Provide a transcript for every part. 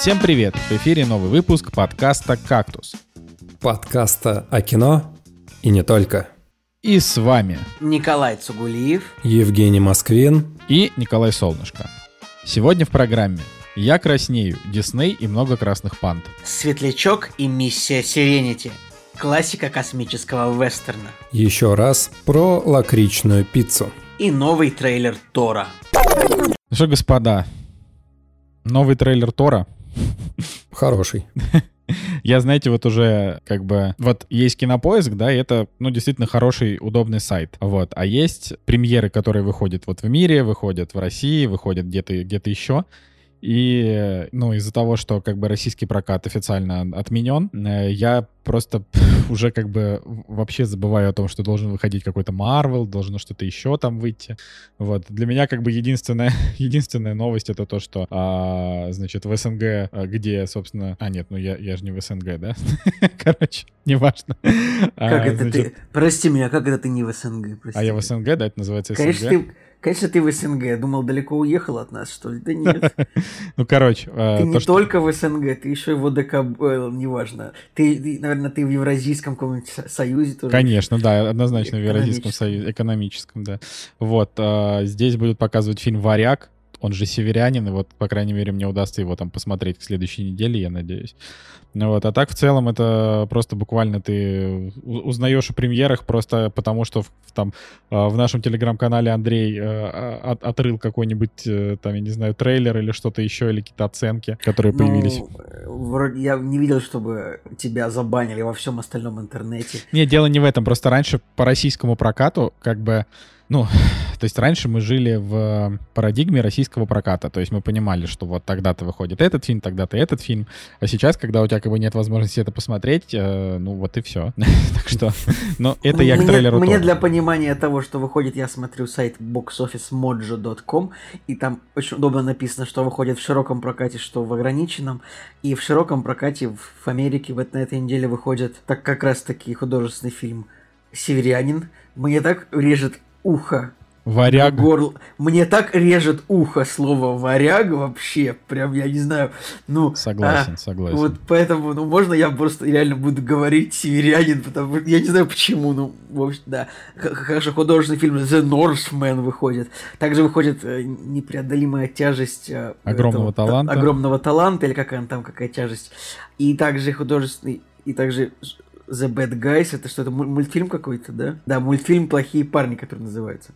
Всем привет! В эфире новый выпуск подкаста «Кактус». Подкаста о кино и не только. И с вами Николай Цугулиев, Евгений Москвин и Николай Солнышко. Сегодня в программе «Я краснею», «Дисней» и много красных панд. Светлячок и миссия Сиренити. Классика космического вестерна. Еще раз про лакричную пиццу. И новый трейлер Тора. Ну что, господа, новый трейлер Тора. Хороший. Я, знаете, вот уже как бы... Вот есть Кинопоиск, да, и это, ну, действительно хороший, удобный сайт. Вот. А есть премьеры, которые выходят вот в мире, выходят в России, выходят где-то где еще. И, ну, из-за того, что как бы российский прокат официально отменен, э, я просто уже как бы вообще забываю о том, что должен выходить какой-то Marvel, должно что-то еще там выйти. Вот. Для меня как бы единственная, единственная новость это то, что, а, значит, в СНГ, а, где, собственно... А, нет, ну я, я же не в СНГ, да? Короче, неважно. Как а, это значит... ты... Прости меня, как это ты не в СНГ? Прости. А я в СНГ, да? Это называется СНГ? Конечно, ты Конечно, ты в СНГ. Думал, далеко уехал от нас, что ли? Да нет. Ну, короче. А, ты не только в СНГ, ты еще и в ОДК, э, неважно. Ты, наверное, ты в Евразийском каком-нибудь союзе тоже. Конечно, да, однозначно в Евразийском союзе, экономическом, да. Вот, а, здесь будут показывать фильм «Варяг», он же северянин, и вот, по крайней мере, мне удастся его там посмотреть к следующей неделе, я надеюсь. Ну вот, а так в целом это просто буквально ты узнаешь о премьерах просто потому, что в, там а, в нашем телеграм-канале Андрей э, от, отрыл какой-нибудь э, там, я не знаю, трейлер или что-то еще, или какие-то оценки, которые ну, появились. Вроде я не видел, чтобы тебя забанили во всем остальном интернете. Нет, дело не в этом, просто раньше по российскому прокату как бы ну, то есть раньше мы жили в парадигме российского проката, то есть мы понимали, что вот тогда-то выходит этот фильм, тогда-то этот фильм, а сейчас, когда у тебя как бы нет возможности это посмотреть, э, ну вот и все. так что, но это я к трейлеру Мне для понимания того, что выходит, я смотрю сайт boxofficemojo.com, и там очень удобно написано, что выходит в широком прокате, что в ограниченном, и в широком прокате в Америке вот на этой неделе выходит так как раз таки художественный фильм «Северянин». Мне так режет ухо. Варяг. Горло. Мне так режет ухо слово варяг вообще. Прям, я не знаю. Ну, согласен, а, согласен. Вот поэтому, ну, можно я просто реально буду говорить северянин, потому что я не знаю почему, ну, в общем, да. Хорошо, художественный фильм The Northman выходит. Также выходит э, непреодолимая тяжесть э, огромного этого, таланта. Огромного таланта, или какая там, какая тяжесть. И также художественный, и также The Bad Guys, это что, это мультфильм какой-то, да? Да, мультфильм «Плохие парни», который называется.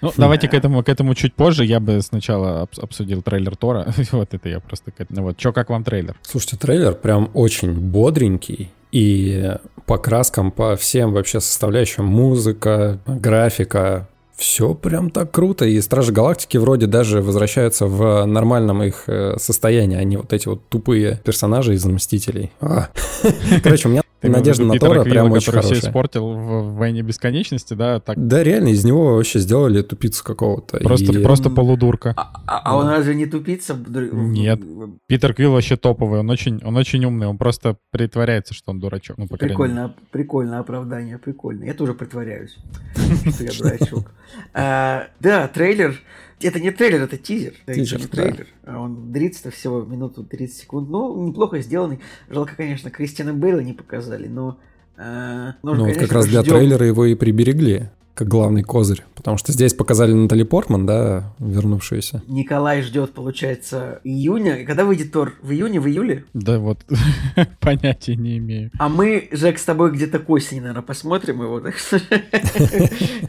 Ну, Фу, давайте к этому, к этому чуть позже. Я бы сначала обсудил трейлер Тора. вот это я просто... Ну вот, чё, как вам трейлер? Слушайте, трейлер прям очень бодренький. И по краскам, по всем вообще составляющим, музыка, графика, все прям так круто, и Стражи Галактики вроде даже возвращаются в нормальном их э, состоянии, они вот эти вот тупые персонажи из Мстителей. А. Короче, у меня Надежда на Тора прям очень который хорошая. все испортил в «Войне бесконечности», да? Так... Да, реально, из него вообще сделали тупицу какого-то. Просто, и... просто полудурка. А, а, а он разве не тупица? Нет. Питер Квилл вообще топовый, он очень, он очень умный, он просто притворяется, что он дурачок. Ну, прикольно, прикольное оправдание, прикольно. Я тоже притворяюсь, что я дурачок. А, да, трейлер это не трейлер, это тизер. Тизер, это не трейлер. Да. Он длится всего минуту 30 секунд. Ну, неплохо сделанный. Жалко, конечно, Кристиана Бейла не показали, но... Э, нужно, ну, вот как раз для трейлера его и приберегли как главный козырь. Потому что здесь показали Натали Портман, да, вернувшуюся. Николай ждет, получается, июня. Когда выйдет Тор? В июне, в июле? Да вот, понятия не имею. А мы, Жек, с тобой где-то к осени, наверное, посмотрим его. Так что...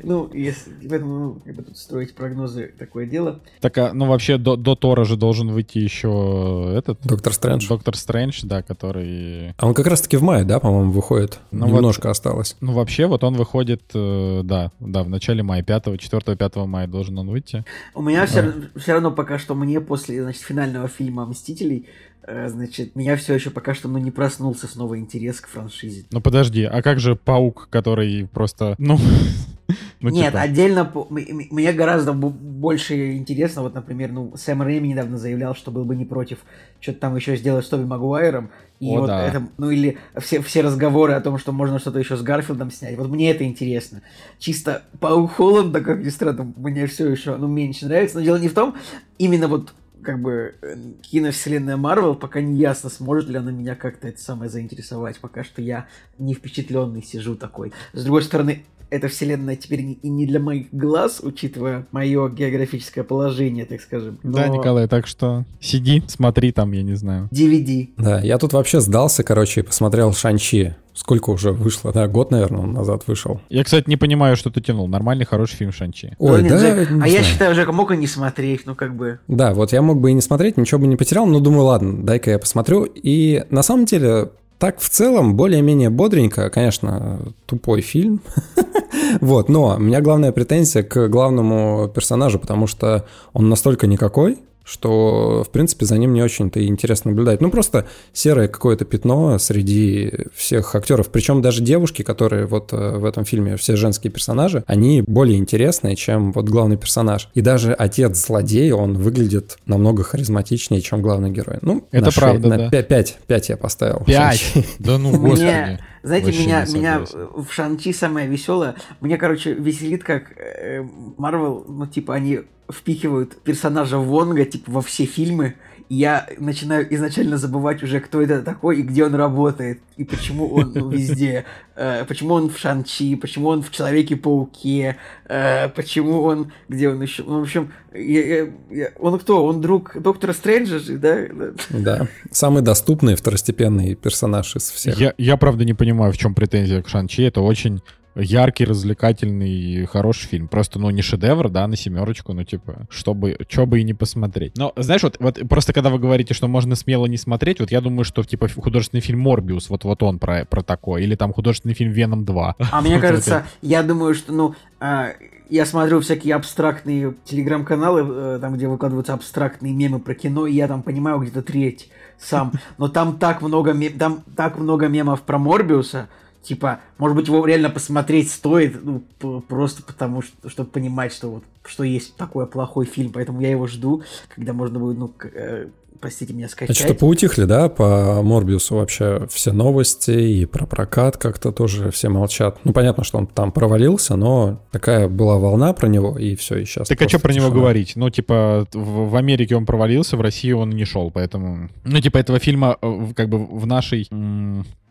Ну, если... Поэтому, ну, как бы тут строить прогнозы, такое дело. Так, а, ну, вообще, до, Тора же должен выйти еще этот... Доктор Стрэндж. Доктор Стрэндж, да, который... А он как раз-таки в мае, да, по-моему, выходит? Ну, Немножко осталось. Ну, вообще, вот он выходит, э, да, да, в начале мая, 5, 4-5 мая должен он выйти. У меня все, все равно пока что мне после, значит, финального фильма «Мстителей» э, значит, меня все еще пока что ну, не проснулся снова интерес к франшизе. Ну подожди, а как же Паук, который просто, ну... ну Нет, типа... отдельно мне гораздо больше интересно, вот, например, ну, Сэм Рэйми недавно заявлял, что был бы не против что-то там еще сделать с Тоби Магуайром, и О, вот да. это, ну или все, все разговоры о том, что можно что-то еще с Гарфилдом снять. Вот мне это интересно. Чисто Паук Холланда, как ни странно, мне все еще ну, меньше нравится. Но дело не в том, именно вот как бы э, киновселенная Марвел, пока не ясно, сможет ли она меня как-то это самое заинтересовать. Пока что я не впечатленный сижу такой. С другой стороны, эта вселенная теперь и не для моих глаз, учитывая мое географическое положение, так скажем. Но... Да, Николай, так что сиди, смотри там, я не знаю. DVD. Да, я тут вообще сдался, короче, и посмотрел Шанчи. Сколько уже вышло? Да, год, наверное, он назад вышел. Я, кстати, не понимаю, что ты тянул. Нормальный, хороший фильм Шанчи. Ой, ну, да, Джек, А я считаю, Жека мог и не смотреть, ну как бы. Да, вот я мог бы и не смотреть, ничего бы не потерял, но думаю, ладно, дай-ка я посмотрю. И на самом деле так в целом более-менее бодренько, конечно, тупой фильм. вот, но у меня главная претензия к главному персонажу, потому что он настолько никакой, что, в принципе, за ним не очень-то интересно наблюдать. Ну, просто серое какое-то пятно среди всех актеров. Причем даже девушки, которые вот э, в этом фильме, все женские персонажи, они более интересные, чем вот главный персонаж. И даже отец злодея, он выглядит намного харизматичнее, чем главный герой. Ну, это правда, на да. 5, 5 я поставил. 5? Да ну, господи. Знаете, меня, меня в Шанчи самое веселое. Мне, короче, веселит, как Марвел, э, ну, типа, они впихивают персонажа Вонга, типа, во все фильмы, и я начинаю изначально забывать уже, кто это такой и где он работает, и почему он ну, везде, э, почему он в Шанчи, почему он в Человеке-пауке, э, почему он, где он еще, ну, в общем, я, я, я, он кто? Он друг доктора Стрэнджа же, да? Да, самый доступный второстепенный персонаж из всех. Я, я правда не понимаю, в чем претензия к Шанчи, это очень яркий, развлекательный, хороший фильм. Просто, ну, не шедевр, да, на семерочку, ну, типа, чтобы, что бы и не посмотреть. Но, знаешь, вот, вот просто когда вы говорите, что можно смело не смотреть, вот я думаю, что, типа, художественный фильм «Морбиус», вот, вот он про, про такое, или там художественный фильм «Веном 2». А мне кажется, я думаю, что, ну, а, я смотрю всякие абстрактные телеграм-каналы, э, там, где выкладываются абстрактные мемы про кино, и я там понимаю где-то треть сам. Но там так много, там так много мемов про Морбиуса, Типа, может быть, его реально посмотреть стоит, ну, просто потому что, чтобы понимать, что вот, что есть такой плохой фильм, поэтому я его жду, когда можно будет, ну, э, простите меня, скачать. А что поутихли, да, по Морбиусу вообще все новости и про прокат как-то тоже все молчат. Ну, понятно, что он там провалился, но такая была волна про него, и все, и сейчас Так а что про него говорить? Ну, типа, в, в Америке он провалился, в России он не шел, поэтому... Ну, типа, этого фильма э, как бы в нашей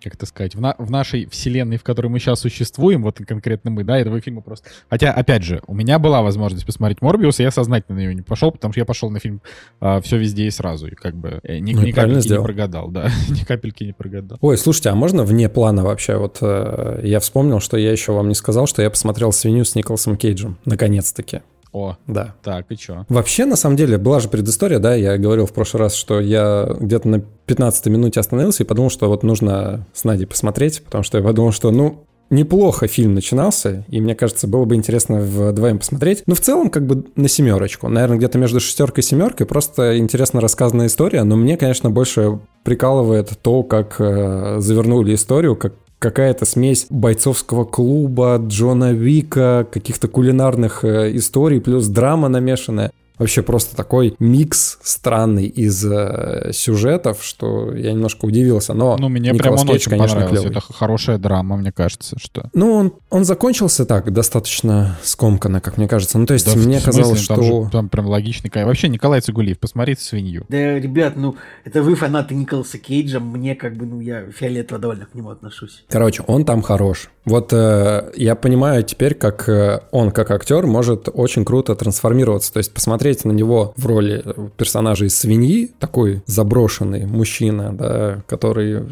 как это сказать, в, на, в нашей вселенной, в которой мы сейчас существуем, вот конкретно мы, да, этого фильма просто... Хотя, опять же, у меня была возможность посмотреть Морбиус, и я сознательно на него не пошел, потому что я пошел на фильм а, «Все везде и сразу», и как бы э, ни, ну, ни капельки сделал. не прогадал, да, ни капельки не прогадал. Ой, слушайте, а можно вне плана вообще? Вот э, я вспомнил, что я еще вам не сказал, что я посмотрел «Свинью» с Николасом Кейджем, наконец-таки. О, да. Так, и что? Вообще, на самом деле, была же предыстория, да, я говорил в прошлый раз, что я где-то на 15 минуте остановился и подумал, что вот нужно с Надей посмотреть, потому что я подумал, что, ну, неплохо фильм начинался, и мне кажется, было бы интересно вдвоем посмотреть. Но в целом, как бы на семерочку. Наверное, где-то между шестеркой и семеркой. Просто интересно рассказанная история. Но мне, конечно, больше прикалывает то, как э, завернули историю, как какая-то смесь бойцовского клуба, Джона Вика, каких-то кулинарных э, историй, плюс драма намешанная. Вообще просто такой микс странный из э, сюжетов, что я немножко удивился. Но ну, мне Николас прям он Кейдж, очень конечно, понравился. Клевый. Это хорошая драма, мне кажется, что... Ну, он, он закончился так, достаточно скомканно, как мне кажется. Ну, то есть да, мне смысле, казалось, там что... Же, там прям логичный... Вообще, Николай Цигулиев, посмотрите «Свинью». Да, ребят, ну, это вы фанаты Николаса Кейджа, мне как бы, ну, я фиолетово довольно к нему отношусь. Короче, он там хорош. Вот э, я понимаю теперь, как э, он, как актер, может очень круто трансформироваться. То есть посмотреть на него в роли персонажа из свиньи, такой заброшенный мужчина, да, который э,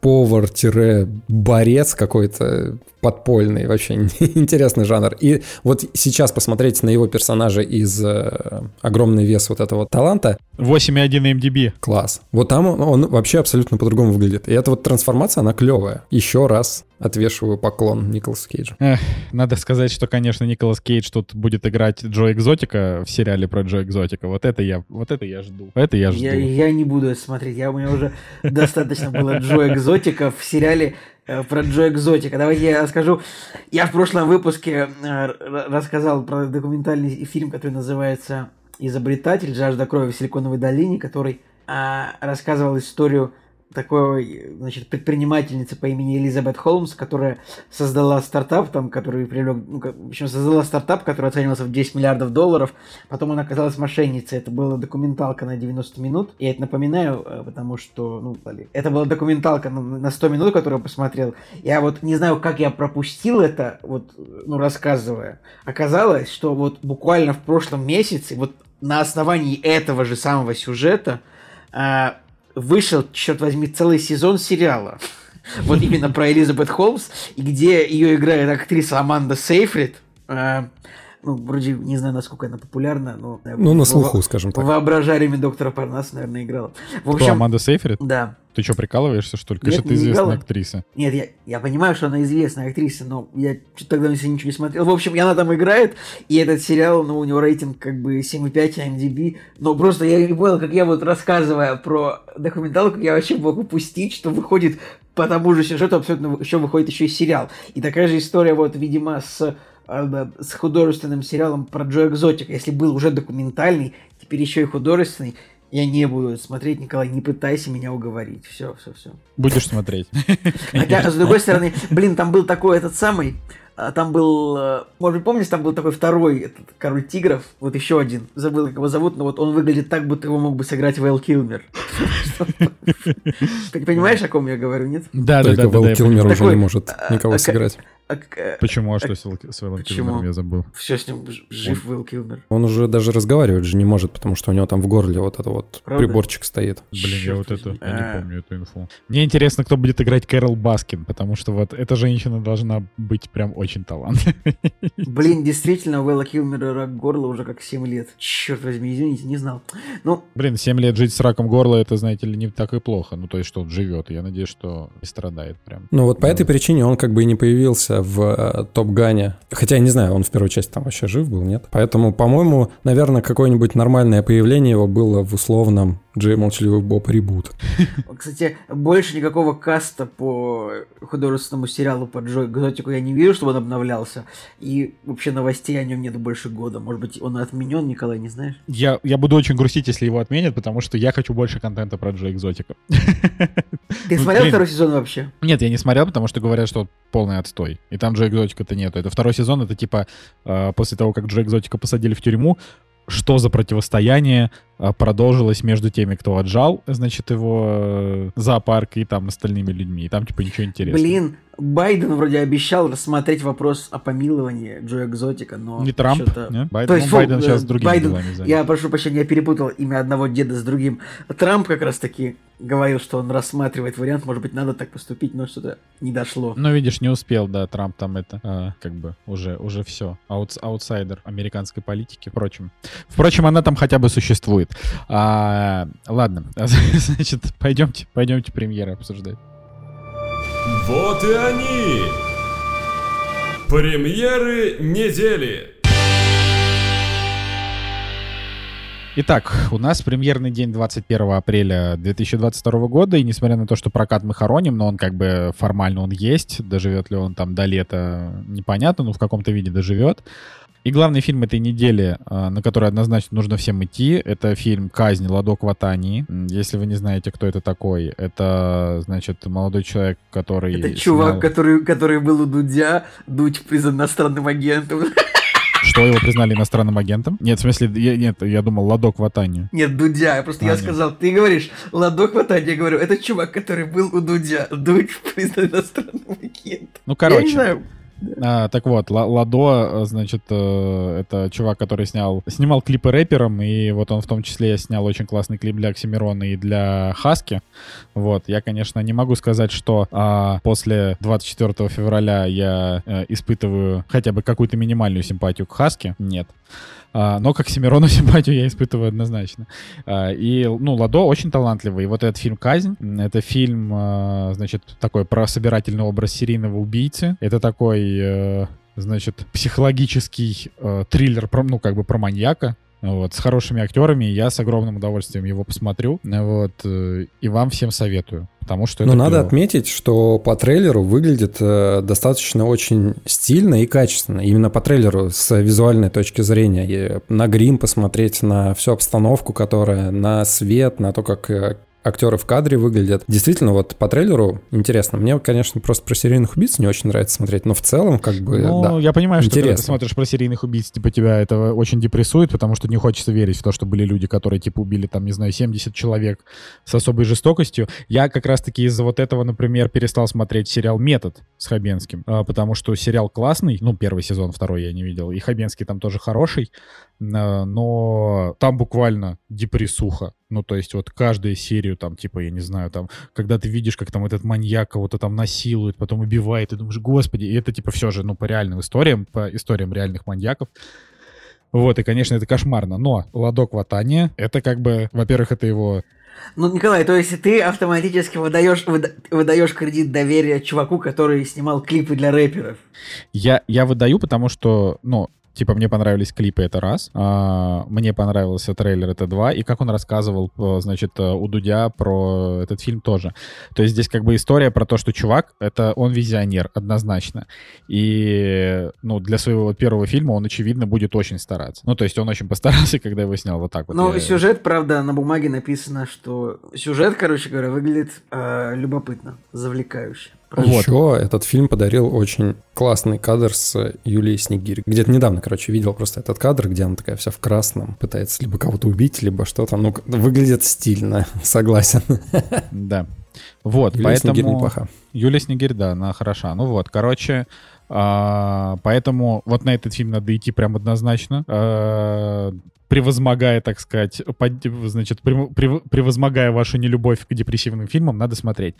повар-борец какой-то подпольный, вообще интересный жанр. И вот сейчас посмотреть на его персонажа из э, «Огромный вес» вот этого таланта. 8,1 MDB. Класс. Вот там он, он вообще абсолютно по-другому выглядит. И эта вот трансформация, она клевая. Еще раз отвешиваю поклон Николасу Кейджу. Эх, надо сказать, что, конечно, Николас Кейдж тут будет играть Джо Экзотика в сериале про Джо Экзотика. Вот это я, вот это я жду. Это я жду. Я, я не буду смотреть. Я, у меня уже достаточно было Джо Экзотика в сериале Э, про Джо Экзотика. Давайте я расскажу. Я в прошлом выпуске э, рассказал про документальный фильм, который называется «Изобретатель. Жажда крови в Силиконовой долине», который а, рассказывал историю такой, значит, предпринимательница по имени Элизабет Холмс, которая создала стартап, там, который привлек, ну, в общем, создала стартап, который оценивался в 10 миллиардов долларов, потом она оказалась мошенницей, это была документалка на 90 минут, я это напоминаю, э, потому что, ну, это была документалка на 100 минут, которую я посмотрел, я вот не знаю, как я пропустил это, вот, ну, рассказывая, оказалось, что вот буквально в прошлом месяце, вот на основании этого же самого сюжета, а, вышел, черт возьми, целый сезон сериала. Вот именно про Элизабет Холмс, и где ее играет актриса Аманда Сейфрид. Ну, вроде не знаю, насколько она популярна, но... Ну, на слуху, во- скажем так. Воображариями доктора Парнас, наверное, играла. В общем, Кто, Аманда Сейфрид? Да. Ты что, прикалываешься, что ли? Конечно, ты известная играла. актриса. Нет, я, я понимаю, что она известная актриса, но я что-то тогда ничего не смотрел. В общем, она там играет, и этот сериал, ну, у него рейтинг как бы 7,5 IMDb. Но просто я не понял, как я вот рассказывая про документалку, я вообще мог упустить, что выходит по тому же сюжету абсолютно еще выходит еще и сериал. И такая же история, вот, видимо, с с художественным сериалом про Джо Экзотик. Если был уже документальный, теперь еще и художественный. Я не буду смотреть, Николай, не пытайся меня уговорить. Все, все, все. Будешь смотреть. Хотя, с другой стороны, блин, там был такой этот самый, а, там был, э, может быть, помнишь, там был такой второй этот король тигров, вот еще один, забыл, как его зовут, но вот он выглядит так, будто его мог бы сыграть Вэл Килмер. Ты понимаешь, о ком я говорю, нет? Да, да, да. Вэл Килмер уже не может а, никого сыграть. А, э, Почему? А что с, с Вэлом Килмером я забыл? Все с ним жив Вэл Килмер. Он уже даже разговаривать же не может, потому что у него там в горле вот это вот Правда? приборчик стоит. Блин, Черт я вот это, я не помню эту инфу. Мне интересно, кто будет играть Кэрол Баскин, потому что вот эта женщина должна быть прям очень талантливой. Блин, действительно, у Вэла Килмера рак горла уже как 7 лет. Черт возьми, извините, не знал. Ну... Блин, 7 лет жить с раком горла, это, знаете ли, не так и плохо. Ну, то есть, что он живет. Я надеюсь, что не страдает прям. Ну, вот по этой причине он как бы и не появился в э, Топ Гане. Хотя я не знаю, он в первой части там вообще жив был, нет? Поэтому, по-моему, наверное, какое-нибудь нормальное появление его было в условном Джей Молчаливый Боб ребут. Кстати, больше никакого каста по художественному сериалу по Джой Экзотику я не вижу, чтобы он обновлялся. И вообще новостей о нем нет больше года. Может быть, он отменен, Николай, не знаешь? Я, я буду очень грустить, если его отменят, потому что я хочу больше контента про Джой Экзотика. Ты смотрел второй сезон вообще? Нет, я не смотрел, потому что говорят, что полный отстой. И там Джо Экзотика-то нету. Это второй сезон, это типа э, после того, как Джо Экзотика посадили в тюрьму, что за противостояние а, продолжилось между теми, кто отжал, значит, его э, зоопарк и там остальными людьми. И там, типа, ничего интересного. Блин, Байден вроде обещал рассмотреть вопрос о помиловании Джо Экзотика, но... Не Трамп, не? Байден, То есть, ну, Байден сейчас другими Байден, делами занят. Я прошу прощения, я перепутал имя одного деда с другим. Трамп как раз-таки говорил, что он рассматривает вариант, может быть, надо так поступить, но что-то не дошло. Ну, видишь, не успел, да, Трамп там это, а, как бы, уже, уже все. Аут, аутсайдер американской политики, впрочем. Впрочем, она там хотя бы существует. А, ладно, значит, пойдемте, пойдемте премьеры обсуждать. Вот и они! Премьеры недели! Итак, у нас премьерный день 21 апреля 2022 года, и несмотря на то, что прокат мы хороним, но он как бы формально он есть, доживет ли он там до лета, непонятно, но в каком-то виде доживет. И главный фильм этой недели, а, на который однозначно нужно всем идти, это фильм «Казнь. Ладок Ватании». Если вы не знаете, кто это такой, это, значит, молодой человек, который... Это чувак, который, который был у Дудя, Дудь признан иностранным агентом. Что, его признали иностранным агентом? Нет, в смысле, я, нет, я думал, Ладок Ватанию. Нет, Дудя, просто а, я нет. сказал, ты говоришь, Ладок Ватанию, я говорю, это чувак, который был у Дудя, Дудь признан иностранным агентом. Ну, короче. Я не знаю, а, так вот, Ладо, значит, э, это чувак, который снял, снимал клипы рэпером, и вот он в том числе снял очень классный клип для Оксимирона и для Хаски. Вот, я, конечно, не могу сказать, что а, после 24 февраля я а, испытываю хотя бы какую-то минимальную симпатию к Хаске. Нет. А, но как Семирону симпатию я испытываю однозначно. А, и, ну, Ладо очень талантливый. И вот этот фильм «Казнь», это фильм, а, значит, такой про собирательный образ серийного убийцы. Это такой э, значит, психологический э, триллер, про, ну, как бы про маньяка, вот, с хорошими актерами, я с огромным удовольствием его посмотрю, вот, э, и вам всем советую, потому что Но надо отметить, что по трейлеру выглядит э, достаточно очень стильно и качественно, именно по трейлеру с визуальной точки зрения, и на грим посмотреть, на всю обстановку, которая, на свет, на то, как э, актеры в кадре выглядят. Действительно, вот по трейлеру интересно. Мне, конечно, просто про серийных убийц не очень нравится смотреть, но в целом, как бы, Ну, да. я понимаю, что когда ты Интересно. смотришь про серийных убийц, типа тебя это очень депрессует, потому что не хочется верить в то, что были люди, которые, типа, убили, там, не знаю, 70 человек с особой жестокостью. Я как раз-таки из-за вот этого, например, перестал смотреть сериал «Метод» с Хабенским, а, потому что сериал классный, ну, первый сезон, второй я не видел, и Хабенский там тоже хороший, но там буквально депрессуха. Ну, то есть вот каждую серию там, типа, я не знаю, там, когда ты видишь, как там этот маньяк кого-то там насилует, потом убивает, ты думаешь, господи, и это, типа, все же, ну, по реальным историям, по историям реальных маньяков. Вот, и, конечно, это кошмарно. Но «Ладок Ватания» — это как бы, во-первых, это его... Ну, Николай, то есть ты автоматически выдаешь, выда- выдаешь кредит доверия чуваку, который снимал клипы для рэперов. Я, я выдаю, потому что, ну, Типа, мне понравились клипы, это раз. А, мне понравился трейлер, это два. И как он рассказывал, э, значит, э, у Дудя про этот фильм тоже. То есть здесь как бы история про то, что чувак, это он визионер, однозначно. И, ну, для своего первого фильма он, очевидно, будет очень стараться. Ну, то есть он очень постарался, когда его снял вот так вот. Но Я- сюжет, правда, на бумаге написано, что сюжет, короче говоря, выглядит э, любопытно, завлекающе. Вот. Еще этот фильм подарил очень классный кадр с Юлией Снегирь. Где-то недавно, короче, видел просто этот кадр, где она такая вся в красном, пытается либо кого-то убить, либо что-то. Ну, выглядит стильно, согласен. Да. Вот, Юлия Снегирь поэтому... неплоха. Юлия Снегирь, да, она хороша. Ну вот, короче, а, поэтому вот на этот фильм надо идти прям однозначно. а, превозмогая, так сказать, под- значит, прев- прев- превозмогая вашу нелюбовь к депрессивным фильмам, надо смотреть.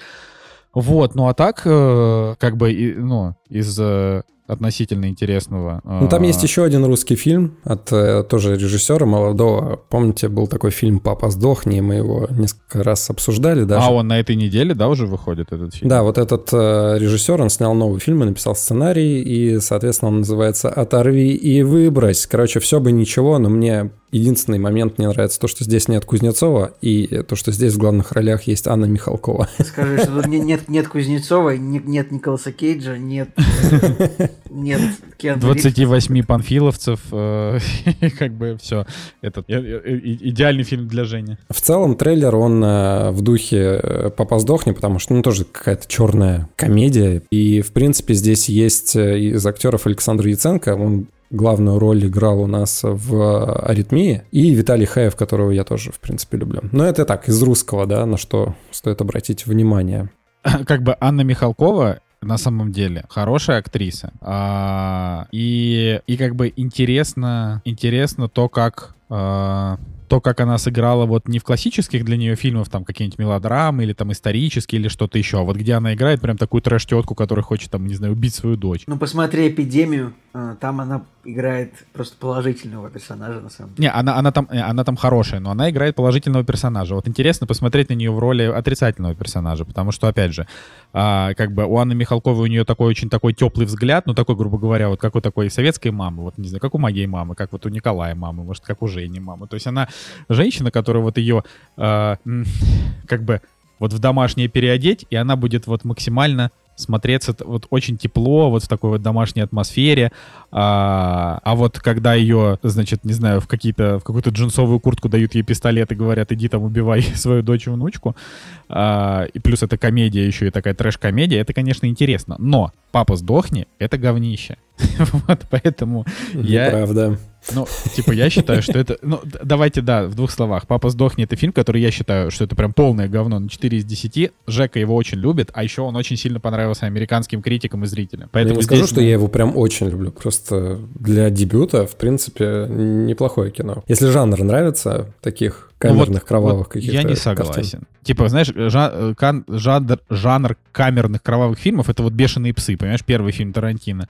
Вот, ну а так, э, как бы, и, ну, из э, относительно интересного... Ну, там есть еще один русский фильм от э, тоже режиссера молодого. Помните, был такой фильм «Папа, сдохни», мы его несколько раз обсуждали даже. А он на этой неделе, да, уже выходит этот фильм? Да, вот этот э, режиссер, он снял новый фильм и написал сценарий, и, соответственно, он называется «Оторви и выбрось». Короче, все бы ничего, но мне единственный момент не нравится то, что здесь нет Кузнецова, и то, что здесь в главных ролях есть Анна Михалкова. Скажи, что тут не- нет, нет Кузнецова, не- нет Николаса Кейджа, нет, нет Киану Ривза. 28 панфиловцев, э, как бы все. Этот идеальный фильм для Жени. В целом, трейлер, он э, в духе э, «Папа, сдохни», потому что, ну, тоже какая-то черная комедия, и, в принципе, здесь есть э, из актеров Александр Яценко, он главную роль играл у нас в «Аритмии», и Виталий Хаев, которого я тоже, в принципе, люблю. Но это так, из русского, да, на что стоит обратить внимание. Как бы Анна Михалкова на самом деле хорошая актриса. А, и, и как бы интересно, интересно то, как а, то, как она сыграла вот не в классических для нее фильмах, там какие-нибудь мелодрамы или там исторические или что-то еще, а вот где она играет прям такую трэш-тетку, которая хочет там, не знаю, убить свою дочь. Ну, посмотри «Эпидемию», э, там она играет просто положительного персонажа, на самом деле. Не, она, она, там, э, она там хорошая, но она играет положительного персонажа. Вот интересно посмотреть на нее в роли отрицательного персонажа, потому что, опять же, а, как бы у Анны Михалковой у нее такой очень такой теплый взгляд, ну такой, грубо говоря, вот как у такой советской мамы, вот не знаю, как у моей мамы, как вот у Николая мамы, может, как у Жени мамы. То есть она женщина, которая вот ее а, как бы вот в домашнее переодеть, и она будет вот максимально смотреться вот очень тепло, вот в такой вот домашней атмосфере. А, а вот когда ее, значит, не знаю, в какие-то в какую-то джинсовую куртку дают ей пистолет и говорят, иди там убивай свою дочь и внучку. А, и плюс это комедия еще и такая трэш-комедия, это, конечно, интересно. Но папа сдохни, это говнище. Вот, поэтому я, Правда. Ну, типа, я считаю, что это... Ну, давайте, да, в двух словах. «Папа сдохни» — это фильм, который я считаю, что это прям полное говно на 4 из 10. Жека его очень любит, а еще он очень сильно понравился американским критикам и зрителям. Я Поэтому не скажу, здесь, что ну, я его прям очень люблю. Просто для дебюта, в принципе, неплохое кино. Если жанр нравится, таких ну, вот- камерных, кровавых вот каких-то Я не картин. согласен. Типа, знаешь, жа- э, кан- жанр, жанр камерных кровавых фильмов — это вот «Бешеные псы», понимаешь, первый фильм Тарантино.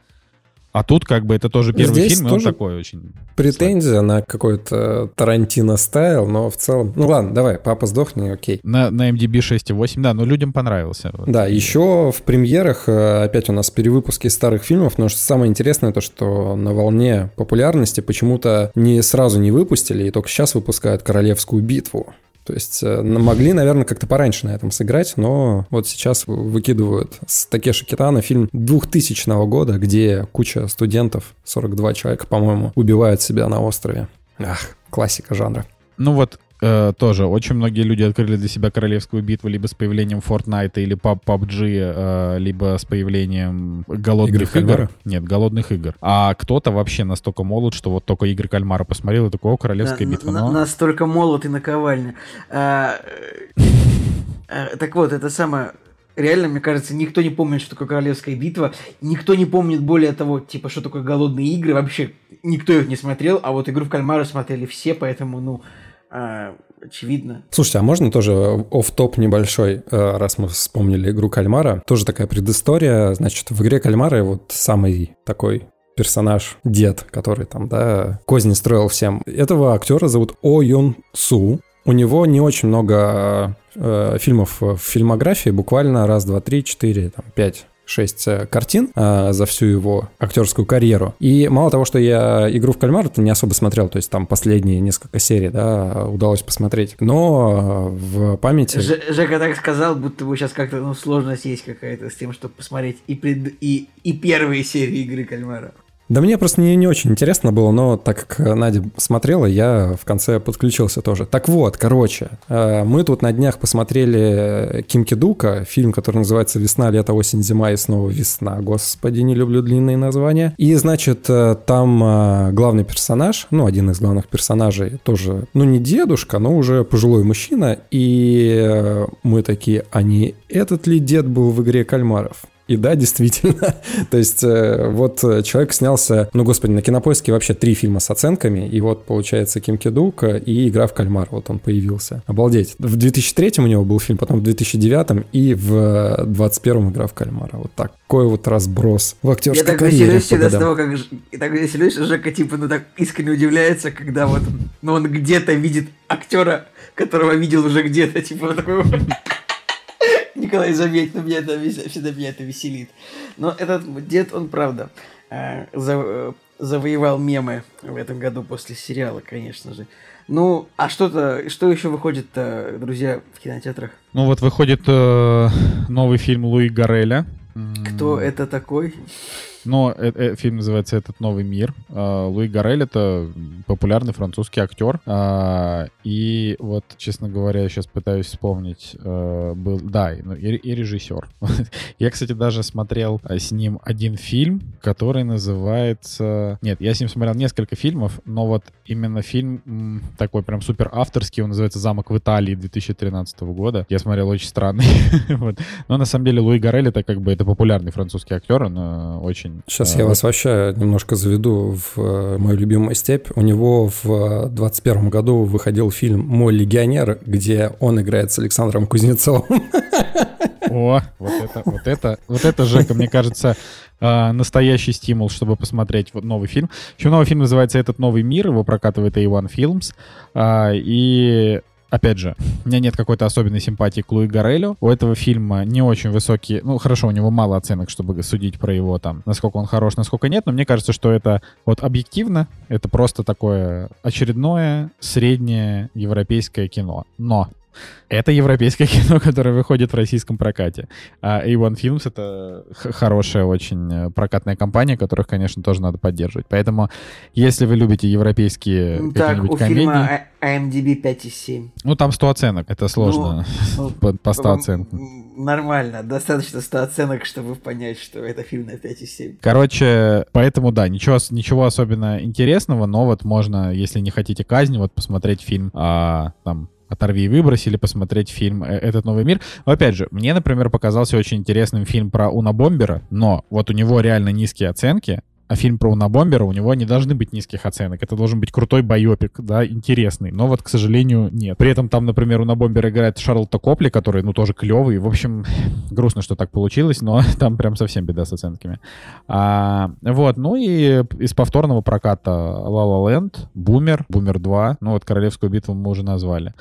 А тут как бы это тоже первый Здесь фильм, и он тоже такой очень... Претензия на какой-то Тарантино стайл, но в целом... Ну ладно, давай, папа сдохни, окей. На, на MDB 6,8, да, но людям понравился. Вот. Да, еще в премьерах э, опять у нас перевыпуски старых фильмов, но что самое интересное то, что на волне популярности почему-то не сразу не выпустили, и только сейчас выпускают «Королевскую битву». То есть э, могли, наверное, как-то пораньше на этом сыграть, но вот сейчас вы- выкидывают с Такеши Китана фильм 2000 года, где куча студентов, 42 человека, по-моему, убивают себя на острове. Ах, классика жанра. Ну вот, э, тоже очень многие люди открыли для себя королевскую битву либо с появлением Fortnite или PUBG, э, либо с появлением голодных игр. Нет, голодных игр. А кто-то вообще настолько молод, что вот только игры кальмара посмотрел и такой, о, королевская На- битва. на- но- Настолько молот и наковальня. А, э, э, Так вот, это самое... Реально, мне кажется, никто не помнит, что такое королевская битва. Никто не помнит, более того, типа, что такое голодные игры. Вообще, никто их не смотрел, а вот игру в кальмара смотрели все, поэтому, ну, а, очевидно. Слушайте, а можно тоже оф топ небольшой, э, раз мы вспомнили игру Кальмара? Тоже такая предыстория. Значит, в игре Кальмара вот самый такой персонаж, дед, который там, да, козни строил всем. Этого актера зовут О Юн Су. У него не очень много э, фильмов в фильмографии, буквально раз, два, три, четыре, там, пять шесть э, картин э, за всю его актерскую карьеру. И мало того, что я игру в кальмар не особо смотрел, то есть там последние несколько серий, да, удалось посмотреть. Но э, в памяти... Ж- Жека так сказал, будто бы сейчас как-то, ну, сложность есть какая-то с тем, чтобы посмотреть и, пред... и, и первые серии игры кальмара. Да мне просто не, не очень интересно было, но так как Надя смотрела, я в конце подключился тоже. Так вот, короче, э, мы тут на днях посмотрели Ким Кидука, фильм, который называется «Весна, лето, осень, зима и снова весна». Господи, не люблю длинные названия. И, значит, э, там э, главный персонаж, ну, один из главных персонажей тоже, ну, не дедушка, но уже пожилой мужчина. И э, мы такие, а не этот ли дед был в игре кальмаров? И да, действительно. То есть э, вот э, человек снялся, ну, господи, на Кинопоиске вообще три фильма с оценками, и вот, получается, Ким Кидук э, и «Игра в кальмар», вот он появился. Обалдеть. В 2003 у него был фильм, потом в 2009 и в 2021 «Игра в кальмара». Вот такой вот разброс в Я актерской так карьере. веселюсь всегда с того, как... И так веселюсь, что Жека, типа, ну, так искренне удивляется, когда вот, ну, он где-то видит актера, которого видел уже где-то, типа, такой... Николай, заметь, но меня это, всегда меня это веселит. Но этот дед, он, правда, э, за- э, завоевал мемы в этом году после сериала, конечно же. Ну, а что-то, что еще выходит, друзья, в кинотеатрах? Ну вот выходит э, новый фильм Луи Гареля. Кто это такой? Но э- э, фильм называется «Этот новый мир». А, Луи Гарель — это популярный французский актер. А, И вот, честно говоря, я сейчас пытаюсь вспомнить. э, Был, да, и- ну, и режиссер. Я, кстати, даже смотрел э, с ним один фильм, который называется... Нет, я с ним смотрел несколько фильмов, но вот именно фильм такой прям супер авторский, он называется «Замок в Италии» 2013 года. Я смотрел очень странный. Вот. Но на самом деле Луи Гарель — это как бы это популярный французский актер, он э, очень... Сейчас э, я вас вообще немножко заведу в э, мою любимую степь. У него в 21 году выходил фильм «Мой легионер», где он играет с Александром Кузнецовым. О, вот это, вот это, вот это, Жека, мне кажется, а, настоящий стимул, чтобы посмотреть вот новый фильм. Еще новый фильм называется «Этот новый мир», его прокатывает A1 Films. А, И Опять же, у меня нет какой-то особенной симпатии к Луи Гарелю. У этого фильма не очень высокие... Ну, хорошо, у него мало оценок, чтобы судить про его там, насколько он хорош, насколько нет. Но мне кажется, что это вот объективно, это просто такое очередное среднее европейское кино. Но это европейское кино, которое выходит в российском прокате. А A1 Films — это хорошая очень э, прокатная компания, которых, конечно, тоже надо поддерживать. Поэтому, если вы любите европейские Ну, Так, у комедии... фильма IMDb 5,7. Ну, там 100 оценок, это сложно Ну, по, по 100 Вам, оценкам. Нормально, достаточно 100 оценок, чтобы понять, что это фильм на 5,7. Короче, поэтому, да, ничего, ничего особенно интересного, но вот можно, если не хотите казни, вот посмотреть фильм, а, там, «Оторви и выбрось» или посмотреть фильм «Э- «Этот новый мир». Опять же, мне, например, показался очень интересным фильм про Унабомбера, но вот у него реально низкие оценки, фильм про Унабомбера, у него не должны быть низких оценок. Это должен быть крутой байопик, да, интересный. Но вот, к сожалению, нет. При этом там, например, Унабомбера играет Шарлотта Копли, который, ну, тоже клевый. В общем, грустно, что так получилось, но там прям совсем беда с оценками. А, вот, ну и из повторного проката La La Land, Бумер, Бумер 2, ну вот Королевскую битву мы уже назвали.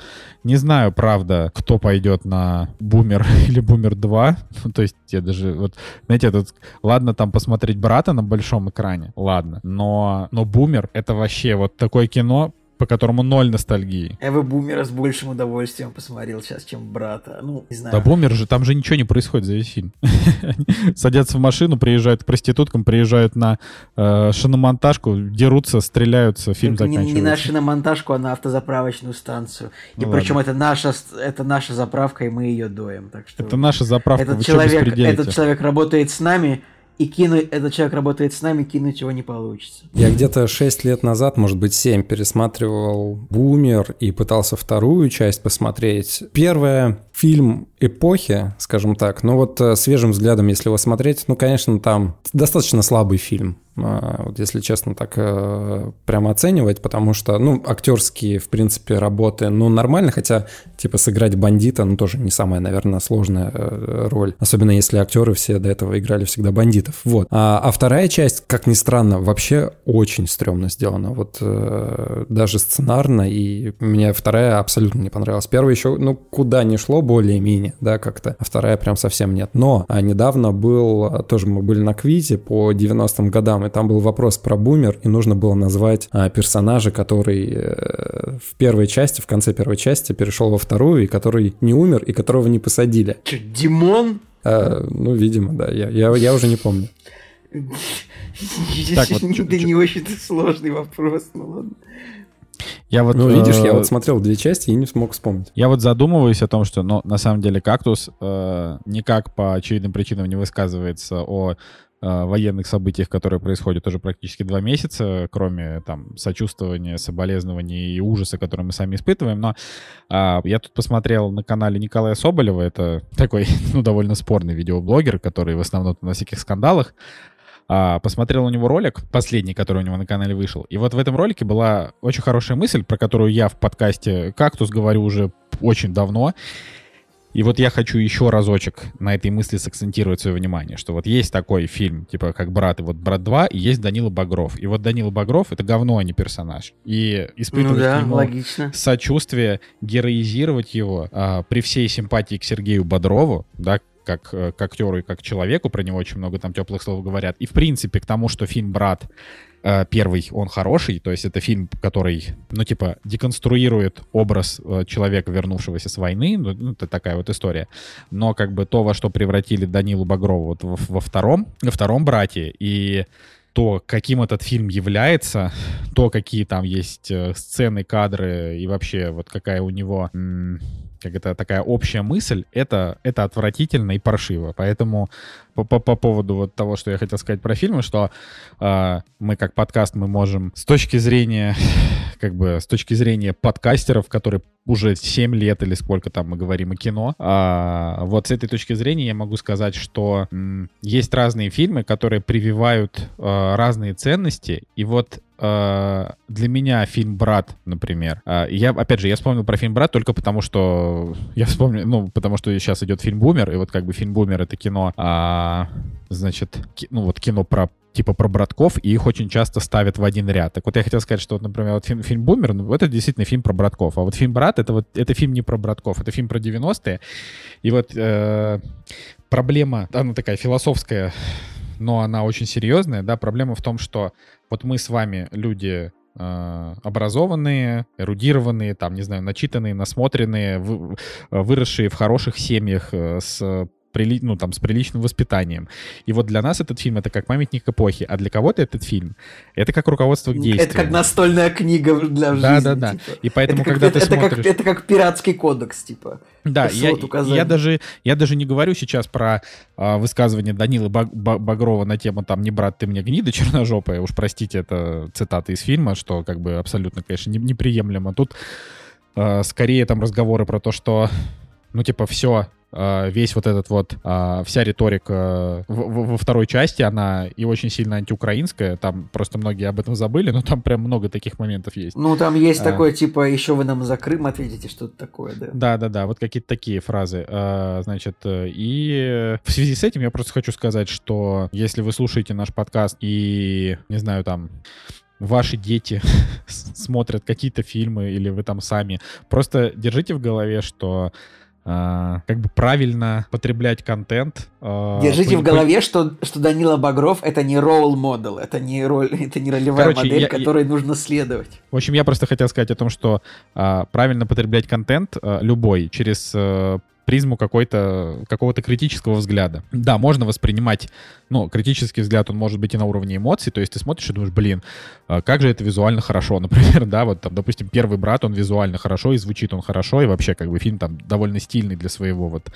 Не знаю, правда, кто пойдет на Бумер или Бумер 2. Ну, то есть я даже, вот, знаете, тут, ладно там посмотреть брата на большом экране, ладно, но, но Бумер — это вообще вот такое кино, по которому ноль ностальгии. Я бы бумера с большим удовольствием посмотрел сейчас, чем брата. Ну, не знаю. Да бумер же, там же ничего не происходит за весь фильм. Садятся в машину, приезжают к проституткам, приезжают на э, шиномонтажку, дерутся, стреляются, фильм Только не, заканчивается. не на шиномонтажку, а на автозаправочную станцию. И Ну причем ладно. это наша, это наша заправка, и мы ее доем. Так что Это наша заправка, этот человек, этот человек работает с нами, и кинуть, этот человек работает с нами, кинуть его не получится. Я где-то 6 лет назад, может быть 7, пересматривал «Бумер» и пытался вторую часть посмотреть. Первая фильм эпохи, скажем так, но вот э, свежим взглядом, если его смотреть, ну, конечно, там достаточно слабый фильм. А, Вот если честно так э, прямо оценивать, потому что, ну, актерские, в принципе, работы, ну, нормально, хотя, типа, сыграть бандита, ну, тоже не самая, наверное, сложная э, роль. Особенно если актеры все до этого играли всегда бандитов. Вот. А, а вторая часть, как ни странно, вообще очень стрёмно сделана. Вот даже сценарно, и мне вторая абсолютно не понравилась. Первая еще, ну, куда ни шло, более-менее, да, как-то. А вторая прям совсем нет. Но а, недавно был, а, тоже мы были на квизе по 90-м годам, и там был вопрос про бумер, и нужно было назвать а, персонажа, который э, в первой части, в конце первой части перешел во вторую, и который не умер, и которого не посадили. Че, Димон? А, ну, видимо, да, я, я, я уже не помню. Так вот, чё- Это чё- не очень сложный вопрос, ну ладно. Я вот, Ну, видишь, я э, вот смотрел две части и не смог вспомнить. Я вот задумываюсь о том, что, ну, на самом деле, кактус э, никак по очевидным причинам не высказывается о э, военных событиях, которые происходят уже практически два месяца, кроме там сочувствования, соболезнований и ужаса, которые мы сами испытываем. Но а, я тут посмотрел на канале Николая Соболева, это такой, ну, довольно спорный видеоблогер, который в основном на всяких скандалах. А, посмотрел у него ролик, последний, который у него на канале вышел. И вот в этом ролике была очень хорошая мысль, про которую я в подкасте «Кактус» говорю уже очень давно. И вот я хочу еще разочек на этой мысли сакцентировать свое внимание, что вот есть такой фильм, типа как «Брат» и вот «Брат 2», и есть Данила Багров. И вот Данила Багров — это говно, а не персонаж. И испытывать Ну да, к нему логично. сочувствие, героизировать его а, при всей симпатии к Сергею Бодрову, да, как э, к актеру и как человеку, про него очень много там теплых слов говорят. И, в принципе, к тому, что фильм «Брат» э, первый, он хороший, то есть это фильм, который, ну, типа, деконструирует образ э, человека, вернувшегося с войны, ну, ну, это такая вот история. Но, как бы, то, во что превратили Данилу Багрову вот во, во втором, во втором «Брате», и то, каким этот фильм является, то, какие там есть сцены, кадры и вообще вот какая у него как это такая общая мысль, это, это отвратительно и паршиво. Поэтому по, по, по поводу вот того, что я хотел сказать про фильмы, что э, мы как подкаст мы можем с точки зрения как бы с точки зрения подкастеров, которые уже 7 лет или сколько там мы говорим о кино, а, вот с этой точки зрения я могу сказать, что м, есть разные фильмы, которые прививают а, разные ценности, и вот а, для меня фильм «Брат», например, а, я, опять же, я вспомнил про фильм «Брат» только потому, что я вспомнил, ну, потому что сейчас идет фильм «Бумер», и вот как бы фильм «Бумер» — это кино, а, значит, ки- ну вот кино про типа про братков, и их очень часто ставят в один ряд. Так вот я хотел сказать, что, вот, например, вот фильм, фильм «Бумер», ну, это действительно фильм про братков, а вот фильм «Брат» — это вот это фильм не про братков, это фильм про 90-е, и вот э, проблема, она такая философская, но она очень серьезная, да, проблема в том, что вот мы с вами люди э, образованные, эрудированные, там, не знаю, начитанные, насмотренные, вы- выросшие в хороших семьях э, с прили- ну, там, с приличным воспитанием. И вот для нас этот фильм — это как памятник эпохи, а для кого-то этот фильм — это как руководство к действию. Это как настольная книга для жизни. Да, да, да. типа. И поэтому, это как, когда это, ты это как, смотришь... это как пиратский кодекс, типа. Да, я, я, даже, я даже не говорю сейчас про а, высказывание Данилы Баг- Ба- Багрова на тему там «Не брат, ты мне гнида черножопая». Уж простите, это цитата из фильма, что как бы абсолютно, конечно, не- неприемлемо. Тут а, скорее там разговоры про то, что ну, типа, все, весь вот этот вот, а, вся риторика в- во второй части, она и очень сильно антиукраинская, там просто многие об этом забыли, но там прям много таких моментов есть. Ну, там есть А. такое, типа, еще вы нам за Крым ответите, что-то такое, да. Да, да, да, вот какие-то такие фразы. Значит, э, и в связи с этим я просто хочу сказать, что если вы слушаете наш подкаст и, не знаю, там, ваши дети смотрят какие-то фильмы или вы там сами, просто держите в голове, что как бы правильно потреблять контент. а, Держите в голове, что, что Данила Багров это не ролл модел, это не роль, это не ролевая Короче, модель, я, которой я... нужно следовать. В общем, я просто хотел сказать о том, что а, правильно потреблять контент а, любой через а, призму какой-то, какого-то критического взгляда. Да, можно воспринимать, ну, критический взгляд, он может быть и на уровне эмоций, то есть ты смотришь и думаешь, блин, а как же это визуально хорошо, например, да, вот там, допустим, «Первый брат», он визуально хорошо, и звучит он хорошо, и вообще, как бы, фильм там довольно стильный для своего вот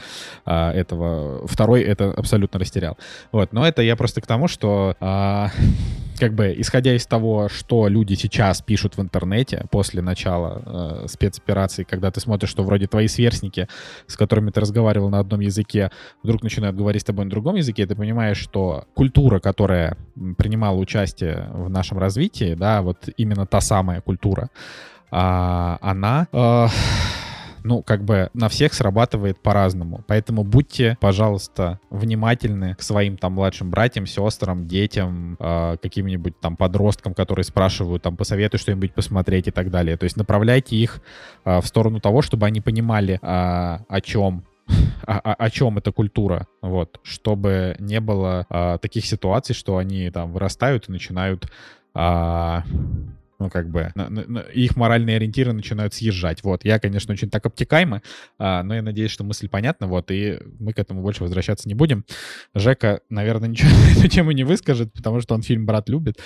а, этого. Второй это абсолютно растерял. Вот, но это я просто к тому, что а, как бы, исходя из того, что люди сейчас пишут в интернете после начала э, спецоперации, когда ты смотришь, что вроде твои сверстники, с которыми ты разговаривал на одном языке, вдруг начинают говорить с тобой на другом языке, ты понимаешь, что культура, которая принимала участие в нашем развитии, да, вот именно та самая культура, э, она... Э, ну, как бы на всех срабатывает по-разному. Поэтому будьте, пожалуйста, внимательны к своим там младшим братьям, сестрам, детям, э, каким-нибудь там подросткам, которые спрашивают, там, посоветуй что-нибудь посмотреть и так далее. То есть направляйте их э, в сторону того, чтобы они понимали, э, о чем о, о, о чем эта культура, вот, чтобы не было а, таких ситуаций, что они там вырастают и начинают а, ну, как бы, на, на, их моральные ориентиры начинают съезжать. Вот, я, конечно, очень так обтекаемо, а, но я надеюсь, что мысль понятна, вот, и мы к этому больше возвращаться не будем. Жека, наверное, ничего на эту тему не выскажет, потому что он фильм «Брат» любит,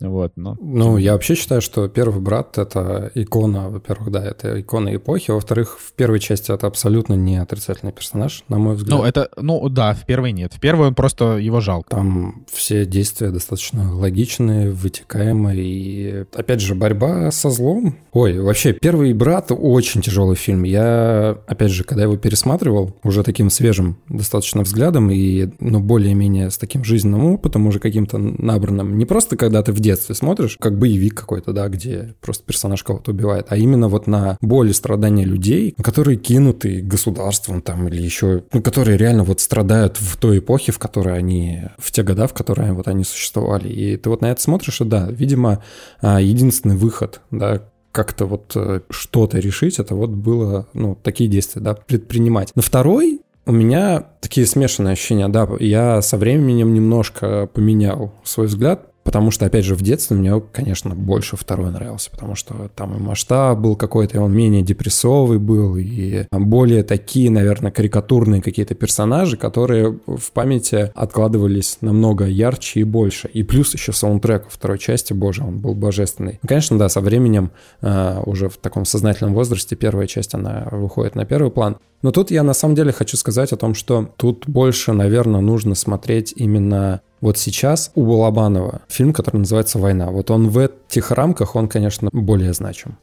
вот, но... Ну, я вообще считаю, что «Первый брат» — это икона, во-первых, да, это икона эпохи, во-вторых, в первой части это абсолютно не отрицательный персонаж, на мой взгляд. Ну, это, ну, да, в первой нет. В первой он просто его жалко. Там все действия достаточно логичные, вытекаемые, и, опять же, борьба со злом. Ой, вообще, «Первый брат» — очень тяжелый фильм. Я, опять же, когда его пересматривал, уже таким свежим достаточно взглядом и, ну, более-менее с таким жизненным опытом, уже каким-то набранным, не просто когда ты в детстве смотришь, как боевик какой-то, да, где просто персонаж кого-то убивает, а именно вот на боль и страдания людей, которые кинуты государством там или еще, ну, которые реально вот страдают в той эпохе, в которой они, в те года, в которые вот они существовали. И ты вот на это смотришь, и да, видимо, а, единственный выход, да, как-то вот э, что-то решить, это вот было, ну, такие действия, да, предпринимать. Но второй у меня такие смешанные ощущения, да, я со временем немножко поменял свой взгляд, Потому что, опять же, в детстве мне, конечно, больше второй нравился, потому что там и масштаб был какой-то, и он менее депрессовый был, и более такие, наверное, карикатурные какие-то персонажи, которые в памяти откладывались намного ярче и больше. И плюс еще саундтрек второй части, боже, он был божественный. И, конечно, да, со временем, э, уже в таком сознательном возрасте, первая часть, она выходит на первый план. Но тут я на самом деле хочу сказать о том, что тут больше, наверное, нужно смотреть именно вот сейчас у Балабанова фильм, который называется «Война». Вот он в этих рамках, он, конечно, более значим.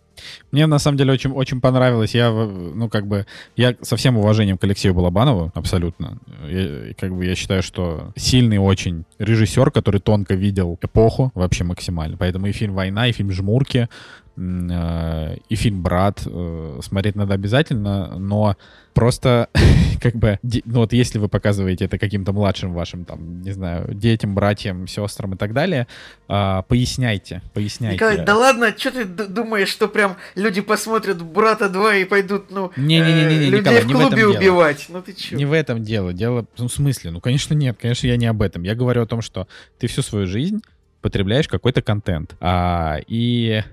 Мне на самом деле очень, очень понравилось. Я, ну, как бы, я со всем уважением к Алексею Балабанову, абсолютно. Я, как бы, я считаю, что сильный очень режиссер, который тонко видел эпоху вообще максимально. Поэтому и фильм «Война», и фильм «Жмурки», и фильм «Брат» э, смотреть надо обязательно, но Просто, как бы, ну вот если вы показываете это каким-то младшим вашим, там, не знаю, детям, братьям, сестрам и так далее, а, поясняйте, поясняйте. Николай, да ладно, что ты думаешь, что прям люди посмотрят «Брата 2» и пойдут, ну, не, не, не, не, не, людей Николай, в клубе не в убивать? Ну ты чё? Не в этом дело. Дело, ну, в смысле? Ну, конечно, нет, конечно, я не об этом. Я говорю о том, что ты всю свою жизнь потребляешь какой-то контент. А, и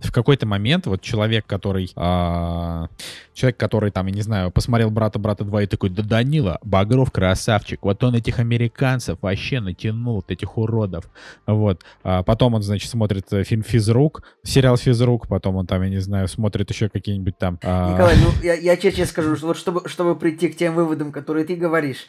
в какой-то момент вот человек, который... А, человек, который там, я не знаю, посмотрел «Брата, брата 2» и такой, да Данила, Багров красавчик, вот он этих американцев вообще натянул, этих уродов. Вот. А потом он, значит, смотрит э, фильм «Физрук», сериал «Физрук», потом он там, я не знаю, смотрит еще какие-нибудь там... А... Николай, ну я, я честно скажу, что вот чтобы, чтобы прийти к тем выводам, которые ты говоришь,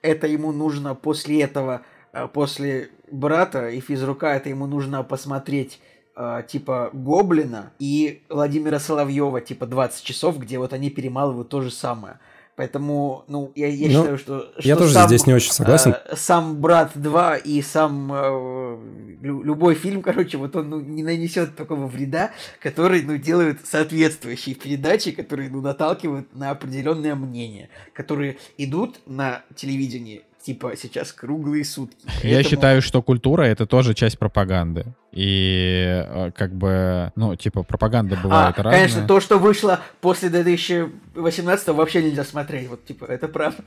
это ему нужно после этого, э, после «Брата» и «Физрука», это ему нужно посмотреть э, типа Гоблина и Владимира Соловьева, типа 20 часов, где вот они перемалывают то же самое. Поэтому, ну, я, я ну, считаю, что, что я тоже сам, здесь не очень согласен. Э, сам брат 2 и сам э, любой фильм, короче, вот он ну, не нанесет такого вреда, который ну, делают соответствующие передачи, которые ну, наталкивают на определенное мнение, которые идут на телевидении типа сейчас круглые сутки. Я Поэтому- считаю, что культура — это тоже часть пропаганды. И э, как бы, ну, типа, пропаганда А, бывает разная. конечно, то, что вышло после 2018 вообще нельзя смотреть. Вот, типа, это правда.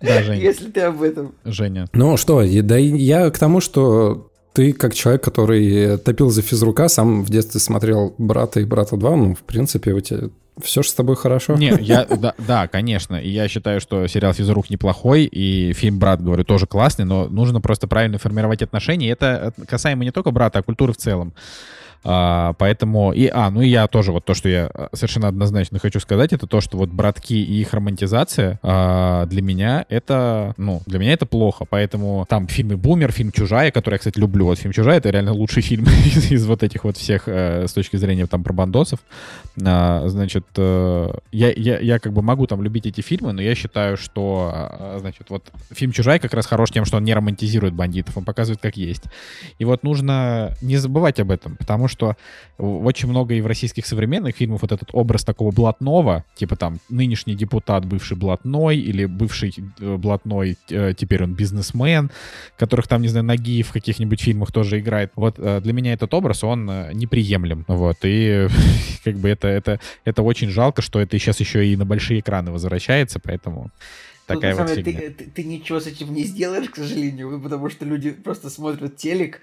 Да, Жень, Если ты об этом. Женя. Ну что, да и я к тому, что ты как человек, который топил за физрука, сам в детстве смотрел «Брата» и «Брата 2», ну, в принципе, у тебя все же с тобой хорошо. Не, я, да, да, конечно. И я считаю, что сериал «Физрук» неплохой, и фильм «Брат», говорю, тоже классный, но нужно просто правильно формировать отношения. И это касаемо не только брата, а культуры в целом. А, поэтому, и, а, ну и я тоже, вот то, что я совершенно однозначно хочу сказать, это то, что вот братки и их романтизация а, для меня это, ну, для меня это плохо, поэтому там фильмы «Бумер», фильм «Чужая», который я, кстати, люблю, вот фильм «Чужая» — это реально лучший фильм из, из вот этих вот всех э, с точки зрения там про бандосов, А, значит, э, я, я, я как бы могу там любить эти фильмы, но я считаю, что, а, значит, вот фильм «Чужая» как раз хорош тем, что он не романтизирует бандитов, он показывает, как есть. И вот нужно не забывать об этом, потому что очень много и в российских современных фильмах вот этот образ такого блатного, типа там нынешний депутат, бывший блатной, или бывший э, блатной, э, теперь он бизнесмен, которых там, не знаю, Нагиев в каких-нибудь фильмах тоже играет. Вот э, для меня этот образ, он неприемлем. Вот, и как бы это, это, это очень жалко, что это сейчас еще и на большие экраны возвращается, поэтому такая на вот самом деле, ты, ты- ты ничего с этим не сделаешь, к сожалению, потому что люди просто смотрят телек,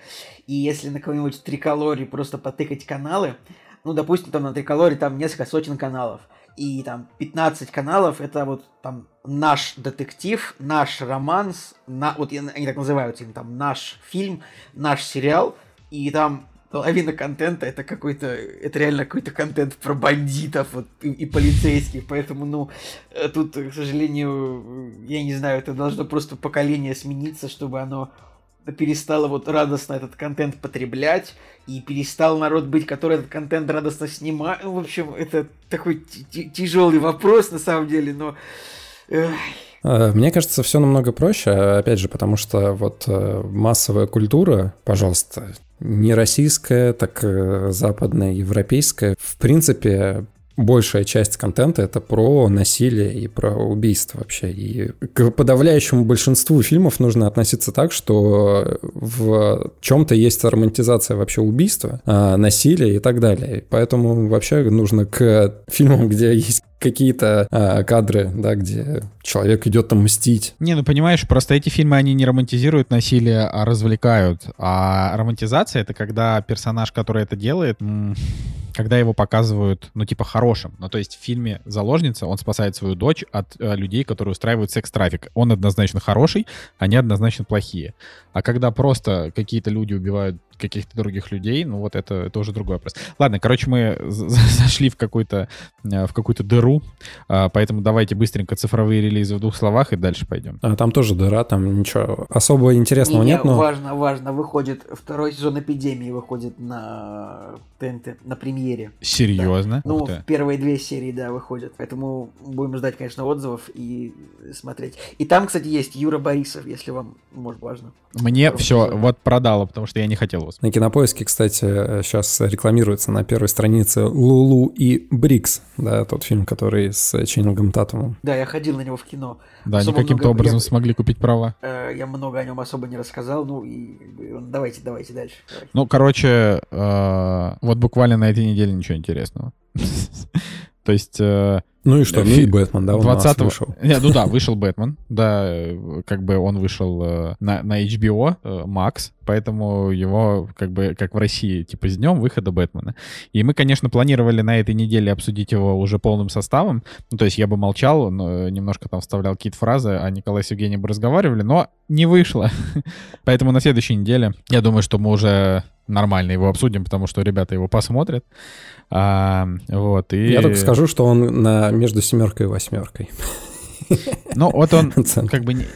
и если на какой-нибудь триколоре просто потыкать каналы, ну, допустим, там на триколоре там несколько сотен каналов, и там 15 каналов это вот там наш детектив, наш романс, на, вот они так называются, там наш фильм, наш сериал, и там половина контента это какой-то, это реально какой-то контент про бандитов вот, и, и полицейских, поэтому, ну, э, тут, к сожалению, я не знаю, это должно просто поколение смениться, чтобы оно перестало вот радостно этот контент потреблять, и перестал народ быть, который этот контент радостно снимает. Ну, в общем, это такой тяжелый вопрос на самом деле, но... эх, Мне кажется, все намного проще, опять же, потому что вот э, массовая культура, пожалуйста, не российская, так э, западная, европейская, в принципе, большая часть контента это про насилие и про убийство вообще. И к подавляющему большинству фильмов нужно относиться так, что в чем-то есть романтизация вообще убийства, а, насилия и так далее. Поэтому вообще нужно к фильмам, где есть какие-то а, кадры, да, где человек идет там мстить. Не, ну понимаешь, просто эти фильмы, они не романтизируют насилие, а развлекают. А романтизация — это когда персонаж, который это делает, когда его показывают, ну, типа, хорошим. Ну, то есть в фильме «Заложница» он спасает свою дочь от э, людей, которые устраивают секс-трафик. Он однозначно хороший, они однозначно плохие. А когда просто какие-то люди убивают каких-то других людей, ну, вот это, это уже другой вопрос. Ладно, короче, мы зашли в какую-то э, в какую-то дыру, а, поэтому давайте быстренько цифровые релизы в двух словах и дальше пойдем. А там тоже дыра, там ничего особо интересного не, нет, но... Важно, важно, выходит, второй сезон «Эпидемии» выходит на ТНТ, на премьере. Серьезно? Ну, Ух ты. первые две серии, да, выходят. Поэтому будем ждать, конечно, отзывов и смотреть. И там, кстати, есть Юра Борисов, если вам, может, важно. Мне все вот продало, потому что я не хотел его На кинопоиске, кстати, сейчас рекламируется на первой странице Лулу и Брикс, да, тот фильм, который с Ченнингом Татумом. Да, я ходил на него в кино. Да, они Особо каким-то много- образом я- смогли купить права. Э, Я много о нем особо не рассказал, ну и давайте, давайте дальше. давайте. Ну, короче, э, вот буквально на этой неделе ничего интересного. То есть... э, Ну и что, ну Фи- и Бэтмен, да, нас 20 вышел. Не, ну да, вышел Бэтмен. Да, э, как бы он вышел э, на, на HBO э, Max, поэтому его как бы как в России, типа с днем выхода Бэтмена. И мы, конечно, планировали на этой неделе обсудить его уже полным составом. Ну, то есть я бы молчал, но немножко там вставлял какие-то фразы, а Николай с Евгением бы разговаривали, но не вышло. Поэтому на следующей неделе, я думаю, что мы уже нормально его обсудим, потому что ребята его посмотрят. А, вот, и... Я только скажу, что он на между семеркой и восьмеркой. Ну, вот он как бы не-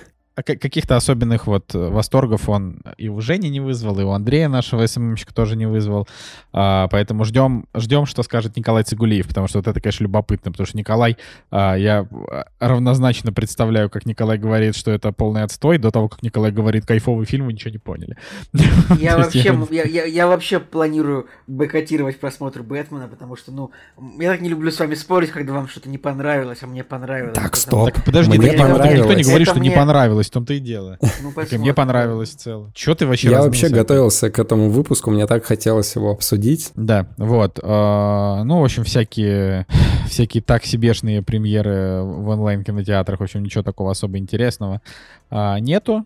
каких-то особенных вот восторгов он и у Жени не вызвал, и у Андрея нашего СММщика тоже не вызвал. А, поэтому ждем, ждем, что скажет Николай Цигулиев, потому что вот это, конечно, любопытно, потому что Николай, а, я равнозначно представляю, как Николай говорит, что это полный отстой, до того, как Николай говорит кайфовый фильм, вы ничего не поняли. Я вообще, я, я, я вообще планирую бойкотировать просмотр Бэтмена, потому что, ну, я так не люблю с вами спорить, когда вам что-то не понравилось, а мне понравилось. Так, стоп. Так, подожди, мне никто, не говорит, что не понравилось, в том-то и дело. Ну, и мне понравилось в целом. Че ты вообще Я вообще готовился к этому выпуску, мне так хотелось его обсудить. Да, вот. а, Ну, в общем, всякие, всякие так себешные премьеры в онлайн-кинотеатрах, в общем, ничего такого особо интересного а, нету.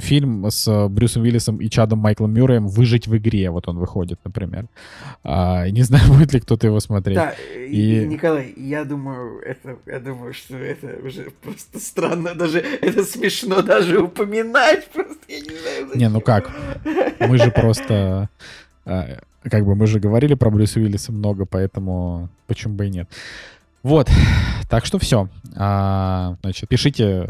Фильм с Брюсом Уиллисом и Чадом Майклом Мюрреем «Выжить в игре», вот он выходит, например. А, Не знаю, будет ли кто-то его смотреть. Да, и... И- Николай, я думаю, это, я думаю, что это уже просто странно, даже это смешно даже упоминать, просто я не знаю. Не, ну зачем. как? Мы же просто... а, Как бы мы же говорили про Брюса Уиллиса много, поэтому почему бы и нет. Вот, так что все. Значит, пишите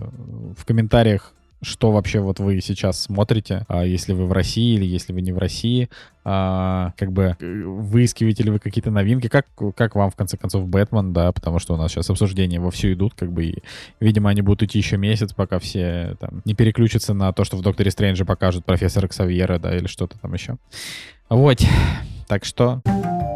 в комментариях, что вообще вот вы сейчас смотрите, а, если вы в России или если вы не в России. А, Как бы э, выискиваете ли вы какие-то новинки, как, как вам, в конце концов, Бэтмен, да, потому что у нас сейчас обсуждения вовсю идут, как бы, и, видимо, они будут идти еще месяц, пока все там не переключатся на то, что в Докторе Стрэнджа покажут профессора Ксавьера, да, или что-то там еще. Вот, так что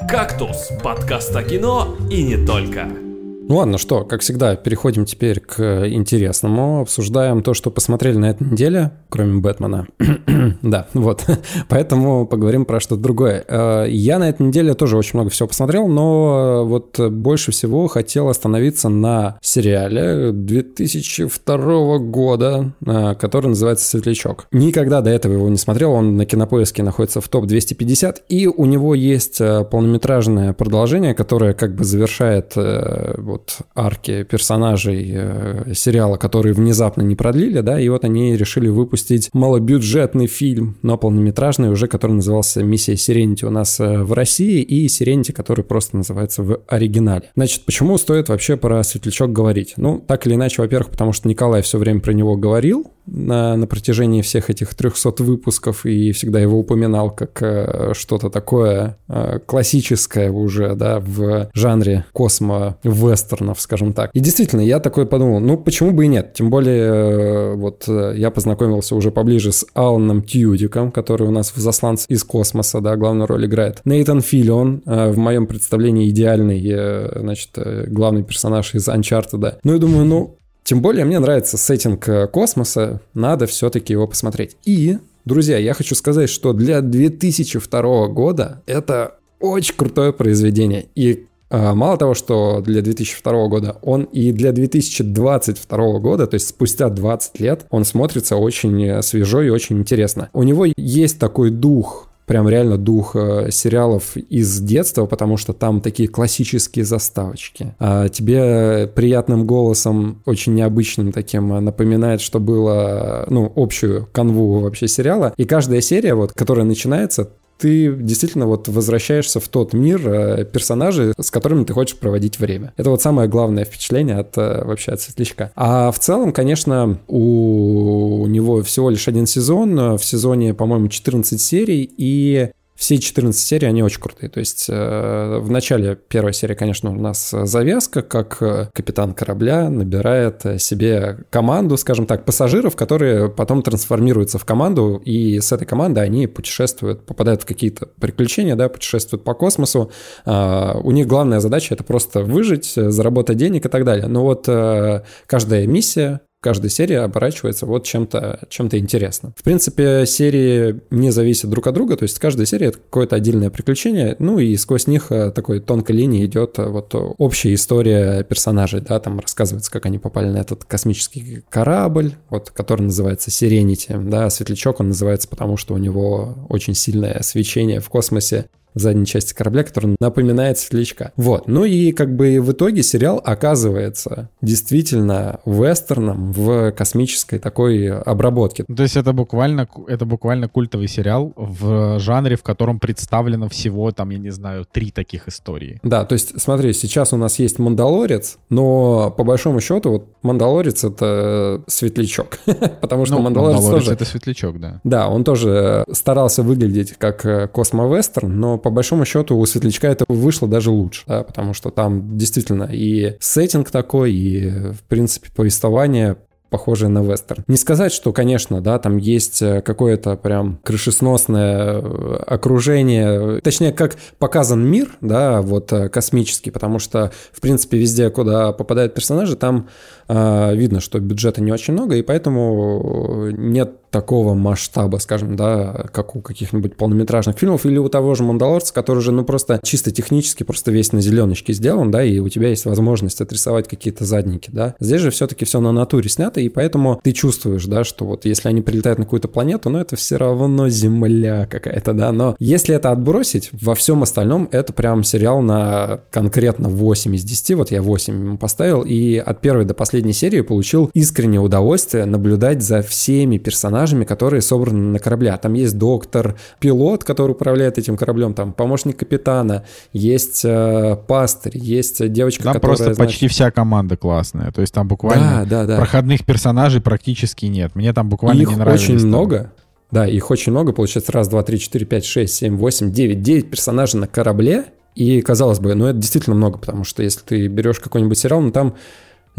«Кактус» — подкаст о кино и не только. Ну ладно, что, как всегда, переходим теперь к интересному. Обсуждаем то, что посмотрели на этой неделе, кроме Бэтмена. да, вот. Поэтому поговорим про что-то другое. Э, Я на этой неделе тоже очень много всего посмотрел, но вот больше всего хотел остановиться на сериале 2002 года, э, который называется «Светлячок». Никогда до этого его не смотрел, он на Кинопоиске находится в топ-250, и у него есть э, полнометражное продолжение, которое как бы завершает э, вот арки персонажей э, сериала, которые внезапно не продлили, да, и вот они решили выпустить малобюджетный фильм, но полнометражный уже, который назывался «Миссия Сиренити» у нас э, в России, и «Сиренити», который просто называется в оригинале. Значит, почему стоит вообще про «Светлячок» говорить? Ну, так или иначе, во-первых, потому что Николай все время про него говорил, на, на протяжении всех этих 300 выпусков и всегда его упоминал как э, что-то такое э, классическое уже, да, в жанре космо-вестернов, скажем так. И действительно, я такой подумал, ну почему бы и нет? Тем более, э, вот э, я познакомился уже поближе с Аланом Тьюдиком, который у нас в «Засланце из космоса», да, главную роль играет. Нейтан Филлион, э, в моем представлении идеальный, э, значит, э, главный персонаж из Uncharted. Ну и думаю, ну, тем более мне нравится сеттинг э, космоса, надо все-таки его посмотреть. И, друзья, я хочу сказать, что для 2002 года это очень крутое произведение. И а, мало того, что для 2002 года, он и для 2022 года, то есть спустя 20 лет, он смотрится очень э, свежо и очень интересно. У него есть такой дух прям реально дух э, сериалов из детства, потому что там такие классические заставочки. А тебе приятным голосом, очень необычным таким, э, напоминает, что было, ну, общую канву вообще сериала. И каждая серия, вот, которая начинается, ты действительно вот возвращаешься в тот мир э, персонажей, с которыми ты хочешь проводить время. Это вот самое главное впечатление от э, вообще от Светлячка. А в целом, конечно, у него всего лишь один сезон. э, В сезоне, по-моему, 14 серий, и все 14 серий, они очень крутые. То есть э, в начале первой серии, конечно, у нас завязка, как э, капитан корабля набирает э, себе команду, скажем так, пассажиров, которые потом трансформируются в команду, и с этой командой они путешествуют, попадают в какие-то приключения, да, путешествуют по космосу. А, у них главная задача — это просто выжить, э, заработать денег и так далее. Но вот э, каждая миссия каждая серия оборачивается вот чем-то чем интересным. В принципе, серии не зависят друг от друга, то есть каждая серия это какое-то отдельное приключение, ну и сквозь них э, такой тонкой линии идет э, вот общая история персонажей, да, там рассказывается, как они попали на этот космический корабль, вот, который называется Сиренити, да, Светлячок он называется, потому что у него очень сильное свечение в космосе, задней части корабля, который напоминает светлячка. Вот. Ну и как бы в итоге сериал оказывается действительно вестерном в космической такой обработке. То есть это буквально, это буквально культовый сериал в жанре, в котором представлено всего, там, я не знаю, три таких истории. Да, то есть смотри, сейчас у нас есть Мандалорец, но по большому счету вот Мандалорец это светлячок, потому что Ну, Мандалорец, тоже... это светлячок, да. Да, он тоже старался выглядеть как э, космовестерн, но по большому счету у Светлячка это вышло даже лучше, да, потому что там действительно и сеттинг такой, и, в принципе, повествование похожее на вестерн. Не сказать, что, конечно, да, там есть э, какое-то прям крышесносное э, окружение, точнее, как показан мир, да, вот э, космический, потому что, в принципе, везде, куда попадают персонажи, там э, видно, что бюджета не очень много, и поэтому нет такого масштаба, скажем, да, как у каких-нибудь полнометражных фильмов или у того же «Мандалорца», который уже, ну, просто чисто технически просто весь на зеленочке сделан, да, и у тебя есть возможность отрисовать какие-то задники, да. Здесь же все-таки все на натуре снято, и поэтому ты чувствуешь, да, что вот если они прилетают на какую-то планету, ну, это все равно Земля какая-то, да, но если это отбросить, во всем остальном это прям сериал на конкретно 8 из 10, вот я 8 ему поставил, и от первой до последней серии получил искреннее удовольствие наблюдать за всеми персонажами, которые собраны на корабле. А Там есть доктор, пилот, который управляет этим кораблем, там помощник капитана, есть э, пастырь, есть девочка, Там которая... просто значит, почти вся команда классная. То есть там буквально Да, да, да. проходных персонажей практически нет. Мне там буквально их не нравились. очень там. много. Да, их очень много. Получается раз, два, три, четыре, пять, шесть, семь, восемь, девять. Девять персонажей на корабле. И казалось бы, ну это действительно много, потому что если ты берешь какой-нибудь сериал, ну там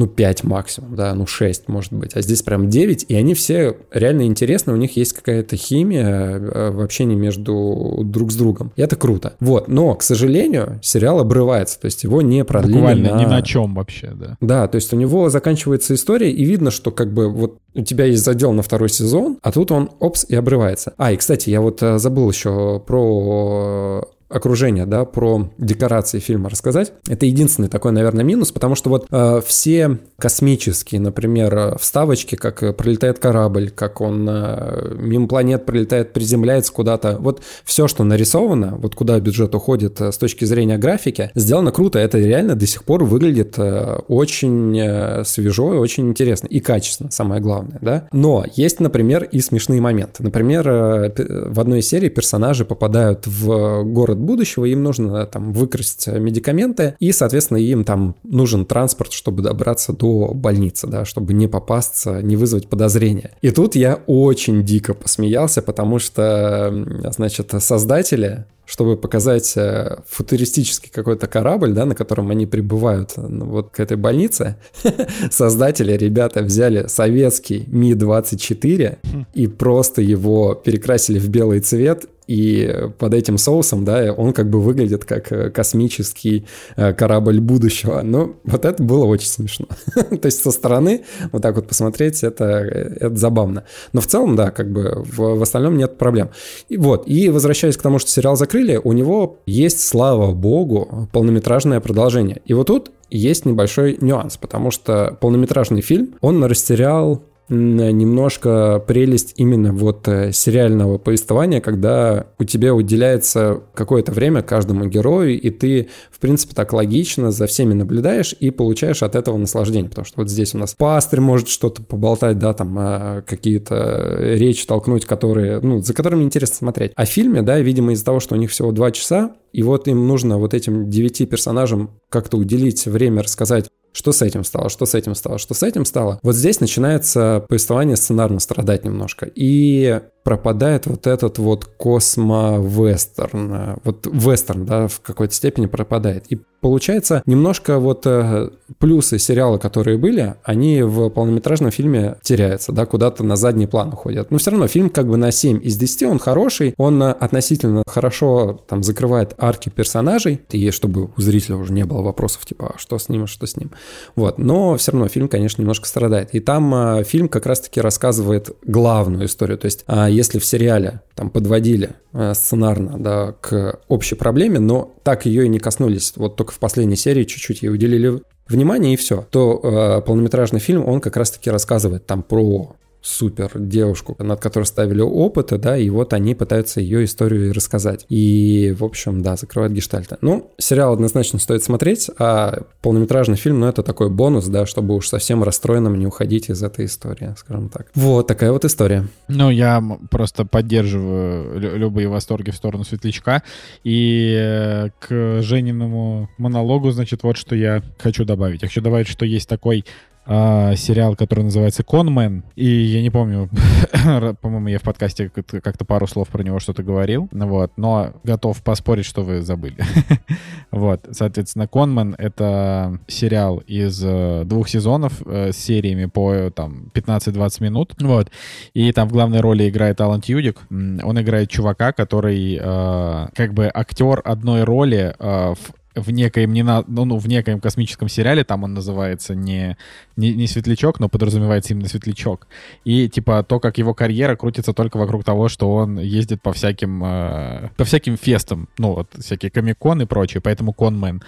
ну, 5 максимум, да, ну, 6, может быть. А здесь прям 9, и они все реально интересны, у них есть какая-то химия э, в общении между друг с другом. И это круто. Вот, но, к сожалению, сериал обрывается, то есть его не продлили Буквально на... ни на чем вообще, да. Да, то есть у него заканчивается история, и видно, что как бы вот у тебя есть задел на второй сезон, а тут он, опс, и обрывается. А, и, кстати, я вот э, забыл еще про окружение, да, про декорации фильма рассказать. Это единственный такой, наверное, минус, потому что вот э, все космические, например, э, вставочки, как э, пролетает корабль, как он э, мимо планет пролетает, приземляется куда-то, вот все, что нарисовано, вот куда бюджет уходит э, с точки зрения графики, сделано круто. Это реально до сих пор выглядит э, очень э, свежо и очень интересно. И качественно, самое главное, да. Но есть, например, и смешные моменты. Например, э, в одной серии персонажи попадают в город будущего, им нужно там выкрасть медикаменты, и, соответственно, им там нужен транспорт, чтобы добраться до больницы, да, чтобы не попасться, не вызвать подозрения. И тут я очень дико посмеялся, потому что, значит, создатели чтобы показать э, футуристический какой-то корабль, да, на котором они прибывают э, ну, вот к этой больнице, создатели, ребята, взяли советский Ми-24 и просто его перекрасили в белый цвет, и под этим соусом, да, он как бы выглядит как э, космический э, корабль будущего. Ну, вот это было очень смешно. То есть со стороны вот так вот посмотреть, это, это забавно. Но в целом, да, как бы в, в остальном нет проблем. И вот, и возвращаясь к тому, что сериал закрыли, у него есть, слава богу, полнометражное продолжение. И вот тут есть небольшой нюанс, потому что полнометражный фильм, он растерял немножко прелесть именно вот э, сериального повествования, когда у тебя уделяется какое-то время каждому герою, и ты, в принципе, так логично за всеми наблюдаешь и получаешь от этого наслаждение, потому что вот здесь у нас пастырь может что-то поболтать, да, там а, какие-то речи толкнуть, которые, ну, за которыми интересно смотреть. А в фильме, да, видимо, из-за того, что у них всего два часа, и вот им нужно вот этим девяти персонажам как-то уделить время рассказать, что с этим стало, что с этим стало, что с этим стало. Вот здесь начинается повествование сценарно страдать немножко. И пропадает вот этот вот космо-вестерн. Вот вестерн, да, в какой-то степени пропадает. И получается, немножко вот э, плюсы сериала, которые были, они в полнометражном фильме теряются, да, куда-то на задний план уходят. Но все равно фильм как бы на 7 из 10, он хороший, он э, относительно хорошо там закрывает арки персонажей, и чтобы у зрителя уже не было вопросов, типа, а что с ним, а что с ним. Вот, но все равно фильм, конечно, немножко страдает. И там э, фильм как раз-таки рассказывает главную историю. То есть, а если в сериале там подводили э, сценарно, да, к общей проблеме, но так ее и не коснулись, вот только в последней серии чуть-чуть ей уделили внимание и все, то э, полнометражный фильм, он как раз-таки рассказывает там про супер девушку, над которой ставили опыты, да, и вот они пытаются ее историю рассказать. И, в общем, да, закрывают гештальты. Ну, сериал однозначно стоит смотреть, а полнометражный фильм, ну, это такой бонус, да, чтобы уж совсем расстроенным не уходить из этой истории, скажем так. Вот такая вот история. Ну, я просто поддерживаю любые восторги в сторону Светлячка. И э, к Жениному монологу, значит, вот что я хочу добавить. Я хочу добавить, что есть такой э, сериал, который называется «Конмен». И я не помню, по-моему, я в подкасте как-то пару слов про него что-то говорил. Вот, но готов поспорить, что вы забыли. вот, соответственно, «Конмен» — это сериал из э, двух сезонов э, с сериями по там 15-20 минут. Вот. И там в главной роли играет Алан Тьюдик. Он играет чувака, который э, как бы актер одной роли э, в в некоем, не на, ну, ну, в некоем космическом сериале, там он называется не, не, не Светлячок, но подразумевается именно Светлячок. И, типа, то, как его карьера крутится только вокруг того, что он ездит по всяким, э, по всяким фестам, ну, вот, всякие комикон и прочее, поэтому конмен.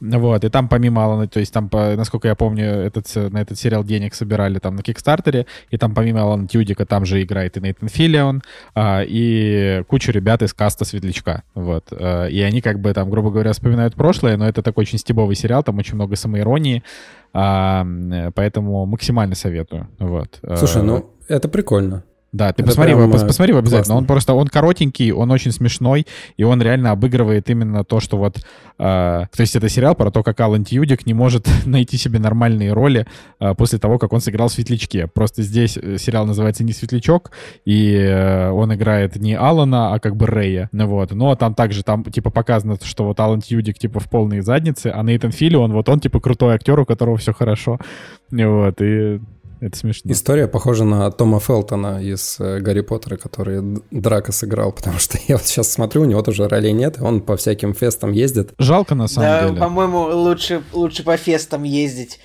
Вот, и там помимо Алана, то есть там, насколько я помню, этот, на этот сериал денег собирали там на Кикстартере, и там помимо Алана Тюдика там же играет и Нейтан Филлион, а, и куча ребят из каста Светлячка, вот. А, и они как бы там, грубо говоря, вспоминают прошлое, но это такой очень стебовый сериал, там очень много самоиронии, а, поэтому максимально советую, вот. Слушай, ну, это прикольно. Да, ты посмотри, прям, пос, посмотри обязательно. Классно. Он просто, он коротенький, он очень смешной, и он реально обыгрывает именно то, что вот... Э, то есть это сериал про то, как Алан Тьюдик не может найти себе нормальные роли э, после того, как он сыграл в «Светлячке». Просто здесь э, сериал называется не «Светлячок», и э, он играет не Алана, а как бы Рэя. Ну вот. Но там также, там типа показано, что вот Алан Тьюдик типа в полной заднице, а Нейтан Филлион, вот он типа крутой актер, у которого все хорошо. Вот, и это смешно. История похожа на Тома Фелтона из э, Гарри Поттера, который Драка сыграл, потому что я вот сейчас смотрю, у него тоже ролей нет, он по всяким фестам ездит. Жалко на самом да, деле. по-моему, лучше, лучше по фестам ездить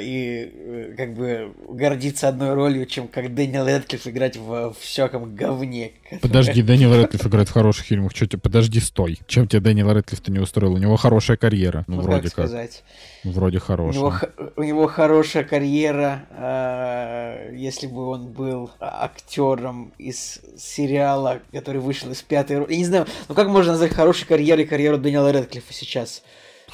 и э, как бы гордиться одной ролью, чем как Дэниел Рэдклифф играть в, всяком говне. Подожди, Дэниел Рэдклифф играет в хороших фильмах. Что тебе? Подожди, стой. Чем тебе Дэниел Рэдклифф-то не устроил? У него хорошая карьера. Ну, ну вроде как. Сказать. Вроде хорошая. У него, у него хорошая карьера. Э, если бы он был актером из сериала, который вышел из пятой. Я не знаю, ну как можно назвать хорошей карьерой карьеру Дэниела Рэдклиффа сейчас?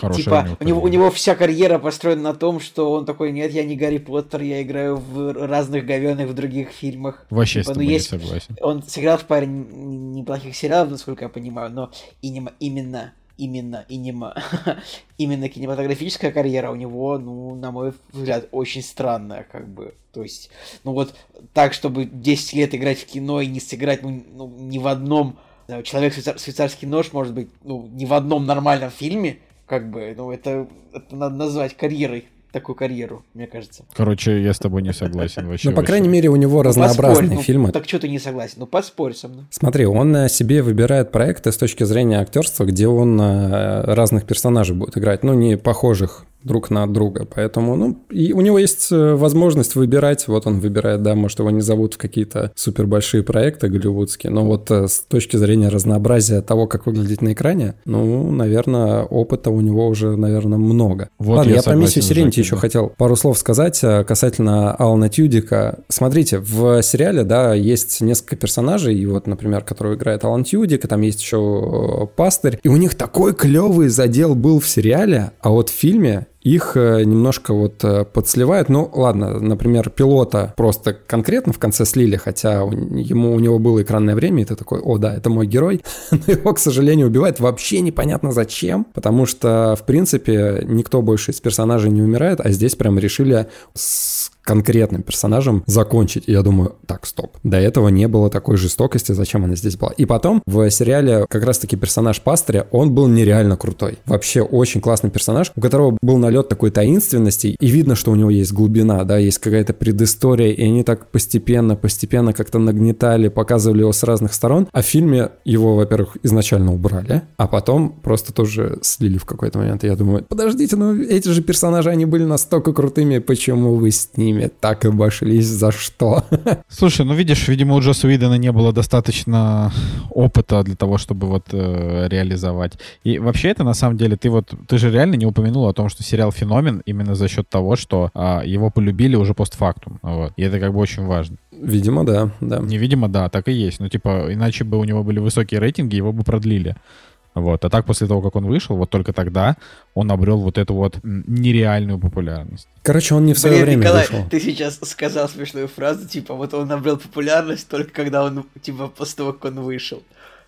Хорошая типа, у него, у него вся карьера построена на том, что он такой, нет, я не Гарри Поттер, я играю в разных говенных в других фильмах. Вообще типа, с тобой ну, есть, не согласен. Он сыграл в паре неплохих сериалов, насколько я понимаю, но именно, именно именно инема, именно кинематографическая карьера у него, ну, на мой взгляд, очень странная, как бы. То есть, ну вот так, чтобы 10 лет играть в кино и не сыграть, ну, ну ни в одном Человек-швейцарский нож, может быть, ну, ни в одном нормальном фильме, как бы, ну, это, это надо назвать карьерой такую карьеру, мне кажется. Короче, я с тобой не согласен вообще. Ну, по крайней мере, у него ну, разнообразные ну, фильмы. Так что ты не согласен? Ну, поспорь со мной. Смотри, он себе выбирает проекты с точки зрения актерства, где он э, разных персонажей будет играть, ну, не похожих друг на друга. Поэтому, ну, и у него есть э, возможность выбирать. Вот он выбирает, да, может, его не зовут в какие-то супер большие проекты голливудские, но вот э, с точки зрения разнообразия того, как выглядеть на экране, ну, наверное, опыта у него уже, наверное, много. Вот Ладно, я, я про миссию Сиренити еще хотел пару слов сказать э, касательно Алана Тюдика. Смотрите, в сериале, да, есть несколько персонажей, и вот, например, которого играет Алан Тюдик, и там есть еще пастырь, и у них такой клевый задел был в сериале, а вот в фильме их э, немножко вот э, подсливают. Ну, ладно, например, пилота просто конкретно в конце слили, хотя ему, у него было экранное время, и ты такой, о, да, это мой герой. Но его, к сожалению, убивают вообще непонятно зачем, потому что, в принципе, никто больше из персонажей не умирает, а здесь прям решили с конкретным персонажем закончить. И я думаю, так, стоп. До этого не было такой жестокости, зачем она здесь была. И потом в сериале как раз-таки персонаж пастыря, он был нереально крутой. Вообще очень классный персонаж, у которого был налет такой таинственности, и видно, что у него есть глубина, да, есть какая-то предыстория, и они так постепенно, постепенно как-то нагнетали, показывали его с разных сторон. А в фильме его, во-первых, изначально убрали, а потом просто тоже слили в какой-то момент. И я думаю, подождите, ну эти же персонажи, они были настолько крутыми, почему вы с ними ними так обошлись, за что? Слушай, ну видишь, видимо, у Джосса Уидона не было достаточно опыта для того, чтобы вот э, реализовать. И вообще это на самом деле, ты вот, ты же реально не упомянул о том, что сериал феномен именно за счет того, что а, его полюбили уже постфактум. Вот. И это как бы очень важно. Видимо, да, да. Невидимо, да, так и есть. Ну, типа, иначе бы у него были высокие рейтинги, его бы продлили. Вот. А так, после того, как он вышел, вот только тогда он обрел вот эту вот нереальную популярность. Короче, он не в свое Блин, время Николай, вышел. ты сейчас сказал смешную фразу, типа, вот он набрел популярность только когда он, типа, после того, как он вышел.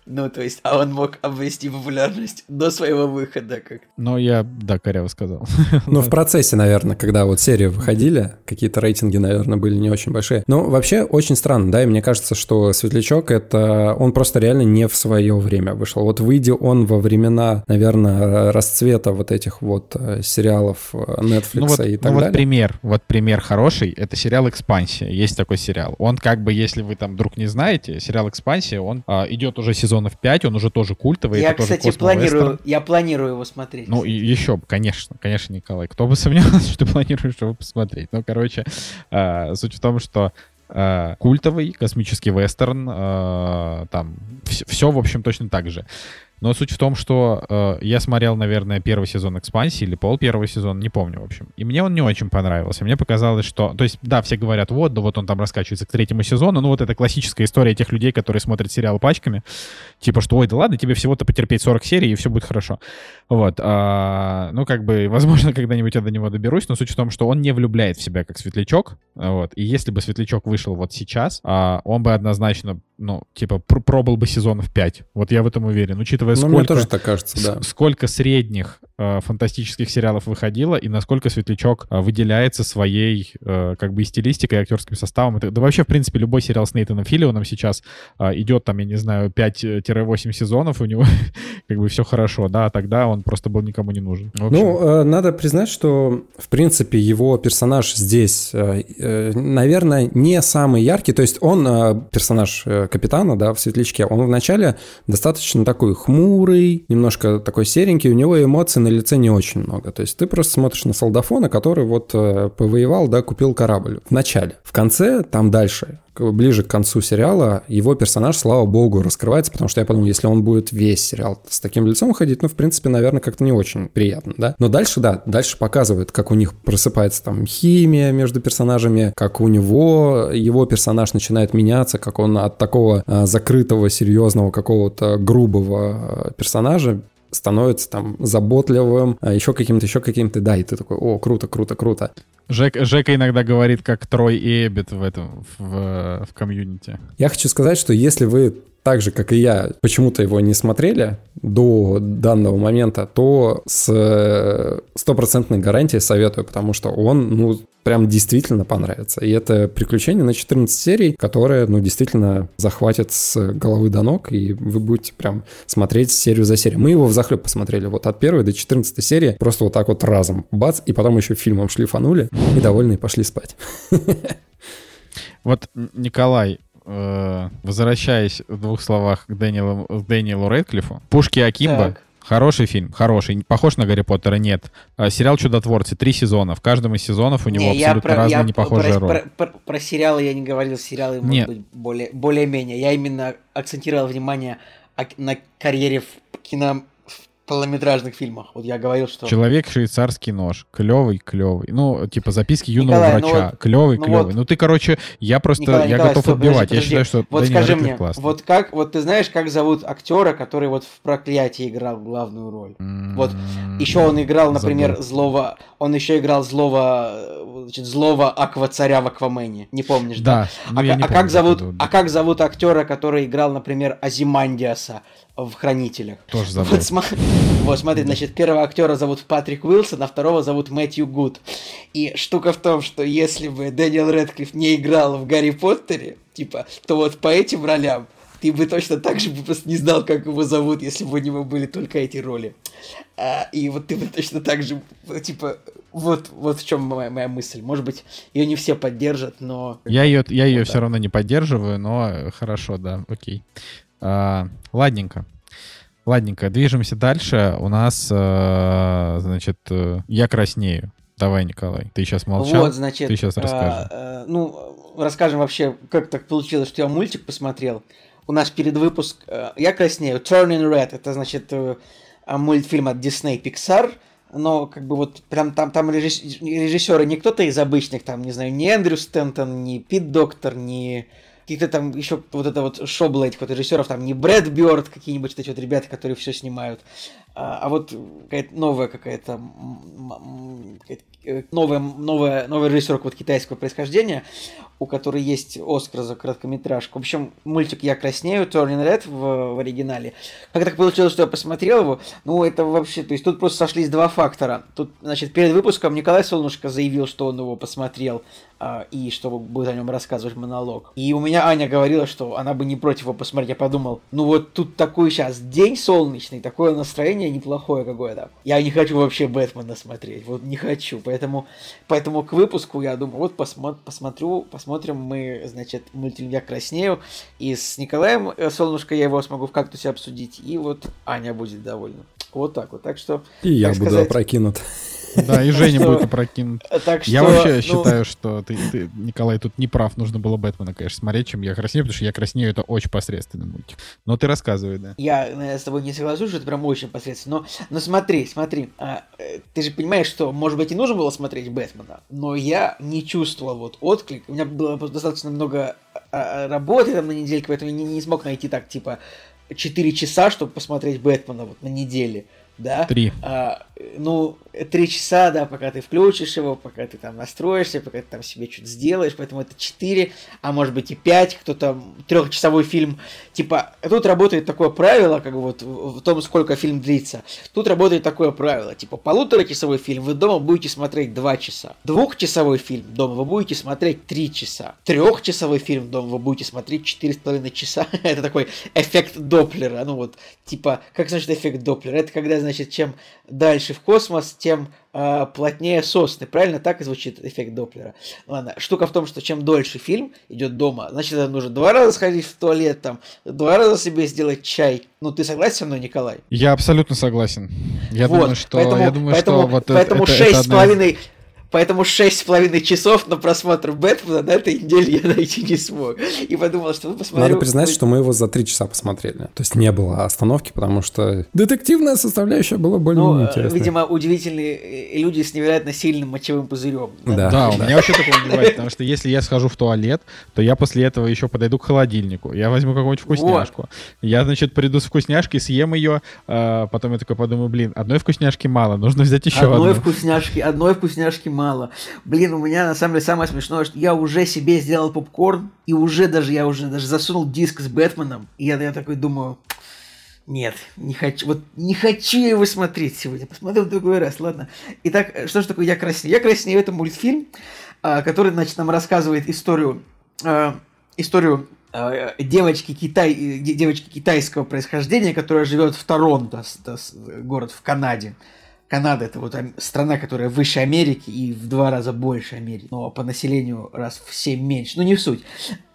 Ну, то есть, а он мог обрести популярность до своего выхода, как Но я, да, коряво сказал. Ну, в процессе, наверное, когда вот серии выходили, какие-то рейтинги, наверное, были не очень большие. Но вообще очень странно, да, и мне кажется, что «Светлячок» — это... Он просто реально не в свое время вышел. Вот выйдя он во времена, наверное, расцвета вот этих вот э, сериалов э, Netflix Ну вот, и так ну вот далее. пример, вот пример хороший, это сериал «Экспансия». Есть такой сериал. Он как бы, если вы там вдруг не знаете, сериал «Экспансия», он а, идет уже сезонов 5, он уже тоже культовый. Я, это тоже кстати, космо-вестерн. планирую, я планирую его смотреть. Ну, и еще, конечно, конечно, Николай. Кто бы сомневался, что ты планируешь его посмотреть. Ну, короче, э, суть в том, что э, культовый космический вестерн, э, там, все, в общем, точно так же. Но суть в том, что э, я смотрел, наверное, первый сезон экспансии или пол первого сезона, не помню, в общем. И мне он не очень понравился. Мне показалось, что... То есть, да, все говорят, вот, да вот он там раскачивается к третьему сезону. Ну, вот это классическая история тех людей, которые смотрят сериалы пачками. Типа, что, ой, да ладно, тебе всего-то потерпеть 40 серий, и все будет хорошо. Вот. а, ну, как бы, возможно, когда-нибудь я до него доберусь, но суть в том, что он не влюбляет в себя как Светлячок. Вот. И если бы Светлячок вышел вот сейчас, а, он бы однозначно, ну, типа, пр- пробыл бы сезонов 5. Вот я в этом уверен. Учитывая, Ну, мне сколько, тоже так кажется, да. сколько средних э, фантастических сериалов выходило, и насколько Светлячок э, выделяется своей, э, как бы, и стилистикой, и актерским составом. Это- да вообще, в принципе, любой сериал с Нейтаном Филлионом сейчас э, идет, там, я не знаю, 5-8 сезонов, у него, как бы, все хорошо, да, а тогда он просто был никому не нужен. Ну, э, надо признать, что, в принципе, его персонаж здесь, э, э, наверное, не самый яркий. То есть он, э, персонаж э, капитана, да, в «Светлячке», он вначале достаточно такой хмурый, немножко такой серенький, у него эмоций на лице не очень много. То есть ты просто смотришь на солдафона, который вот э, повоевал, да, купил корабль в начале. В конце, там дальше, ближе к концу сериала, его персонаж, слава богу, раскрывается, потому что я подумал, если он будет весь сериал с таким лицом ходить, ну, в принципе, наверное, как-то не очень приятно, да. Но дальше, да, дальше показывает, как у них просыпается там химия между персонажами, как у него, его персонаж начинает меняться, как он от такого а, закрытого, серьезного, какого-то грубого а, персонажа становится там заботливым, а еще каким-то, еще каким-то, да, и ты такой, о, круто, круто, круто. Жек- Жека иногда говорит, как Трой и Эббит в этом, в, в комьюнити. Я хочу сказать, что если вы так же, как и я, почему-то его не смотрели до данного момента, то с э, стопроцентной гарантией советую, потому что он, ну, прям действительно понравится. И это приключение на 14 серий, которое, ну, действительно захватит с головы до ног, и вы будете прям смотреть серию за серией. Мы его в захлеб посмотрели, вот от первой до 14 серии, просто вот так вот разом, бац, и потом еще фильмом шлифанули, и довольные пошли спать. Вот, Николай, э, возвращаясь в двух словах к Дэниелу, к Дэниелу Рэдклиффу, «Пушки Акимба» Так. Хороший фильм, хороший. Похож на Гарри Поттера? Нет. А, Сериал «Чудотворцы», три сезона. В каждом из сезонов у него Не, абсолютно про, разная я непохожая про, роль. Про, про- про сериалы я не говорил, сериалы могут Нет. быть более, более-менее. Я именно акцентировал внимание на карьере в кино полнометражных фильмах. Вот я говорил, что... Человек швейцарский нож. Клевый, клевый. Ну, типа записки юного Николай, ну врача. вот- клевый, ну клевый. вот- Ну ты, короче, я просто, Николай, я Николай, готов стоп, отбивать. подожди, я считаю, что Вот скажи Рэдклифф мне, классный. вот как, вот ты знаешь, как зовут актера, который вот в «Проклятии» играл главную роль? вот М, Еще он играл, например, забыл. злого... Он еще играл злого... Значит, злого аква-царя в Аквамене. Не помнишь, да? Да. ну, А, а помню, как зовут. а как зовут актера, который играл, например, Азимандиаса в Хранителях? Тоже забыл. Вот, сма- вот смотри, значит, первого актера зовут Патрик Уилсон, а второго зовут Мэтью Гуд. И штука в том, что если бы Дэниел Рэдклифф не играл в Гарри Поттере, типа, то вот по этим ролям ты бы точно так же бы просто не знал, как его зовут, если бы у него были только эти роли. А, и вот ты бы точно так же, типа, вот, вот в чем моя, моя мысль. Может быть, ее не все поддержат, но... Я ее, я ее Вот все так. равно не поддерживаю, но хорошо, да, окей. А, ладненько. Ладненько, движемся дальше. У нас, э, значит, э, я краснею. Давай, Николай. Ты сейчас молчал. Вот, значит, ты сейчас расскажешь. а, э, ну, расскажем вообще, как так получилось, что я мультик посмотрел. У нас перед выпуск «Я краснею», «Turning Red», это, значит, а, мультфильм от Disney Pixar, но как бы вот прям там, там режисс- режиссеры не кто-то из обычных, там, не знаю, не Эндрю Стентон, не Пит Доктор, не каких-то там еще вот это вот шобло этих вот режиссеров, там не Брэд Бёрд, какие-нибудь эти вот ребята, которые все снимают, а, а вот какая-то новая какая-то какая-то, э, новая, новая, новый режиссер вот китайского происхождения, у которой есть Оскар за короткометражку. В общем, мультик «Я краснею», Turning Red в, в оригинале. Как так получилось, что я посмотрел его? Ну, это вообще, то есть тут просто сошлись два фактора. Тут, значит, перед выпуском Николай Солнышко заявил, что он его посмотрел, и что будет о нем рассказывать монолог. И у меня Аня говорила, что она бы не против его посмотреть. Я подумал, ну вот тут такой сейчас день солнечный, такое настроение неплохое какое-то. Я не хочу вообще Бэтмена смотреть, вот не хочу. Поэтому, поэтому к выпуску я думаю, вот посмо- посмотрю, посмотрим мы, значит, мультфильм «Я краснею». И с Николаем э, Солнышко я его смогу в кактусе обсудить. И вот Аня будет довольна. Вот так вот. Так что... И я буду сказать, опрокинут. Да, и Женя будет опрокинут. Я вообще ну, считаю, что ты, Николай, тут не прав. Нужно было Бэтмена, конечно, смотреть, чем я краснею, потому что я краснею это очень посредственный мультик. Но ты рассказывай, да. Я наверное, с тобой не соглашусь, что это прям очень посредственно. Но, смотри, смотри, а, э, ты же понимаешь, что, может быть, и нужно было смотреть Бэтмена, но я не чувствовал вот отклик. У меня было достаточно много а, а, работы там на недельке, поэтому я не, не смог найти так, типа, 4 часа, чтобы посмотреть Бэтмена вот на неделе. Да? Три. А, ну, три часа, да, пока ты включишь его, пока ты там настроишься, пока ты там себе что-то сделаешь, поэтому это 4, а может быть и 5, кто-то трехчасовой фильм. Типа, тут работает такое правило, как вот в том, сколько фильм длится. Тут работает такое правило, типа, полуторачасовой фильм вы дома будете смотреть 2 часа. Двухчасовой фильм дома вы будете смотреть 3 часа. Трехчасовой фильм дома вы будете смотреть 4,5 часа. это такой эффект Доплера. Ну вот, типа, как значит эффект Доплера? Это когда, значит, чем дальше в космос, тем а, плотнее сосны. Правильно так и звучит эффект Доплера. Ладно, штука в том, что чем дольше фильм идет дома, значит, это нужно два раза сходить в туалет, там, два раза себе сделать чай. Ну, ты согласен со мной, Николай? Я абсолютно согласен. Я Вот, думаю, что, поэтому, я думаю, поэтому, что вот это- поэтому это, шесть это с одна Поэтому шесть с половиной часов на просмотр Бэтмена на этой неделе я найти не смог. И подумал, что вы посмотрю... Надо признать, что мы его за три часа посмотрели. То есть не было остановки, потому что детективная составляющая была более Ну, э, интересная. видимо, удивительные э, люди с невероятно сильным мочевым пузырем. Да. Да, у меня вообще такого не бывает, потому что если я схожу в туалет, то я после этого еще подойду к холодильнику, я возьму какую-нибудь вкусняшку. Я, значит, приду с вкусняшкой, съем ее, а потом я такой подумаю, блин, одной вкусняшки мало, нужно взять еще одной одну. вкусняшки, одной вкусняшки мало. Блин, у меня на самом деле самое смешное, что я уже себе сделал попкорн, и уже даже я уже даже засунул диск с Бэтменом, и я, я такой думаю, нет, не хочу, вот не хочу его смотреть сегодня, посмотрю в другой раз, ладно. Итак, что же такое «Я краснею»? «Я краснею» — это мультфильм, а, который, значит, нам рассказывает историю, а, историю а, девочки, Китай, де- девочки китайского происхождения, которая живет в Торонто, город в Канаде. Канада это вот страна, которая выше Америки и в два раза больше Америки, но по населению раз в 7 меньше. Ну не в суть.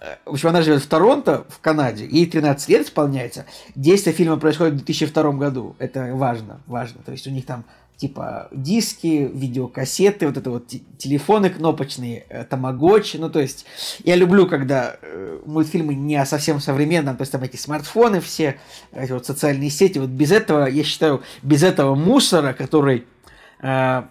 Э, В общем, она живет в Торонто, в Канаде, ей 13 лет исполняется. Действие фильма происходит в 2002 году. Это важно, важно. То есть у них там типа диски, видеокассеты, вот это вот те- телефоны кнопочные, э, тамагочи. Ну, то есть я люблю, когда э, мультфильмы не совсем современном, то есть там эти смартфоны все, эти вот социальные сети. Вот без этого, я считаю, без этого мусора, который э,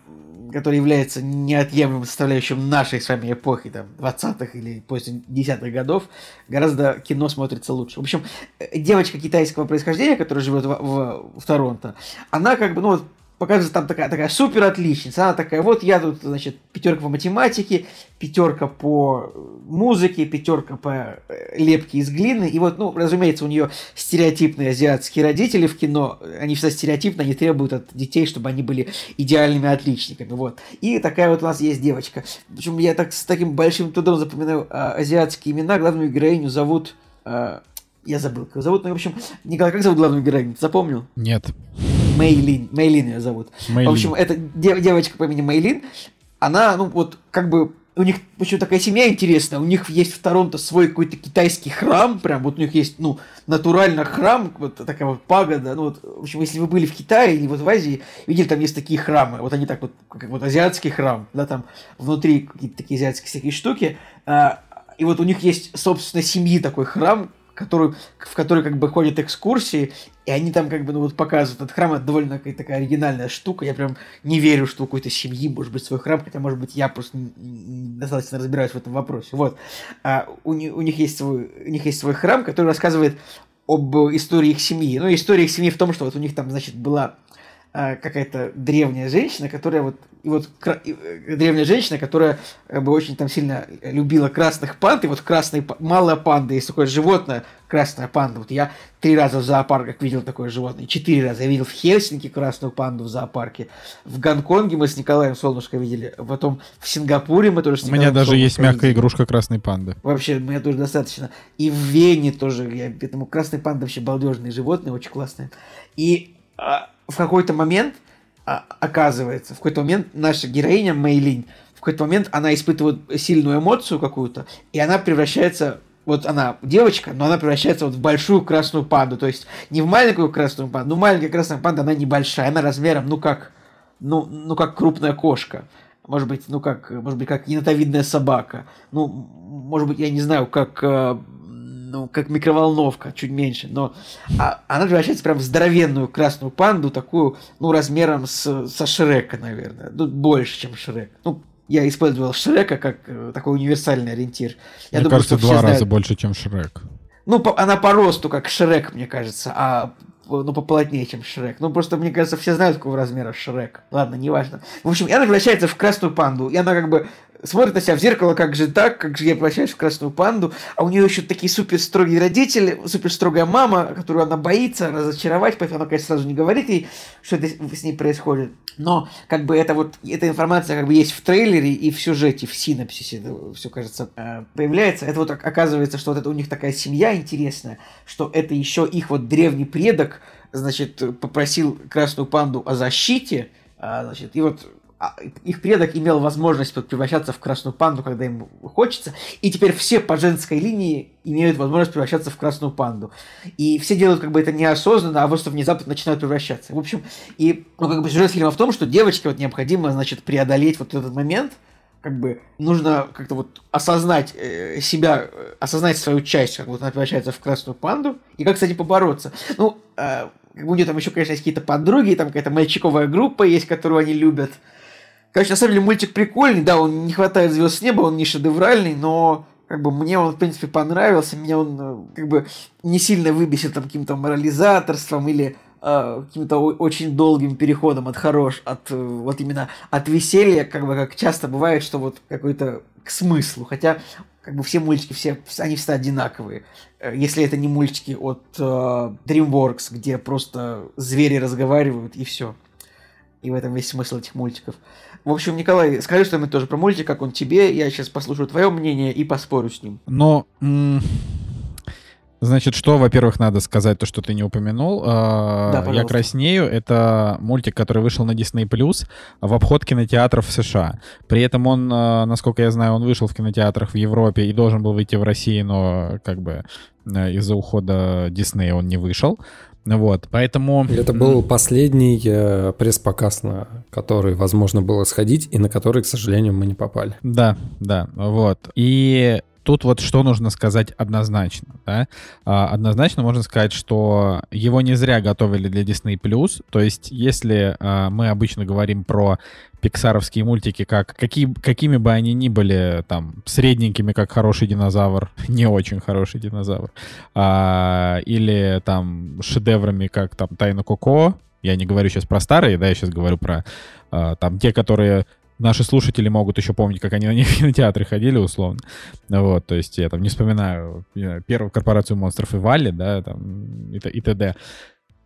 который является неотъемлемым составляющим нашей с вами эпохи, там, 20-х или после 10-х годов, гораздо кино смотрится лучше. В общем, э, девочка китайского происхождения, которая живет в, в- в Торонто, она как бы, ну, вот, показывается там такая, такая супер отличница. Она такая, вот я тут, значит, пятерка по математике, пятерка по э, музыке, пятерка по э, лепке из глины. И вот, ну, разумеется, у нее стереотипные азиатские родители в кино. Они всегда стереотипно, они требуют от детей, чтобы они были идеальными отличниками. Вот. И такая вот у нас есть девочка. Причем я так с таким большим трудом запоминаю а, азиатские имена. Главную героиню зовут... а, я забыл, как зовут. Ну, в общем, Николай, как зовут главную героиню? Запомнил? Нет. Мейлин. Мейлин ее зовут. Мэйлин. В общем, дев- девочка по имени Мейлин, она, ну вот, как бы у них почему такая семья интересная, у них есть в Торонто свой какой-то китайский храм, прям вот у них есть, ну, натурально храм, вот такая вот пагода, ну вот, в общем, если вы были в Китае или вот в Азии, видели, там есть такие храмы, вот они так вот, как вот азиатский храм, да, там внутри какие-то такие азиатские всякие штуки, а, и вот у них есть, собственно, семьи такой храм, который, в который как бы ходят экскурсии, и они там как бы, ну вот показывают этот храм, это довольно какая-то такая оригинальная штука, я прям не верю, что у какой-то семьи может быть свой храм, хотя, может быть, я просто достаточно разбираюсь в этом вопросе, вот. А у, у, них есть свой, у них есть свой храм, который рассказывает об истории их семьи. Ну, история их семьи в том, что вот у них там, значит, была какая-то древняя женщина, которая вот и вот э, древняя женщина, которая как бы очень там сильно любила красных панд, и вот красные малая панда, есть такое животное, красная панда. Вот я три раза в зоопарках видел такое животное, четыре раза. Я видел в Хельсинки красную панду в зоопарке, в Гонконге мы с Николаем Солнышко видели, потом в Сингапуре мы тоже с У меня даже Солнышко есть мягкая видели. игрушка красной панды. Вообще, у меня тоже достаточно. И в Вене тоже, я, поэтому красная панда вообще балдежные животные, очень классные. И а, в какой-то момент, а, оказывается, в какой-то момент наша героиня Мейлин, в какой-то момент она испытывает сильную эмоцию какую-то, и она превращается вот она девочка, но она превращается вот в большую красную панду. То есть не в маленькую красную панду. Ну, маленькая красная панда, она небольшая, она размером, ну, как, ну, ну, как крупная кошка. Может быть, ну, как, может быть, как енотовидная собака. Ну, может быть, я не знаю, как э, ну, как микроволновка, чуть меньше, но а, она превращается прям в здоровенную красную панду, такую, ну, размером с, со Шрека, наверное, ну, больше, чем Шрек. Ну, я использовал Шрека как э, такой универсальный ориентир. Я мне думаю, кажется, два раза знают... больше, чем Шрек. Ну, по, она по росту, как Шрек, мне кажется, а ну, поплотнее, чем Шрек. Ну, просто, мне кажется, все знают, какого размера Шрек. Ладно, неважно. В общем, она превращается в красную панду, и она как бы смотрит на себя в зеркало, как же так, как же я превращаюсь в красную панду, а у нее еще такие супер строгие родители, супер строгая мама, которую она боится разочаровать, поэтому она, конечно, сразу не говорит ей, что это с ней происходит. Но как бы это вот, эта информация как бы есть в трейлере и в сюжете, в синапсисе, все, кажется, э, появляется. Это вот оказывается, что вот это у них такая семья интересная, что это еще их вот древний предок, значит, попросил Красную Панду о защите, а, значит, и вот их предок имел возможность превращаться в красную панду, когда им хочется, и теперь все по женской линии имеют возможность превращаться в красную панду. И все делают как бы это неосознанно, а просто внезапно начинают превращаться. В общем, и ну, как бы сюжет фильма в том, что девочке вот необходимо, значит, преодолеть вот этот момент, как бы нужно как-то вот осознать э, себя, э, осознать свою часть, как вот она превращается в красную панду, и как, кстати, побороться. Ну, э, у нее там еще, конечно, есть какие-то подруги, там какая-то мальчиковая группа есть, которую они любят, Короче, на самом деле мультик прикольный, да, он не хватает звезд с неба, он не шедевральный, но как бы мне он, в принципе, понравился, меня он э, как бы не сильно выбесил там каким-то морализаторством или э, каким-то очень долгим переходом от хорош, от э, вот именно от веселья, как бы как часто бывает, что вот какой-то к смыслу, хотя как бы все мультики, все, они все одинаковые. Э, если это не мультики от э, DreamWorks, где просто звери разговаривают и все. И в этом весь смысл этих мультиков. В общем, Николай, скажи что-нибудь тоже про мультик, как он тебе. Я сейчас послушаю твое мнение и поспорю с ним. Но... Значит, что, во-первых, надо сказать, то, что ты не упомянул. А, да, Я краснею. Это мультик, который вышел на Disney Plus в обход кинотеатров в США. При этом он, а, насколько я знаю, он вышел в кинотеатрах в Европе и должен был выйти в России, но как бы э, из-за ухода Disney он не вышел. Вот, поэтому... Это был последний э, пресс-показ, на который возможно было сходить, и на который, к сожалению, мы не попали. Да, да, вот. И тут вот что нужно сказать однозначно, да? А, однозначно можно сказать, что его не зря готовили для Disney+. То есть, если а, мы обычно говорим про пиксаровские мультики, как какие, какими бы они ни были, там, средненькими, как хороший динозавр, не очень хороший динозавр, а, или там шедеврами, как там Тайна Коко, я не говорю сейчас про старые, да, я сейчас говорю про а, там те, которые наши слушатели могут еще помнить, как они на них в кинотеатры ходили, условно. Вот, то есть я там не вспоминаю первую корпорацию монстров и Валли, да, там, и, и т.д.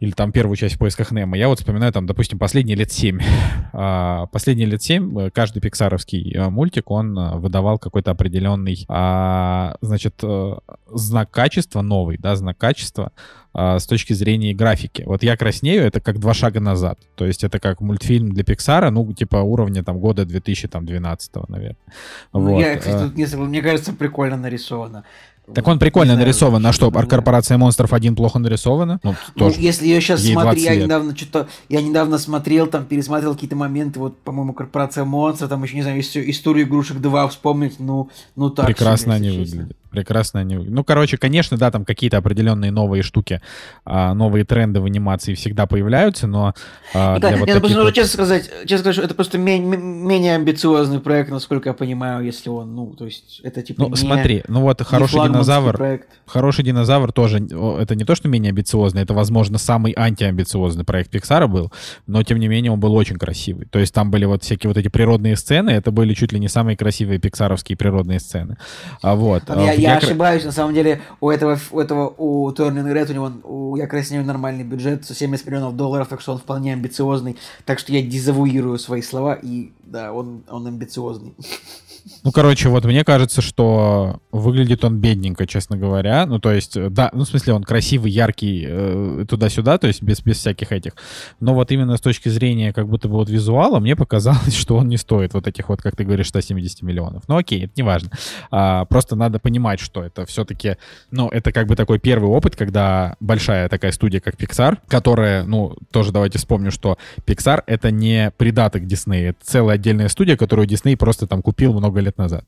Или там первую часть в поисках Немо. Я вот вспоминаю там, допустим, последние лет семь. А, последние лет семь э, каждый пиксаровский э, мультик, он э, выдавал какой-то определенный, а, значит, знак качества новый, да, знак качества, а, с точки зрения графики. Вот «Я краснею» — это как два шага назад. То есть это как мультфильм для Пиксара, ну, типа уровня там года 2012, наверное. Ну, вот. Я, кстати, тут не согласен. Мне кажется, прикольно нарисовано. Так он прикольно знаю, нарисован. А что, корпорация монстров один плохо нарисована? Ну, Ну, тоже. если ее сейчас ей 20 я лет. недавно что-то, я недавно смотрел, там, пересматривал какие-то моменты, вот, по-моему, Корпорация Монстра, там еще, не знаю, историю игрушек 2 вспомнить, ну, ну так Прекрасно себе, они выглядят. Прекрасно они. Ну, короче, конечно, да, там какие-то определенные новые штуки, а, новые тренды в анимации всегда появляются, но а, Да, для вот я таких просто вот- честно сказать, честно сказать, что это просто ме- ме- менее амбициозный проект, насколько я понимаю, если он, ну, то есть, это типа Ну, не, смотри, ну вот хороший динозавр, проект. хороший динозавр тоже, это не то, что менее амбициозный, это, возможно, самый антиамбициозный проект Пиксара был, но, тем не менее, он был очень красивый. То есть там были вот всякие вот эти природные сцены, это были чуть ли не самые красивые пиксаровские природные сцены. А вот. Я, я «Я ошибаюсь, на самом деле, у этого, у этого, у Turning Red, у него, у Я краснею нормальный бюджет, 70 миллионов долларов, так что он вполне амбициозный, так что я дезавуирую свои слова, и да, он, он амбициозный. Ну, короче, вот мне кажется, что выглядит он бедненько, честно говоря. Ну, то есть, э, да, ну, в смысле, он красивый, яркий, э, туда-сюда, то есть без, без всяких этих. Но вот именно с точки зрения как будто бы вот визуала, мне показалось, что он не стоит вот этих вот, как ты говоришь, 170 миллионов. Ну, окей, это не важно. А, просто надо понимать, что это все-таки, ну, это как бы такой первый опыт, когда большая такая студия, как Pixar, которая, ну, тоже давайте вспомню, что Pixar — это не придаток Disney, это целая отдельная студия, которую Disney просто там купил много лет назад.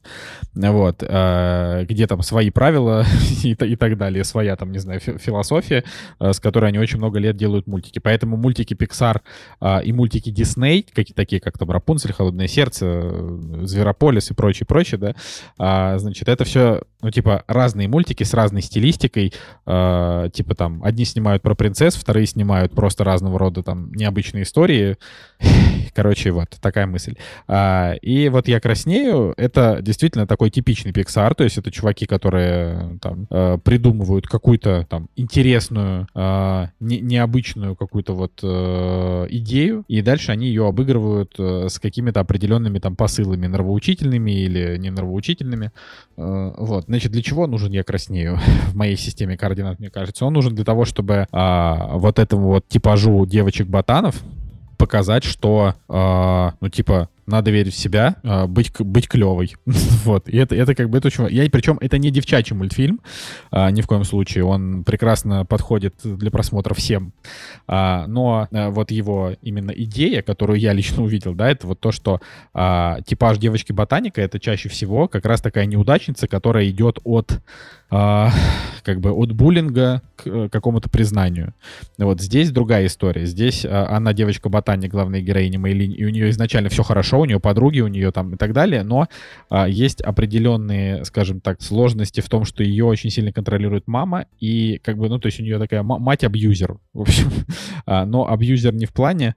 Вот. э, Где там свои правила и, та- и так далее, своя там, не знаю, фи- философия, э, с которой они очень много лет делают мультики. Поэтому мультики Pixar а, и мультики Disney, какие такие, как там Рапунцель, Холодное сердце, э, Зверополис и прочее, прочее, да, а, значит, это все, ну, типа, разные мультики с разной стилистикой, типа там, одни снимают про принцесс, вторые снимают просто разного рода там необычные истории. Короче, вот такая мысль. А, и вот я краснею, это действительно такой типичный Pixar, то есть это чуваки, которые там э, придумывают какую-то там интересную, э, не- необычную какую-то вот э, идею, и дальше они ее обыгрывают э, с какими-то определенными там посылами, нравоучительными или не нравоучительными. Э, вот, значит, для чего нужен я краснею в моей системе координат, мне кажется? Он нужен для того, чтобы а, вот этому вот типажу девочек-ботанов показать, что, э, ну, типа, надо верить в себя, э, быть, быть клевой. вот. И это, это как бы это очень... Я, причем это не девчачий мультфильм, а, ни в коем случае. Он прекрасно подходит для просмотра всем. А, но а, вот его именно идея, которую я лично увидел, да, это вот то, что а, типаж девочки-ботаника — это чаще всего как раз такая неудачница, которая идет от а, как бы от буллинга к э, какому-то признанию. Вот здесь другая история. Здесь а, она девочка-ботаник, главная героиня Мэйлин, и у нее изначально все хорошо, у нее подруги, у нее там и так далее, но а, есть определенные, скажем так, сложности в том, что ее очень сильно контролирует мама, и как бы, ну, то есть у нее такая ма- мать-абьюзер, в общем. А, но абьюзер не в плане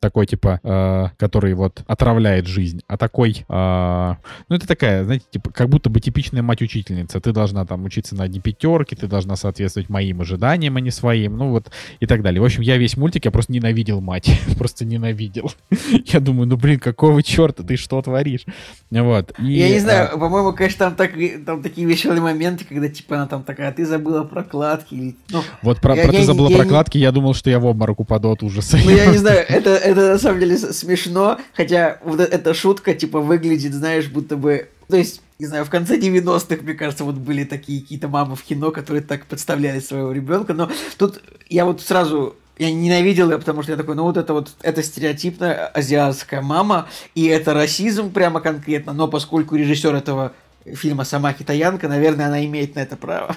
такой, типа, э, который вот отравляет жизнь, а такой, э, ну, это такая, знаете, типа, как будто бы типичная мать-учительница. Ты должна там учиться на одни пятерки, ты должна соответствовать моим ожиданиям, а не своим, ну, вот, и так далее. В общем, я весь мультик, я просто ненавидел мать, просто ненавидел. Я думаю, ну, блин, какого черта, ты что творишь? Вот. И, Я не э, знаю, по-моему, конечно, там, так, там такие веселые моменты, когда, типа, она там такая, ты забыла прокладки, или, ну, Вот про, Я- про я ты забыла я прокладки, я думал, что я в обморок упаду от ужаса. Ну, я не знаю, это, это на самом деле смешно, хотя вот эта шутка, типа, выглядит, знаешь, будто бы... То есть, не знаю, в конце 90-х, мне кажется, вот были такие какие-то мамы в кино, которые так подставляли своего ребенка, но тут я вот сразу... Я ненавидел ее, потому что я такой, ну вот это вот, это стереотипная азиатская мама, и это расизм прямо конкретно, но поскольку режиссер этого фильма сама китаянка, наверное, она имеет на это право.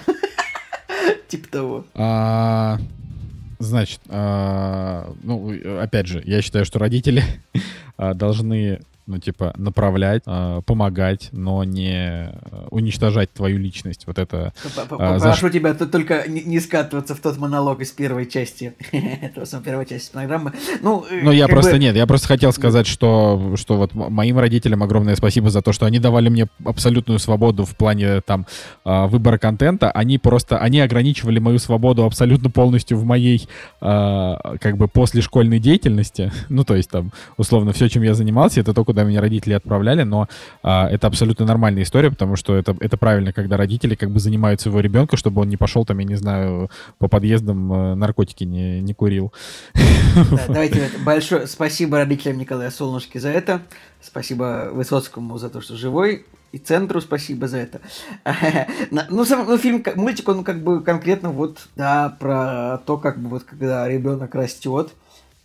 Типа того. А, значит, а, ну, опять же, я считаю, что родители а, должны, ну, типа, направлять, а, помогать, но не а, уничтожать твою личность. Вот это... А, за Попрошу тебя тут только не не скатываться в тот монолог из первой части. Это самая первая часть программы. Ну, э, Ну, я просто бы- нет, я просто хотел сказать, что, что вот моим родителям огромное спасибо за то, что они давали мне абсолютную свободу в плане там а, выбора контента. Они просто, они ограничивали мою свободу абсолютно полностью в моей а, как бы послешкольной деятельности. Ну, то есть там, условно, все, чем я занимался, это только куда меня родители отправляли, но а, это абсолютно нормальная история, потому что это, это правильно, когда родители как бы занимают своего ребенка, чтобы он не пошел там, я не знаю, по подъездам э, наркотики не, не курил. Да, давайте большое спасибо родителям Николая Солнышки за это. Спасибо Высоцкому за то, что живой. И центру спасибо за это. Ну, сам, ну фильм, мультик, он как бы конкретно вот, да, про то, как бы вот когда ребенок растет,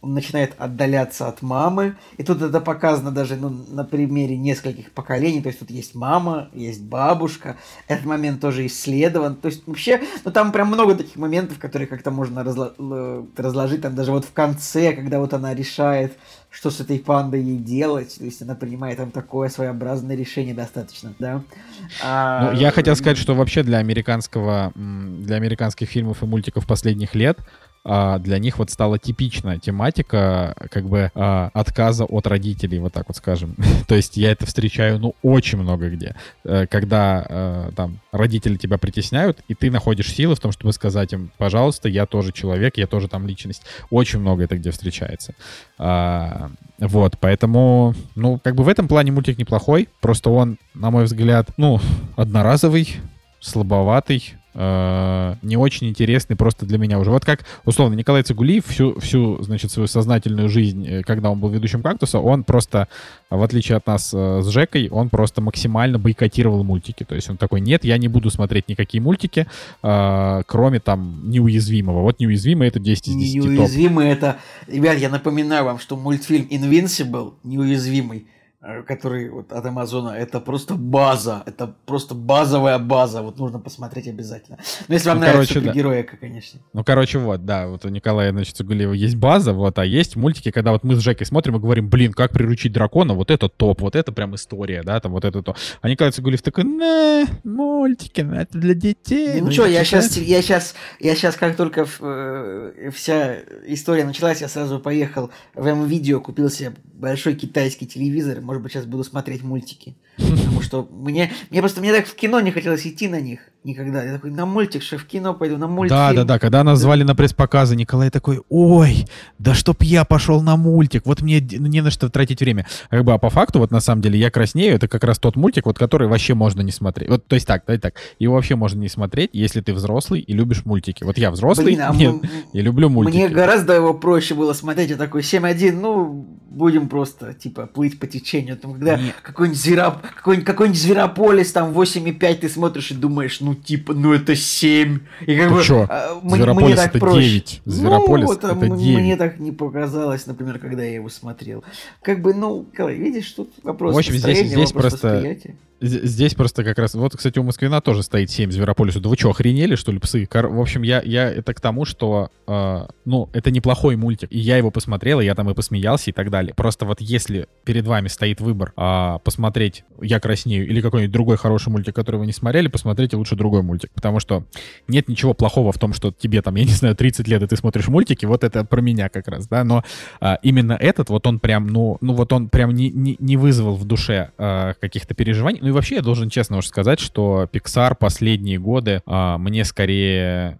он начинает отдаляться от мамы. И тут это показано даже ну, на примере нескольких поколений. То есть тут есть мама, есть бабушка. Этот момент тоже исследован. То есть вообще, ну там прям много таких моментов, которые как-то можно разло- разложить. Там даже вот в конце, когда вот она решает, что с этой пандой ей делать. То есть она принимает там такое своеобразное решение достаточно, да. А... Ну, я хотел сказать, что вообще для американского, для американских фильмов и мультиков последних лет а, для них вот стала типичная тематика как бы а, отказа от родителей, вот так вот скажем. То есть я это встречаю, ну, очень много где. Э, когда э, там родители тебя притесняют, и ты находишь силы в том, чтобы сказать им, пожалуйста, я тоже человек, я тоже там личность. Очень много это где встречается. А, вот, поэтому, ну, как бы в этом плане мультик неплохой, просто он, на мой взгляд, ну, одноразовый, слабоватый, э, не очень интересный просто для меня уже. Вот как, условно, Николай Цигулиев всю, всю, значит, свою сознательную жизнь, э, когда он был ведущим «Кактуса», он просто, в отличие от нас э, с Жекой, он просто максимально бойкотировал мультики. То есть он такой, нет, я не буду смотреть никакие мультики, кроме там «Неуязвимого». Вот «Неуязвимый» — это 10 из 10 «Неуязвимый» — это... Ребят, я напоминаю вам, что мультфильм «Invincible» «Неуязвимый» который вот от Амазона, это просто база, это просто базовая база, вот нужно посмотреть обязательно. Ну, если вам ну, нравится короче, супергероика, да. конечно. Ну, короче, вот, да, вот у Николая, значит, Цугулева есть база, вот, а есть мультики, когда вот мы с Жекой смотрим и говорим, блин, как приручить дракона, вот это топ, вот это прям история, да, там вот это то. А Николай Цугулев такой, не, мультики, ну, это для детей. Ну, ну что, я сейчас, я сейчас, я сейчас, как только э, вся история началась, я сразу поехал в М-видео, купил себе большой китайский телевизор, может быть, сейчас буду смотреть мультики. Потому что мне, мне просто, мне так в кино не хотелось идти на них никогда. Я такой, на мультик, что в кино пойду, на мультик. Да, да, да, когда нас звали на пресс-показы, Николай такой, ой, да чтоб я пошел на мультик, вот мне не на что тратить время. Как бы, а по факту, вот на самом деле, я краснею, это как раз тот мультик, вот который вообще можно не смотреть. Вот, то есть так, давай так, его вообще можно не смотреть, если ты взрослый и любишь мультики. Вот я взрослый, Блин, а нет, я люблю мультики. Мне гораздо его проще было смотреть, я такой 7-1, ну, будем просто, типа, плыть по течению. Там, когда какой-нибудь, зверо... какой-нибудь, какой-нибудь Зверополис, там, 8,5 ты смотришь и думаешь, ну, типа, ну это 7. И как бы, что? А, Зверополис мне так это проще. 9. Зверополис ну, это, это 9. Мне так не показалось, например, когда я его смотрел. Как бы, ну, видишь, тут вопрос В общем, здесь, здесь просто Здесь просто как раз... Вот, кстати, у Москвина тоже стоит 7 Зверополису. Да вы что, охренели, что ли, псы? В общем, я, я это к тому, что, э, ну, это неплохой мультик. И я его посмотрел, и я там и посмеялся и так далее. Просто вот если перед вами стоит выбор э, посмотреть «Я краснею» или какой-нибудь другой хороший мультик, который вы не смотрели, посмотрите лучше другой мультик. Потому что нет ничего плохого в том, что тебе там, я не знаю, 30 лет, и ты смотришь мультики, вот это про меня как раз, да. Но э, именно этот, вот он прям, ну, ну вот он прям не, не, не вызвал в душе э, каких-то переживаний ну и вообще я должен честно уже сказать, что Pixar последние годы а, мне скорее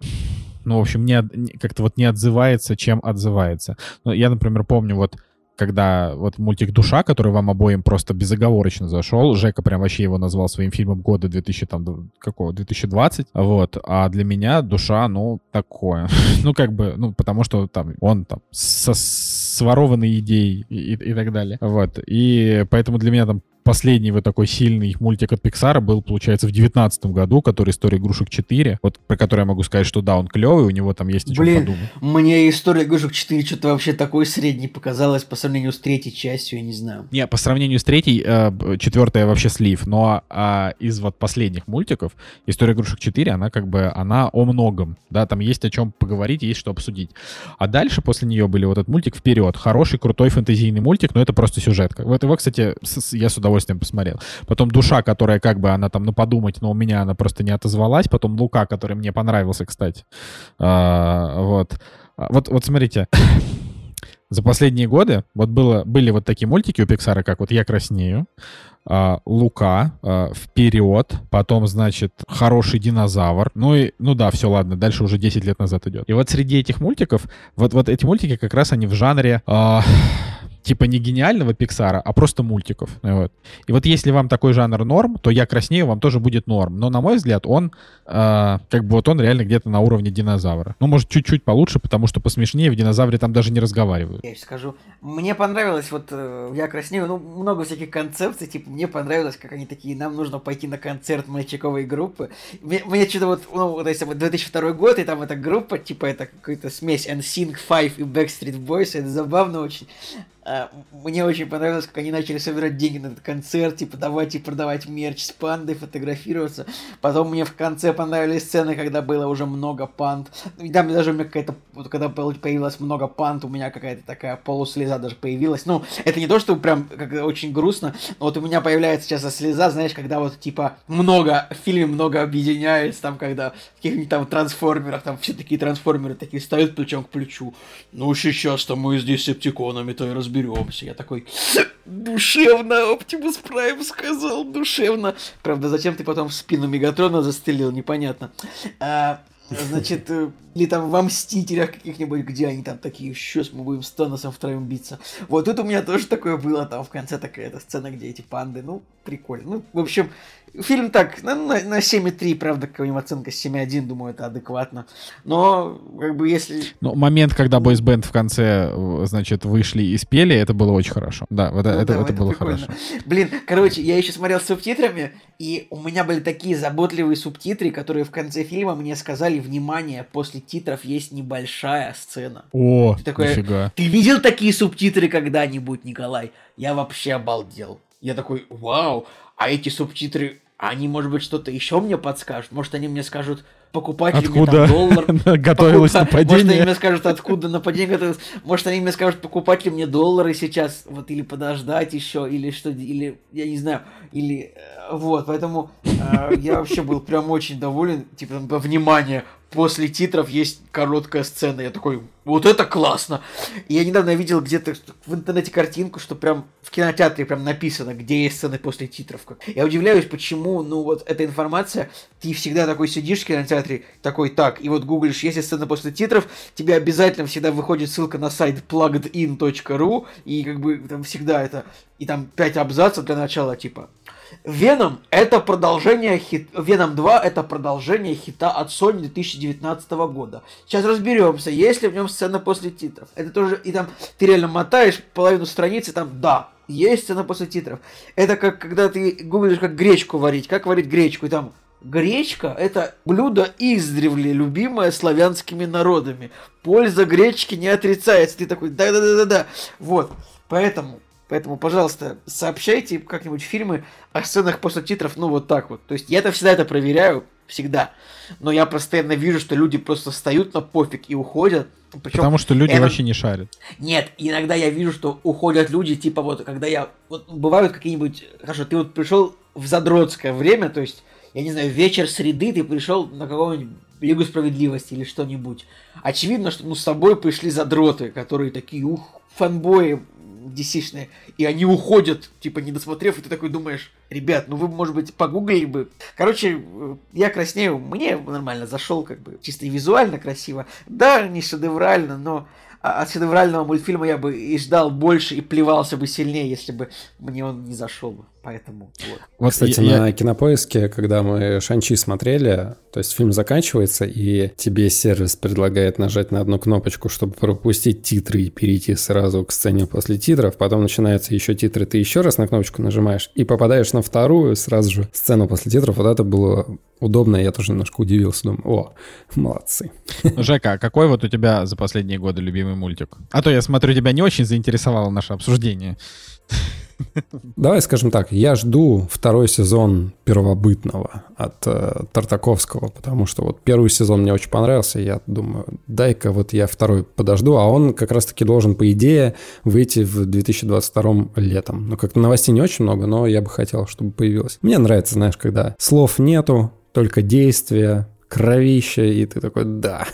ну, в общем, не, как-то вот не отзывается, чем отзывается. Ну, я, например, помню вот когда вот мультик «Душа», который вам обоим просто безоговорочно зашел, Жека прям вообще его назвал своим фильмом года 2000, там, какого, 2020, вот, а для меня «Душа», ну, такое, ну, как бы, ну, потому что там он там со сворованной идеей и, и, и так далее, вот, и поэтому для меня там последний вот такой сильный мультик от Pixar был, получается, в девятнадцатом году, который «История игрушек 4», вот про который я могу сказать, что да, он клевый, у него там есть о чем Блин, подумать. мне «История игрушек 4» что-то вообще такой средний показалось по сравнению с третьей частью, я не знаю. Не, по сравнению с третьей, э, четвертая вообще слив, но а, из вот последних мультиков «История игрушек 4», она как бы, она о многом, да, там есть о чем поговорить, есть что обсудить. А дальше после нее были вот этот мультик «Вперед», хороший, крутой фэнтезийный мультик, но это просто сюжетка. Вот его, кстати, я с удовольствием удовольствием посмотрел. Потом «Душа», которая как бы, она там, ну, подумать, но у меня она просто не отозвалась. Потом «Лука», который мне понравился, кстати. А, вот. А, вот, вот смотрите, за последние годы вот было, были вот такие мультики у Пиксара, как вот «Я краснею», Uh, Лука, uh, вперед, потом, значит, хороший динозавр. Ну и, ну да, все, ладно, дальше уже 10 лет назад идет. И вот среди этих мультиков, вот, вот эти мультики как раз они в жанре uh, типа не гениального Пиксара, а просто мультиков. Вот. И вот если вам такой жанр норм, то «Я краснею» вам тоже будет норм. Но, на мой взгляд, он э, как бы вот он реально где-то на уровне динозавра. Ну, может, чуть-чуть получше, потому что посмешнее в динозавре там даже не разговаривают. Я скажу, мне понравилось вот э, «Я краснею», ну, много всяких концепций, типа, мне понравилось, как они такие, нам нужно пойти на концерт мальчиковой группы. Мне, мне что-то вот, ну, то есть, вот 2002 год, и там эта группа, типа, это какая-то смесь NSYNC, Five и Backstreet Boys, это забавно очень. А, мне очень понравилось, как они начали собирать деньги на этот концерт, типа давайте продавать мерч с пандой, фотографироваться. Потом мне в конце понравились сцены, когда было уже много панд. И там даже у меня какая-то, вот когда появилось много панд, у меня какая-то такая полуслеза даже появилась. Ну, это не то, что прям как очень грустно, но вот у меня появляется сейчас слеза, знаешь, когда вот типа много, в фильме много объединяется, там, когда в каких-нибудь там трансформерах, там все такие трансформеры такие стоят плечом к плечу. Ну, сейчас-то мы здесь септиконами-то и разберемся разберемся. Я такой, душевно, Оптимус Прайм сказал, душевно. Правда, зачем ты потом в спину Мегатрона застрелил, непонятно. А, значит, э, или там во Мстителях каких-нибудь, где они там такие, сейчас мы будем с Таносом втроем биться. Вот тут у меня тоже такое было, там в конце такая эта сцена, где эти панды, ну, прикольно. Ну, в общем, Фильм так, на, на, на 7,3, правда, какая-нибудь оценка 7,1, думаю, это адекватно. Но, как бы, если... Ну, момент, когда Boys Band в конце, значит, вышли и спели, это было очень хорошо. Да, это, ну, это, да, это, это было прикольно. хорошо. Блин, короче, я еще смотрел с субтитрами, и у меня были такие заботливые субтитры, которые в конце фильма мне сказали, внимание, после титров есть небольшая сцена. О, ты такой, нифига. Ты видел такие субтитры когда-нибудь, Николай? Я вообще обалдел. Я такой, вау, а эти субтитры, они, может быть, что-то еще мне подскажут? Может, они мне скажут, покупать откуда ли мне там доллар? готовилось Покуп... нападение? Может, они мне скажут, откуда нападение готовилось? Может, они мне скажут, покупать ли мне доллары сейчас, вот, или подождать еще, или что, или, я не знаю, или, э, вот, поэтому э, я вообще был прям очень доволен, типа, внимание, после титров есть короткая сцена. Я такой, вот это классно. И я недавно видел где-то в интернете картинку, что прям в кинотеатре прям написано, где есть сцены после титров. Я удивляюсь, почему, ну вот эта информация, ты всегда такой сидишь в кинотеатре, такой, так, и вот гуглишь, есть сцены после титров, тебе обязательно всегда выходит ссылка на сайт pluggedin.ru, и как бы там всегда это, и там пять абзацев для начала, типа, Веном это продолжение хит... Веном 2 это продолжение хита от Sony 2019 года. Сейчас разберемся, есть ли в нем сцена после титров. Это тоже, и там ты реально мотаешь половину страницы, там, да, есть сцена после титров. Это как когда ты гуглишь, как гречку варить, как варить гречку, и там Гречка – это блюдо издревле, любимое славянскими народами. Польза гречки не отрицается. Ты такой, да-да-да-да-да. Вот. Поэтому Поэтому, пожалуйста, сообщайте как-нибудь фильмы о сценах после титров, ну вот так вот. То есть я это всегда это проверяю, всегда. Но я постоянно вижу, что люди просто встают на пофиг и уходят. Причем Потому что люди это... вообще не шарят. Нет, иногда я вижу, что уходят люди, типа вот, когда я... Вот бывают какие-нибудь... Хорошо, ты вот пришел в задротское время, то есть, я не знаю, вечер среды, ты пришел на какого-нибудь Лигу справедливости или что-нибудь. Очевидно, что ну, с тобой пришли задроты, которые такие, ух, фанбои, DC-шные, и они уходят, типа, не досмотрев, и ты такой думаешь, ребят, ну вы, может быть, погуглили бы. Короче, я краснею, мне нормально зашел, как бы, чисто и визуально красиво. Да, не шедеврально, но от шедеврального мультфильма я бы и ждал больше, и плевался бы сильнее, если бы мне он не зашел бы. Поэтому вот. Вот, кстати, я, на кинопоиске, когда мы Шанчи смотрели, то есть фильм заканчивается, и тебе сервис предлагает нажать на одну кнопочку, чтобы пропустить титры и перейти сразу к сцене после титров. Потом начинаются еще титры, ты еще раз на кнопочку нажимаешь и попадаешь на вторую сразу же сцену после титров. Вот это было удобно, я тоже немножко удивился, думаю, о, молодцы. Ну, Жека, а какой вот у тебя за последние годы любимый мультик? А то я смотрю, тебя не очень заинтересовало наше обсуждение. Давай скажем так, я жду второй сезон первобытного от э, Тартаковского, потому что вот первый сезон мне очень понравился, я думаю, дай-ка вот я второй подожду, а он как раз-таки должен, по идее, выйти в 2022 летом. Ну, как новостей не очень много, но я бы хотел, чтобы появилось. Мне нравится, знаешь, когда слов нету, только действия, кровище, и ты такой, да.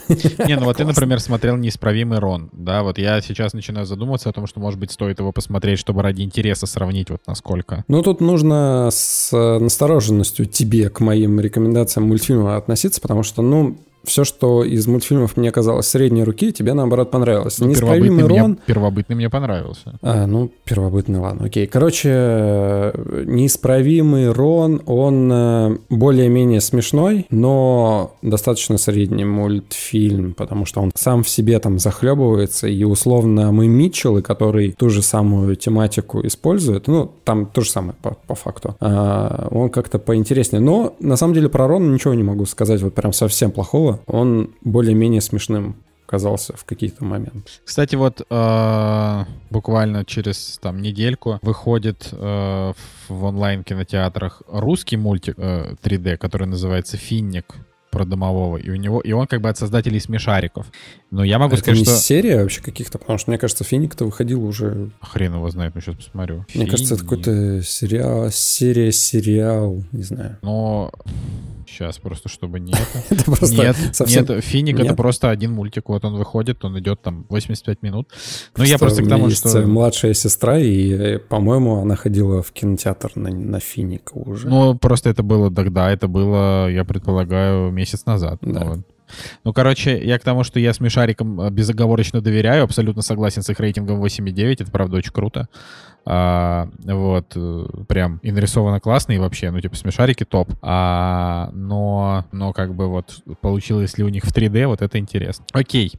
Не, ну вот ты, например, смотрел «Неисправимый Рон», да, вот я сейчас начинаю задумываться о том, что, может быть, стоит его посмотреть, чтобы ради интереса сравнить вот насколько. Ну, тут нужно с настороженностью тебе к моим рекомендациям мультфильма относиться, потому что, ну, все, что из мультфильмов мне казалось средней руки, тебе наоборот понравилось. Ну, первобытный, Рон... мне, первобытный мне понравился. А, ну, первобытный, ладно, окей. Короче, э, неисправимый Рон, он э, более-менее смешной, но достаточно средний мультфильм, потому что он сам в себе там захлебывается, и условно мы Митчеллы, который ту же самую тематику использует, ну, там то же самое по, по факту, а, он как-то поинтереснее. Но, на самом деле, про Рона ничего не могу сказать вот прям совсем плохого. Он более-менее смешным казался в какие-то моменты. Кстати, вот э, буквально через там недельку выходит э, в онлайн-кинотеатрах русский мультик э, 3D, который называется «Финник» про домового, и у него, и он как бы от создателей смешариков. Но я могу Это сказать, не что... серия вообще каких-то, потому что, мне кажется, Финик-то выходил уже... Хрен его знает, ну сейчас посмотрю. Мне кажется, это какой-то сериал, серия, сериал, не знаю. Но сейчас просто, чтобы не это. Просто Нет, совсем... нет, Финик это просто один мультик. Вот он выходит, он идет там 85 минут. Ну, я Просто к тому, что... младшая сестра, и, э, по-моему, она ходила в кинотеатр на, на Финика уже. Ну, просто это было тогда, это было, я предполагаю, месяц назад. Да. Вот. Ну, короче, я к тому, что я смешарикам э, безоговорочно доверяю, абсолютно согласен с их рейтингом 8,9, это правда очень круто. А, вот, э, прям и нарисовано классно, и вообще, ну, типа, смешарики топ. А, но, но как бы вот получилось ли у них в 3D, вот это интересно. Окей.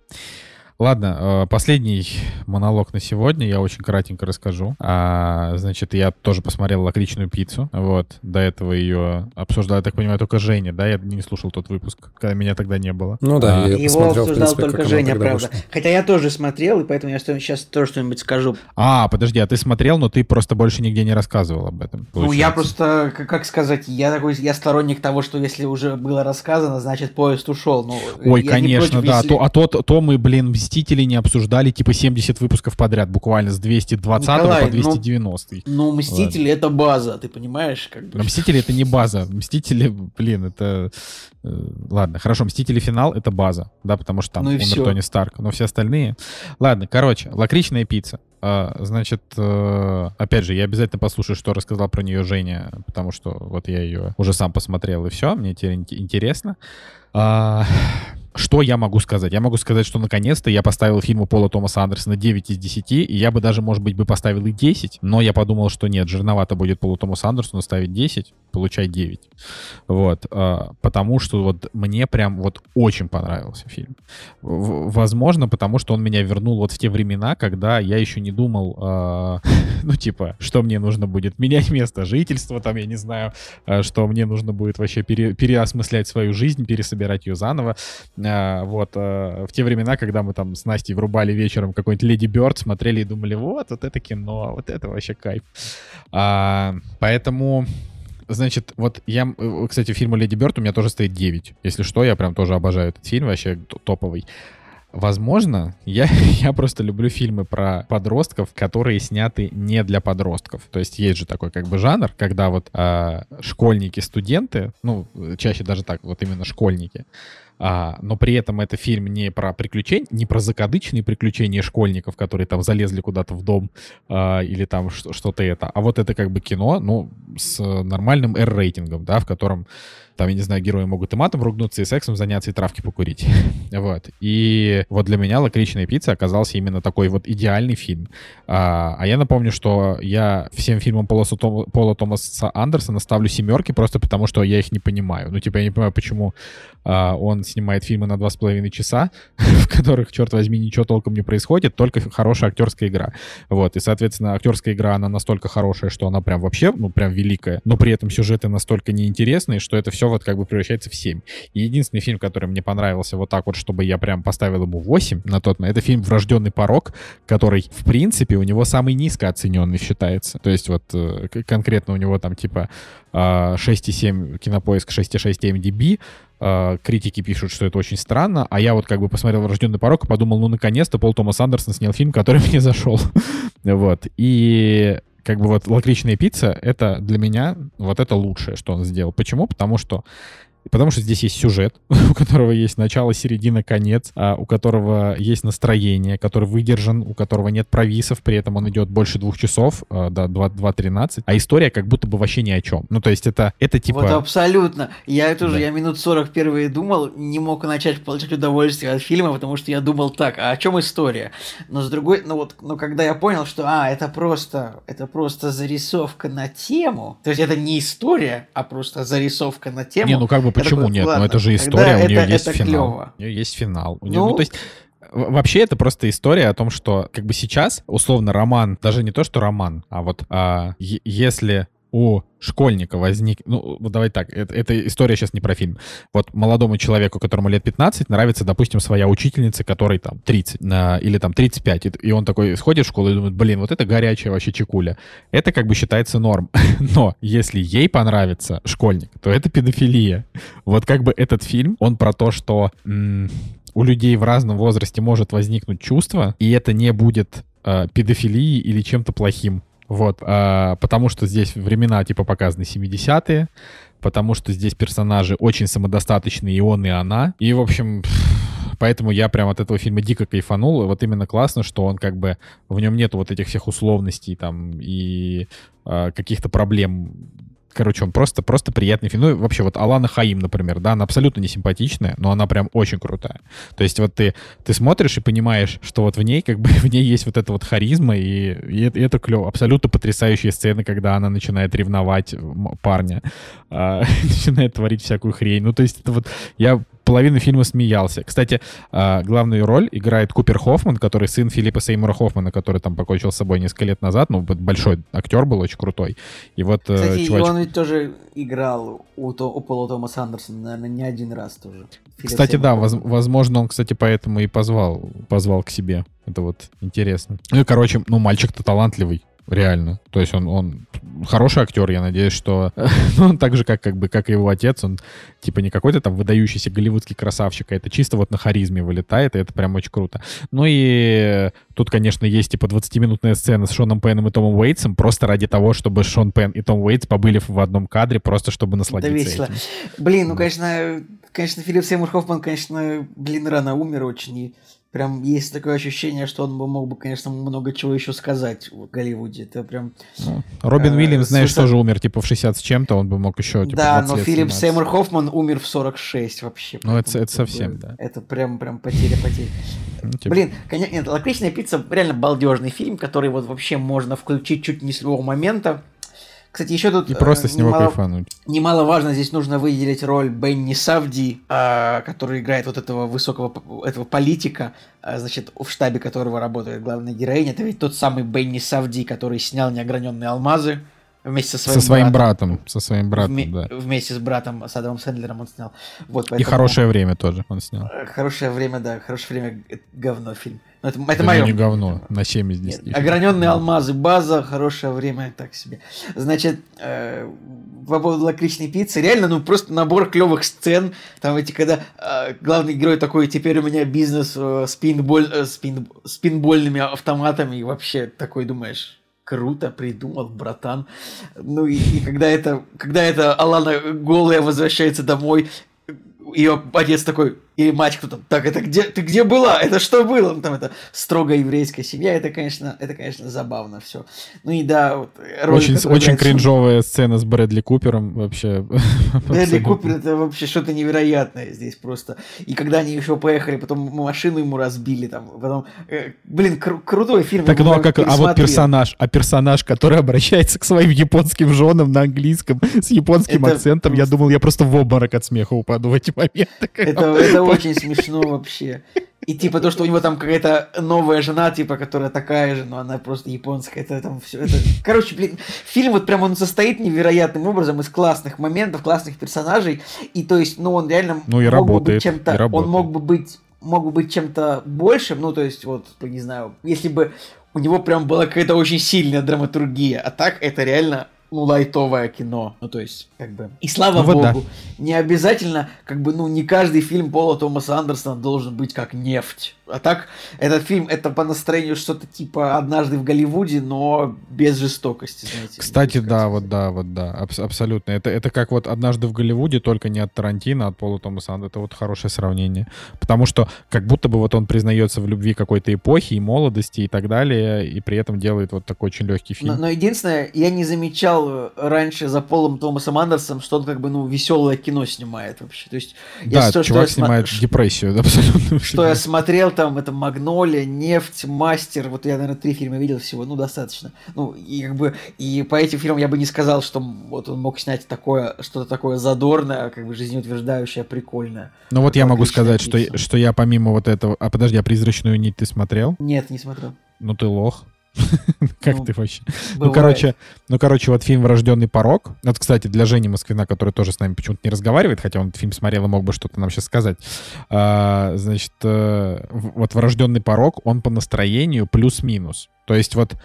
Ладно, э, последний монолог на сегодня, я очень кратенько расскажу. А, значит, я тоже посмотрел «Лакричную пиццу», вот, до этого ее обсуждал, я так понимаю, только Женя, да, я не слушал тот выпуск, когда меня тогда не было. Ну да, А, я Его посмотрел, в обсуждал принципе, только Женя, правда. вышло. Хотя я тоже смотрел, и поэтому я сейчас тоже что-нибудь скажу. А, подожди, а ты смотрел, но ты просто больше нигде не рассказывал об этом. Ну, я получается. просто, как, сказать, я такой, я сторонник того, что если уже было рассказано, значит поезд ушел. Ну, Ой, конечно, против, да. если- То, а то, то мы, блин, Мстители не обсуждали типа 70 выпусков подряд, буквально с 220 Николай, по ну, 290. Ну, Мстители это база, ты понимаешь, как бы. Но Мстители это не база. Мстители, блин, это... э, Ладно, хорошо, Мстители финал это база, да, потому что там Ну умер всё. Тони Старк, но все остальные... Ладно, короче, лакричная пицца. А, значит, э, опять же, я обязательно послушаю, что рассказал про нее Женя, потому что вот я ее уже сам посмотрел, и все, мне теперь ин- интересно. Что я могу сказать? Я могу сказать, что наконец-то я поставил фильму Пола Томаса Андерсона 9 из 10, и я бы даже, может быть, бы поставил и 10, но я подумал, что нет, жирновато будет Полу Томасу Андерсону ставить 10, получай 9. Вот, а, потому что вот мне прям вот очень понравился фильм. Возможно, потому что он меня вернул вот в те времена, когда я еще не думал, а, ну, типа, что мне нужно будет менять место жительства, там, я не знаю, а, что мне нужно будет вообще пере- переосмыслять свою жизнь, пересобирать ее заново. А, Вот, а, в те времена, когда мы там с Настей врубали вечером какой-нибудь Леди Бёрд, смотрели и думали, вот, вот это кино, вот это вообще кайф. А, Поэтому... Значит, вот я, э, кстати, фильму «Леди Бёрд» у меня тоже стоит 9. Если что, я прям тоже обожаю этот фильм, вообще топовый. Возможно, я, я просто люблю фильмы про подростков, которые сняты не для подростков. То есть есть же такой как бы жанр, когда вот а, школьники, студенты, ну, чаще даже так, вот именно школьники, а, но при этом это фильм не про приключения, не про закадычные приключения школьников, которые там залезли куда-то в дом а, или там что-то это, а вот это как бы кино, ну, с нормальным R-рейтингом, да, в котором там, я не знаю, герои могут и матом ругнуться, и сексом заняться, и травки покурить. вот. И вот для меня «Лакричная пицца» оказался именно такой вот идеальный фильм. А, а я напомню, что я всем фильмам Пола, Су- Пола Томаса Андерсона ставлю семерки просто потому, что я их не понимаю. Ну, типа, я не понимаю, почему а, он снимает фильмы на два с половиной часа, в которых, черт возьми, ничего толком не происходит, только хорошая актерская игра. Вот, и, соответственно, актерская игра, она настолько хорошая, что она прям вообще, ну, прям великая, но при этом сюжеты настолько неинтересные, что это все вот как бы превращается в 7. И единственный фильм, который мне понравился вот так вот, чтобы я прям поставил ему 8 на тот момент, это фильм «Врожденный порог», который, в принципе, у него самый низко оцененный считается. То есть вот э, конкретно у него там типа а, 6,7 кинопоиск, 6,6 MDB, а, критики пишут, что это очень странно, а я вот как бы посмотрел «Врожденный порог» и подумал, ну, наконец-то Пол Томас Андерсон снял фильм, который мне зашел. вот. И как бы вот «Лакричная пицца» — это для меня вот это лучшее, что он сделал. Почему? Потому что Потому что здесь есть сюжет, у которого есть начало, середина, конец, а, у которого есть настроение, который выдержан, у которого нет провисов, при этом он идет больше двух часов, а, до 2.13, а история как будто бы вообще ни о чем. Ну, то есть это, это типа... Вот абсолютно. Я тоже, Да. я минут 40 первые думал, не мог начать получать удовольствие от фильма, потому что я думал так, а о чем история? Но с другой, ну вот, но когда я понял, что, а, это просто, это просто зарисовка на тему, то есть это не история, а просто зарисовка на тему. Не, ну как бы почему такой, нет? ладно, ну это же история, у нее это- есть это финал. У нее есть финал. У ну, Ну, то есть Вообще это просто история о том, что как бы сейчас условно роман, даже не то, что роман, а вот а, если у школьника возник, ну давай так, это, эта история сейчас не про фильм. Вот молодому человеку, которому лет 15, нравится, допустим, своя учительница, которой там 30 на- или там 35, и, и он такой сходит в школу и думает, блин, вот это горячая вообще чекуля. Это как бы считается норм. Но если ей понравится школьник, то это педофилия. Вот как бы этот фильм, он про то, что м, у людей в разном возрасте может возникнуть чувство, и это не будет э, педофилией или чем-то плохим. Вот, а, потому что здесь времена типа показаны 70-е, потому что здесь персонажи очень самодостаточные, и он, и она. И, в общем, поэтому я прям от этого фильма дико кайфанул. Вот именно классно, что он как бы, в нем нету вот этих всех условностей там и а, каких-то проблем Короче, он просто, просто приятный фильм. Ну, вообще, вот Алана Хаим, например, да, она абсолютно не симпатичная, но она прям очень крутая. То есть вот ты, ты смотришь и понимаешь, что вот в ней, как бы, в ней есть вот эта вот харизма, и, и это, и это клево. Абсолютно потрясающие сцены, когда она начинает ревновать парня, а, начинает творить всякую хрень. Ну, то есть это вот, я половину фильма смеялся. Кстати, а, главную роль играет Купер Хоффман, который сын Филиппа Сеймура Хоффмана, который там покончил с собой несколько лет назад. Ну, большой актер был, очень крутой. И вот э, Кстати, и чувачок- он ведь тоже играл у, То- у Пола Томаса Андерсона, наверное, не один раз тоже. Филипп Кстати, Сеймур да, воз- возможно, он, кстати, поэтому и позвал, позвал к себе. Это вот интересно. Ну и, короче, ну, мальчик-то талантливый. Реально. То есть он, он хороший актер, я надеюсь, что... ну, он так же, как, как бы, как и его отец, он типа не какой-то там выдающийся голливудский красавчик, а это чисто вот на харизме вылетает, и это прям очень круто. Ну и тут, конечно, есть типа 20-минутная сцена с Шоном Пеном и Томом Уэйтсом, просто ради того, чтобы Шон Пен и Том Уэйтс побыли в одном кадре, просто чтобы насладиться весело. этим. Блин, ну, конечно, конечно, Филипп Сеймур Хоффман, конечно, блин, рано умер очень. И прям есть такое ощущение, что он бы мог бы, конечно, много чего еще сказать в Голливуде. Это прям... Ну, Робин Э, Уильямс, знаешь, слушай- тоже умер типа в 60 с чем-то, он бы мог еще типа, да, 20 но Филипп. Сеймур Хоффман умер в 46 вообще. Ну, это- это совсем, да. Это прям, прям потеря, потеря. Ну, типа, Блин, конечно, нет, «Лакричная пицца» реально балдежный фильм, который вот вообще можно включить чуть не с любого момента. Кстати, еще тут... И просто э, с него немало- кайфануть. Немаловажно здесь нужно выделить роль Бенни Савди, а, который играет вот этого высокого этого политика, а, значит, в штабе которого работает главная героиня. Это ведь тот самый Бенни Савди, который снял «Неограненные алмазы» вместе со своим, Со своим братом. братом. Со своим братом, Вме- да. Вместе с братом Садовым Сэндлером он снял. Вот, И поэтому- хорошее время тоже он снял. Э, Хорошее время, да, хорошее время говно фильм. Но это, это Это ну, мое. не говно, на 7 из 10. Ограненные алмазы, база, хорошее время, так себе. Значит, э, по поводу лакричной пиццы, реально, ну просто набор клевых сцен. Там эти, когда э, главный герой такой, теперь у меня бизнес э, с, пинболь, э, с, пин- с пинбольными автоматами, и вообще такой думаешь. Круто придумал, братан. Ну и, и когда это, когда это Алана голая возвращается домой, ее отец такой, и мать кто-то, так, это где, ты где была? Это что было? Ну, там это строго еврейская семья, это, конечно, это, конечно, забавно все. Ну и да, вот, роль, Очень, очень играет кринжовая сцена с Брэдли Купером вообще. Брэдли. Купер это вообще что-то невероятное здесь просто. И когда они еще поехали, потом машину ему разбили, там, потом, э, блин, кру- крутой фильм. Так, я ну а как, а вот персонаж, а персонаж, который обращается к своим японским женам на английском с японским Это акцентом, я просто- думал, я просто в обморок от смеха упаду в эти моменты. Это, это очень смешно вообще. И типа то, что у него там какая-то новая жена, типа, которая такая же, но она просто японская, это там все. Это... Короче, блин, фильм вот прям он состоит невероятным образом из классных моментов, классных персонажей. И то есть, ну, он реально Ну и мог бы работает, быть чем-то. и работает. Он мог бы быть мог бы быть чем-то большим, ну, то есть, вот, не знаю, если бы у него прям была какая-то очень сильная драматургия, а так это реально ну, лайтовое кино. Ну, то есть, как бы... И слава Ну, вот да. богу, не обязательно, как бы, ну, не каждый фильм Пола Томаса Андерсона должен быть как нефть. А так, этот фильм, это по настроению что-то типа «Однажды в Голливуде», но без жестокости, знаете. Кстати, да, вот да, вот да, абс- абсолютно. Это, это как вот «Однажды в Голливуде», только не от Тарантино, а от Пола Томаса Андерсона. Это вот хорошее сравнение. Потому что как будто бы вот он признается в любви какой-то эпохи и молодости и так далее, и при этом делает вот такой очень легкий фильм. Но, но единственное, я не замечал раньше за Полом Томасом Андерсом, что он как бы, ну, веселое кино снимает вообще. То есть, да, что, чувак что снимает сма- депрессию абсолютно. Что я смотрел там, это «Магнолия», «Нефть», «Мастер», вот я, наверное, три фильма видел всего, ну, достаточно. Ну, и как бы, и по этим фильмам я бы не сказал, что вот он мог снять такое, что-то такое задорное, как бы жизнеутверждающее, прикольное. Ну вот я могу сказать, что, что я помимо вот этого... А подожди, а «Призрачную нить» ты смотрел? Нет, не смотрел. Ну ты лох. Как Ну, ты вообще? Ну, короче, ну, короче, вот фильм «Врожденный порог». Вот, кстати, для Жени Москвина, который тоже с нами почему-то не разговаривает, хотя он этот фильм смотрел и мог бы что-то нам сейчас сказать. А, значит, э, вот «Врожденный порог», он по настроению плюс-минус. То есть вот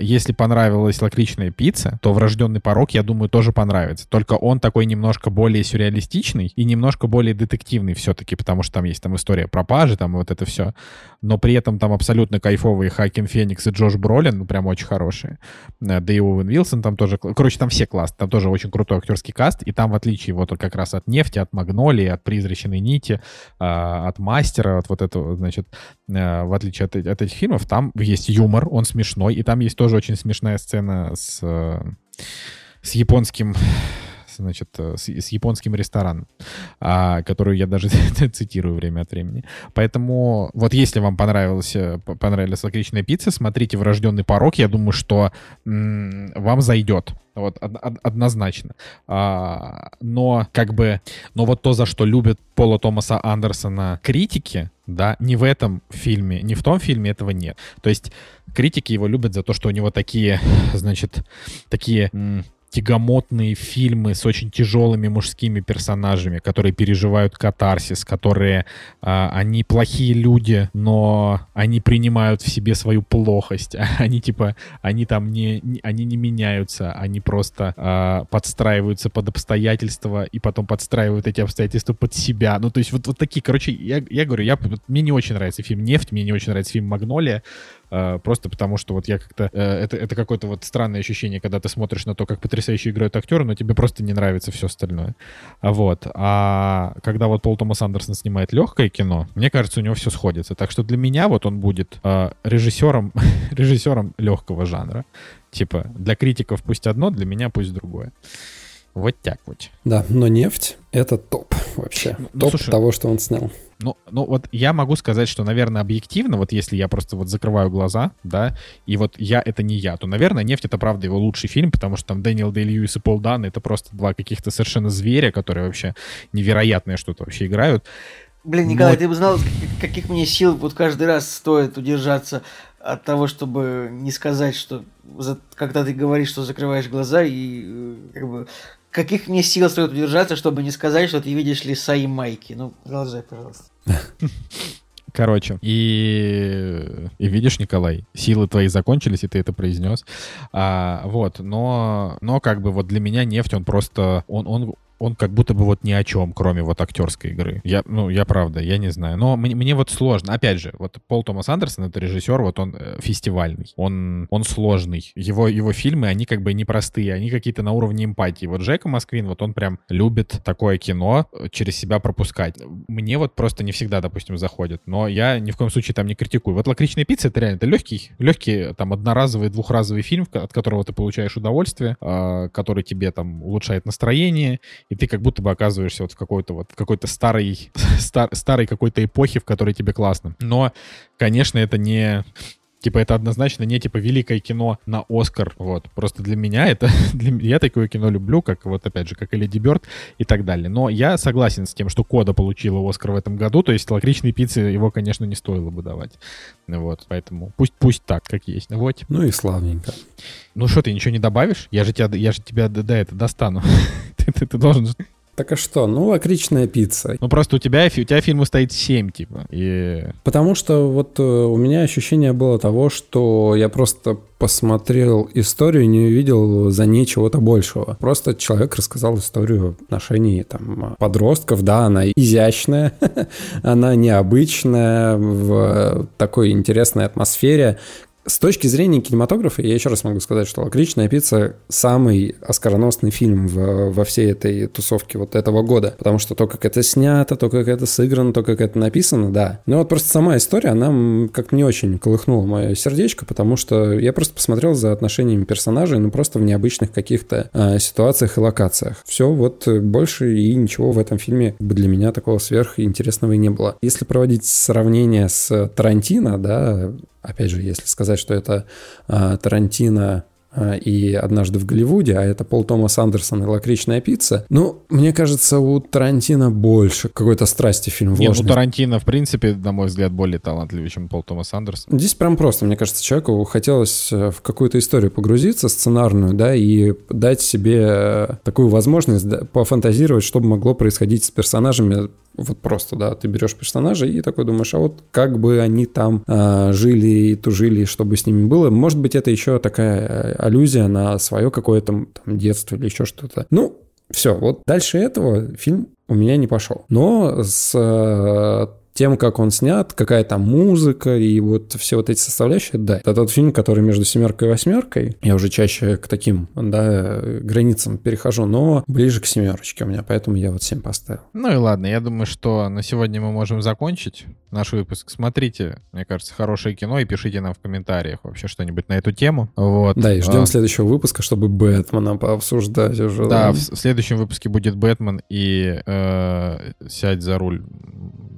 если понравилась лакричная пицца, то «Врожденный порог», я думаю, тоже понравится. Только он такой немножко более сюрреалистичный и немножко более детективный все-таки, потому что там есть там история пропажи, там вот это все. Но при этом там абсолютно кайфовые Хакин Феникс и Джош Бролин, ну прям очень хорошие. Э, Да и Оуэн Вилсон там тоже... Короче, там все класс. Там тоже очень крутой актерский каст. И там, в отличие вот как раз от «Нефти», от «Магнолии», от «Призрачной нити», а, от «Мастера», от вот этого, значит, э, в отличие от, от этих фильмов, там есть юмор, он смешной. И там есть тоже очень смешная сцена с, э, с японским значит, э, с, с японским рестораном, а, которую я даже цитирую время от времени. Поэтому вот если вам понравилась, э, п- понравилась лакричная пицца, смотрите «Врожденный порог». Я думаю, что м, вам зайдет. Вот, од- од- однозначно. А, но как бы, но вот то, за что любят Пола Томаса Андерсона критики, да, ни в этом фильме, ни в том фильме этого нет. То есть критики его любят за то, что у него такие, значит, такие тягомотные фильмы с очень тяжелыми мужскими персонажами, которые переживают катарсис, которые а, они плохие люди, но они принимают в себе свою плохость. Они типа, они там не, не- они не меняются, они просто а, подстраиваются под обстоятельства и потом подстраивают эти обстоятельства под себя. Ну, то есть вот, вот такие, короче, я, я говорю, я, мне не очень нравится фильм «Нефть», мне не очень нравится фильм «Магнолия», просто потому что вот я как-то... э, это, это какое-то вот странное ощущение, когда ты смотришь на то, как потрясающе играют актеры, но тебе просто не нравится все остальное. А Вот. А когда вот Пол Томас Андерсон снимает легкое кино, мне кажется, у него все сходится. Так что для меня вот он будет режиссером, режиссером легкого жанра. Типа, для критиков пусть одно, для меня пусть другое. Вот так вот. Да, но нефть — это топ вообще. Ну, топ слушай, того, что он снял. Ну, ну вот я могу сказать, что, наверное, объективно, вот если я просто вот закрываю глаза, да, и вот я — это не я, то, наверное, «Нефть» — это правда его лучший фильм, потому что там Дэниел Дэй Льюис и Пол Дан — это просто два каких-то совершенно зверя, которые вообще невероятное что-то вообще играют. Блин, Но- Николай, ты бы знал, как- каких мне сил вот каждый раз стоит удержаться от того, чтобы не сказать, что за- когда ты говоришь, что закрываешь глаза, и э, как бы каких мне сил стоит удержаться, чтобы не сказать, что ты видишь леса и майки. Ну, продолжай, пожалуйста. Короче, и, и видишь, Николай, силы твои закончились, и ты это произнес. А, вот, но, но как бы вот для меня нефть, он просто, он, он, он как будто бы вот ни о чем, кроме вот актерской игры. Я, ну, я правда, я не знаю. Но мне, мне вот сложно. Опять же, вот Пол Томас Андерсон, это режиссер, вот он э, фестивальный. Он, он сложный. Его, его фильмы, они как бы непростые, они какие-то на уровне эмпатии. Вот Джека Москвин, вот он прям любит такое кино э, через себя пропускать. Мне вот просто не всегда, допустим, заходит. Но я ни в коем случае там не критикую. Вот «Лакричная пицца» — это реально это легкий, легкий там одноразовый, двухразовый фильм, от которого ты получаешь удовольствие, а, который тебе там улучшает настроение, и ты как будто бы оказываешься вот в какой-то вот какой-то старой, стар- старой какой-то эпохе, в которой тебе классно. Но, конечно, это не... Типа, это однозначно не, типа, великое кино на Оскар, вот. Просто для меня это... Для, я такое кино люблю, как, вот, опять же, как Леди Бёрд и так далее. Но я согласен с тем, что Кода получила Оскар в этом году, то есть лакричной пиццы его, конечно, не стоило бы давать. Вот, поэтому пусть, пусть так, как есть. Вот. Ну и славненько. Ну что, ты ничего не добавишь? Я же тебя, я же тебя до, до это достану. ты, ты- ты должен... Так а что? Ну, лакричная пицца. Ну просто у тебя, у тебя фильму стоит 7, типа. И... Потому что вот э, у меня ощущение было того, что я просто посмотрел историю и не увидел за ней чего-то большего. Просто человек рассказал историю отношений там, подростков. Да, она изящная, она необычная в такой интересной атмосфере. С точки зрения кинематографа, я еще раз могу сказать, что «Лакричная пицца» — самый оскароносный фильм в, во всей этой тусовке вот этого года. Потому что то, как это снято, то, как это сыграно, то, как это написано, да. Но вот просто сама история, она как-то не очень колыхнула мое сердечко, потому что я просто посмотрел за отношениями персонажей, ну просто в необычных каких-то э, ситуациях и локациях. Все, вот больше и ничего в этом фильме для меня такого сверхинтересного и не было. Если проводить сравнение с Тарантино, да, опять же, если сказать, что это э, Тарантино а, и «Однажды в Голливуде», а это Пол Томас Андерсон и «Лакричная пицца». Ну, мне кажется, у Тарантино больше какой-то страсти фильм вложен. Нет, у Тарантино, в принципе, на мой взгляд, более талантливый, чем Пол Томас Андерсон. Здесь прям просто, мне кажется, человеку хотелось э, в какую-то историю погрузиться, сценарную, да, и дать себе э, такую возможность пофантазировать, что бы могло происходить с персонажами вот просто, да, ты берешь персонажа и такой думаешь, а вот как бы они там а, жили и тужили, что бы с ними было. Может быть, это еще такая э, аллюзия на свое какое-то там детство или еще что-то. Ну, все, вот дальше этого фильм у меня не пошел. Но с э, тем, как он снят, какая там музыка и вот все вот эти составляющие, да. Это тот фильм, который между семеркой и восьмеркой. Я уже чаще к таким, да, границам перехожу, но ближе к семерочке у меня, поэтому я вот 7 поставил. Ну и ладно, я думаю, что на сегодня мы можем закончить наш выпуск. Смотрите, мне кажется, хорошее кино и пишите нам в комментариях вообще что-нибудь на эту тему. Вот. Да, и ждем а... следующего выпуска, чтобы Бэтмена пообсуждать уже. Да, да. В, в следующем выпуске будет Бэтмен и э, сядь за руль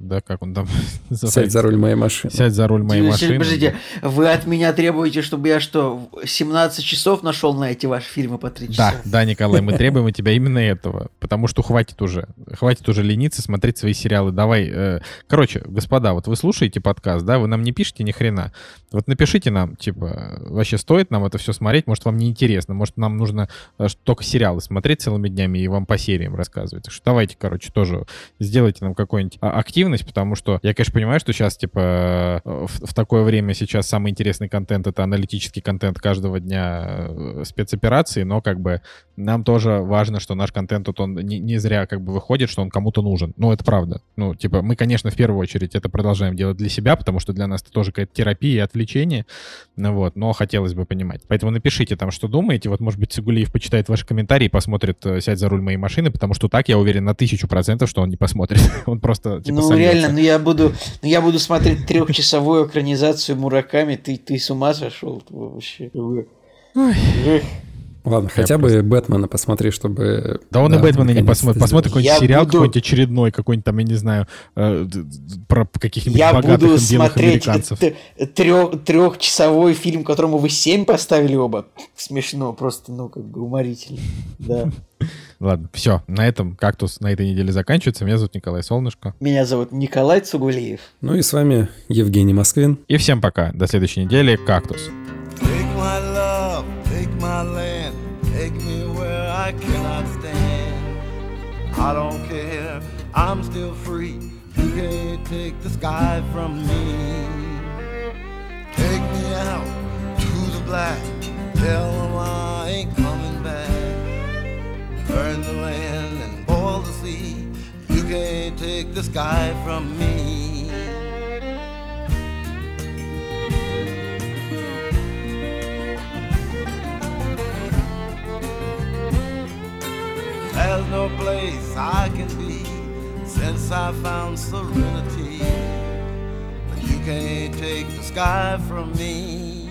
да, как он там Сядь за руль моей машины. Сядь за руль моей машины. Подождите, вы от меня требуете, чтобы я что, 17 часов нашел на эти ваши фильмы по 3 часа? Да, да, Николай, мы требуем от тебя именно этого, потому что хватит уже, хватит уже лениться, смотреть свои сериалы. Давай, э, короче, господа, вот вы слушаете подкаст, да, вы нам не пишете ни хрена. Вот напишите нам, типа, вообще стоит нам это все смотреть, может, вам не интересно, может, нам нужно э, только сериалы смотреть целыми днями и вам по сериям рассказывать. Так что давайте, короче, тоже сделайте нам какой-нибудь а, активность, потому что я, конечно, понимаю, что сейчас, типа, в, в такое время сейчас самый интересный контент — это аналитический контент каждого дня э, спецоперации, но как бы нам тоже важно, что наш контент тут он не, не зря как бы выходит, что он кому-то нужен. Ну, это правда. Ну, типа, мы, конечно, в первую очередь это продолжаем делать для себя, потому что для нас это тоже какая-то терапия и отвлечение, ну, вот, но хотелось бы понимать. Поэтому напишите там, что думаете. Вот, может быть, Цигулиев почитает ваши комментарии посмотрит э, «Сядь за руль моей машины», потому что так я уверен на тысячу процентов, что он не посмотрит. он просто, типа, Ну, реально, ну я буду, ну я буду смотреть трехчасовую экранизацию Мураками, ты, ты с ума сошел вообще. Ой. Ладно, я хотя просто... бы Бэтмена посмотри, чтобы... Да он да, и Бэтмена не посмотрит. Посмотри какой-нибудь сериал буду... какой-нибудь очередной, какой-нибудь там, я не знаю, э, про каких-нибудь я богатых буду смотреть американцев. Трех, трехчасовой фильм, которому вы семь поставили оба. Смешно, просто, ну, как бы уморительно. Да. Ладно, все, на этом «Кактус» на этой неделе заканчивается. Меня зовут Николай Солнышко. Меня зовут Николай Цугулиев. Ну и с вами Евгений Москвин. И всем пока. До следующей недели. «Кактус». Take my love, take my land, take me where I cannot stand. I don't care, I'm still free. You can't take the sky from me. Take me out to the black, tell them I ain't coming back. Burn the land and boil the sea. You can't take the sky from me. There's no place I can be since I found serenity. But you can't take the sky from me.